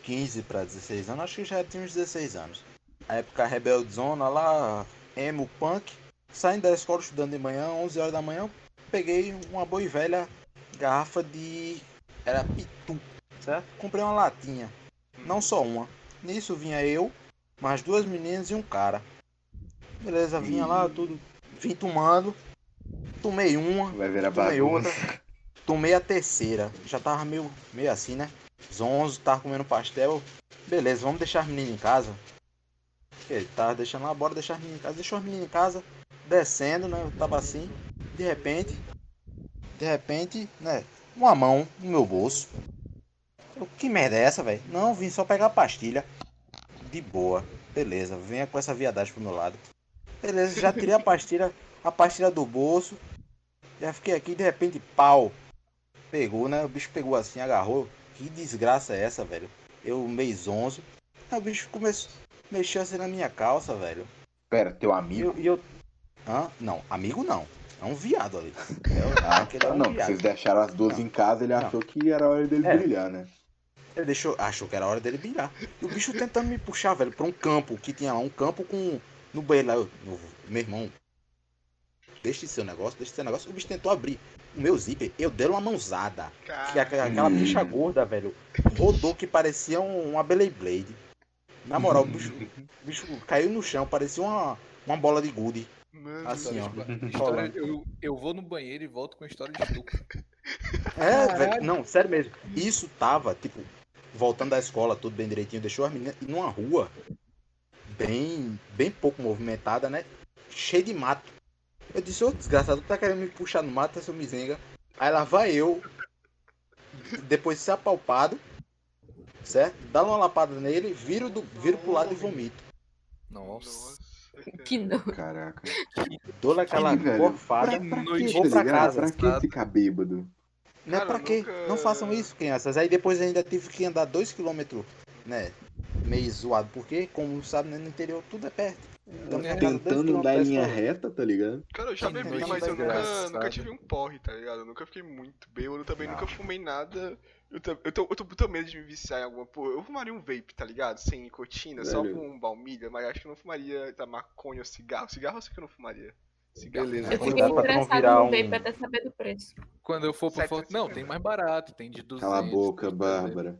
15 pra 16 anos, acho que já tinha uns 16 anos. A época rebeldzona lá, emo, punk. Saindo da escola estudando de manhã, 11 horas da manhã, peguei uma boa e velha garrafa de. Era pitu, certo? Comprei uma latinha, não só uma. Nisso vinha eu, mais duas meninas e um cara. Beleza, vinha lá, tudo. Vim tomando. Tomei uma, vai virar Tomei bagunça. outra. Tomei a terceira. Já tava meio, meio assim, né? Zonzo, tava comendo pastel. Beleza, vamos deixar as meninas em casa. Ele tava deixando lá, bora deixar as meninas em casa. Deixou as meninas em casa, descendo, né? Eu tava assim. De repente, de repente, né? Uma mão no meu bolso. Eu, que merda é essa, velho? Não, vim só pegar a pastilha. De boa. Beleza, venha com essa viadagem pro meu lado. Beleza, já tirei a pastilha, a pastilha do bolso. Já fiquei aqui, de repente, pau. Pegou, né? O bicho pegou assim, agarrou. Que desgraça é essa, velho? Eu zonzo. Aí o bicho começou, mexeu assim na minha calça, velho. Pera, teu amigo? eu, e eu... Hã? Não, amigo não. É um viado ali. É, Ah, é um não, viado. vocês deixaram as duas Não. em casa, ele Não. achou que era hora dele É. brilhar, né? Ele deixou, achou que era hora dele brilhar. E o bicho tentando me puxar, velho, pra um campo que tinha lá, um campo com. No banheiro lá, eu, meu irmão. Deixa esse seu negócio, deixa esse seu negócio. O bicho tentou abrir o meu zíper, eu dei uma mãozada. Que aquela, aquela bicha gorda, velho, rodou que parecia um, uma Beyblade. Na moral, o bicho, o bicho caiu no chão, parecia uma, uma bola de gude. Mano, Assim, ó. História- eu, eu vou no banheiro e volto com história de estupro. É, velho, não, sério mesmo. Isso tava, tipo, voltando da escola, tudo bem direitinho, deixou as meninas numa rua bem, bem pouco movimentada, né? Cheio de mato. Eu disse, ô desgraçado, tu tá querendo me puxar no mato, seu misenga. Aí lá vai eu, depois de ser apalpado, certo? Dá uma lapada nele, viro, do, viro pro lado e vomito. Nossa. Que não. Caraca. Dou aquela gorfada. Vou tá pra ligado? casa, Pra que ficar bêbado? Não é Cara, pra quê? nunca- Não façam isso, crianças. Aí depois ainda tive que andar 2km, né? Meio zoado. Porque, como sabe, né, no interior tudo é perto. É, pra dois Tentando andar em linha reta, tá ligado? Cara, eu já bebi, mas eu nunca, desgraçada. nunca tive um porre, tá ligado? Eu nunca fiquei muito bêbado, também nunca fumei nada. Eu, tô- eu, tô, eu tô com medo de me viciar em alguma porra. Eu fumaria um vape, tá ligado? Sem nicotina, só Velho. com baunilha, mas acho que eu não fumaria da maconha ou cigarro. Cigarro eu sei que eu não fumaria. Cigarro. Beleza. Eu fiquei pra virar no um- vape até saber do preço. Quando eu for Forte. 750. Não, tem mais barato, tem de 200. Cala a boca, 300. Bárbara.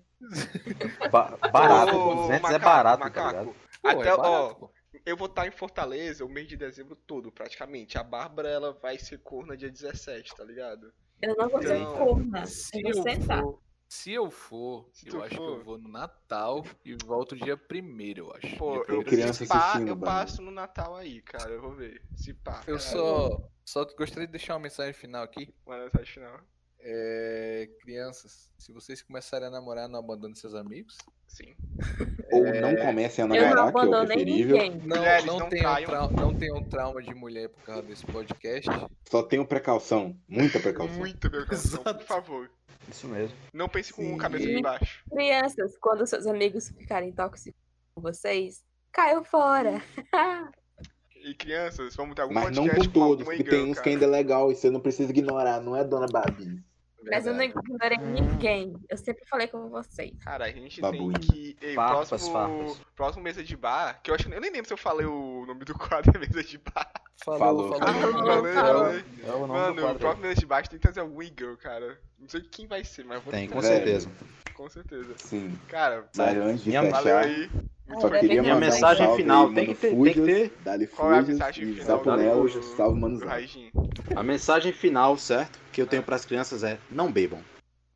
Ba- barato, Ô, 200 é macaco, barato, tá macaco. ligado? Pô, Até, é ó, barato, pô. Eu vou estar em Fortaleza o mês de dezembro todo, praticamente. A Bárbara, ela vai ser corna dia 17, tá ligado? Eu não vou ser Não. corna. Se Eu vou eu sentar. for, se eu for, Se eu acho que for. eu vou no Natal e volto dia primeiro, eu acho. Pô, eu, criança se pá, eu passo no Natal aí, cara. Eu vou ver. Se pá. Eu caralho. só, só gostaria de deixar uma mensagem final aqui. Mano, mensagem final. É, crianças, se vocês começarem a namorar, não abandonem seus amigos. Sim. Ou É, não comecem a namorar, que é o preferível. Não, Mulheres, não, não tenham trau- não tenham trauma de mulher por causa desse podcast. Só tenham precaução. Muita precaução. Muita precaução, por Exato. favor. Isso mesmo. Não pense com a cabeça de baixo. Crianças, quando seus amigos ficarem tóxicos com vocês, caiam fora. E crianças, vamos ter algum Mas não com todos, porque tem uns cara. que ainda é legal e você não precisa ignorar, não é dona Babi. Mas eu não ignorei ninguém. Eu sempre falei com vocês. Cara, a gente Babuinho. tem que. Ei, Farpas, próximo, farpas. próximo mesa de bar, que eu acho que eu nem lembro se eu falei o nome do quadro é mesa de bar. Falou, Falou. falou. Ah, falou. É o Mano, o próximo mesa de bar a gente tem que trazer algum e-girl, cara. Não sei quem vai ser, mas eu vou Tem, com certeza. Com certeza. Sim. Cara, Minha- valeu aí. Só Minha queria mandar um mensagem salve final aí, tem que ter- tem que ter- Dali Qual é a Fujas mensagem e final do- salve Mano? A mensagem final, certo? Que eu tenho pras crianças é: não bebam.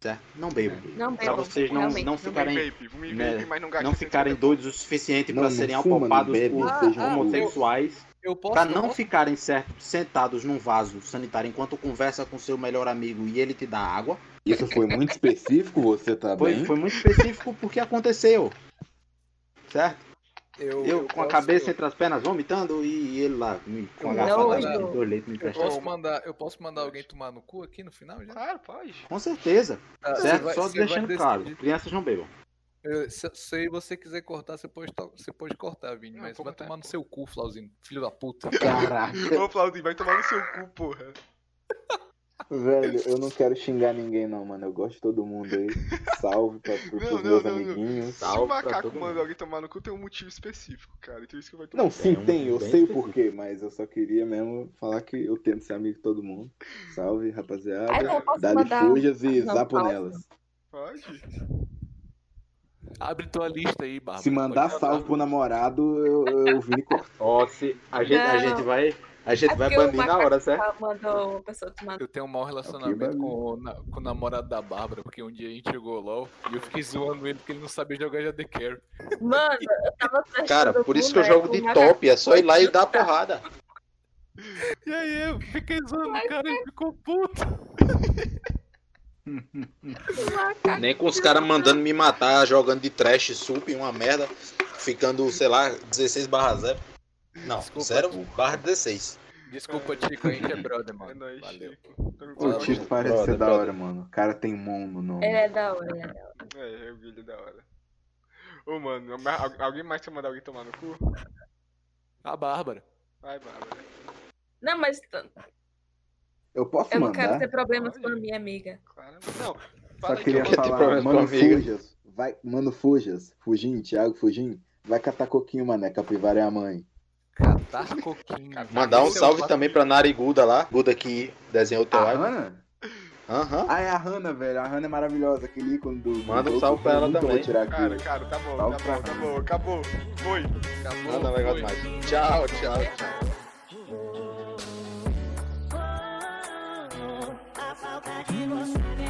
Certo? Não bebam. Não Pra bebam, vocês não, não ficarem, vape, né, não gaste não 150 ficarem doidos o suficiente não serem apalpados por um homossexuais. Eu posso, Pra eu não ficarem certo, sentados num vaso sanitário enquanto conversa com seu melhor amigo e ele te dá água. Isso foi muito específico, você tá Foi, bem? foi muito específico porque aconteceu. Certo? eu, Eu eu com a cabeça entre as pernas vomitando e ele lá me- com a Eu garrafa mandar- dois leitos me Eu emprestando. posso mandar, eu posso mandar alguém tomar no cu aqui no final já? Claro, pode. Com certeza. Tá, certo? vai- Só deixando claro. Crianças não bebam. Eu- se, se você quiser cortar, você pode, to- você pode cortar, Vini, Não, mas vai tomar no seu cu, Flauzinho, filho da puta. Caraca, Ô, Claudinho, vai tomar no seu cu, porra. Velho, eu não quero xingar ninguém não, mano. Eu gosto de todo mundo aí. Salve pra, pro, Não, pros não, meus não, não. amiguinhos. Se o Salve macaco todo manda mundo. alguém tomar no cu, tem um motivo específico, cara. Então isso que vai tomar Não, sim, um tem, eu sei o específico. porquê, mas eu só queria mesmo falar que eu tento ser amigo de todo mundo. Salve, rapaziada. Dali mandar- Fujas e Não, Zapo nelas. Pode? Abre tua lista aí, Bárbara. Se mandar salve pro namorado, eu, eu vim e corto. Ó, se a gente, a gente vai. A gente É vai banir na hora, certo? Mandou uma pessoa tomar Eu tenho um mau relacionamento com, o na- com o namorado da Bárbara, porque um dia a gente jogou LOL e eu fiquei zoando ele porque ele não sabia jogar de AD Carry. Mano, eu tava Cara, por isso que eu jogo de macaco- top, é só ir lá e dar porrada. E aí eu fiquei zoando o cara e ficou puto. Nem com os caras mandando me matar, jogando de trash, sup, uma merda, ficando, sei lá, 16 barra 0. Não, Desculpa. 0 barra 16. Desculpa, Tico, a gente é brother, É mano. nóis, Valeu. O Tico parece brother, ser da brother. hora, mano. O cara tem Mon no nome. Ele é da hora, ele é da hora. É, o Guilherme da hora. Ô, mano, ma- al- alguém mais quer mandar alguém tomar no cu? A Bárbara. Vai, Bárbara. Não, mas Eu posso eu não quero mandar? ter problemas com a minha amiga. Claro. Não, Só queria que eu falar, mano. Fujas, vai, mano Fujas, Fugim, Thiago Fugim, vai catar coquinho, mané, capivara é a mãe. Catar coquinho. Mandar um salve também pra Nariguda lá. Guda que desenhou o teu Aham. Aham. Ah, é a Hanna, velho. A Hanna é maravilhosa, aquele ícone do. Manda um salve pra ela também. Tirar. Cara, cara, tá bom, acabou, bom, tá acabou. Foi. Acabou. Não, não, negócio mais. Tchau, tchau, tchau. A falta de você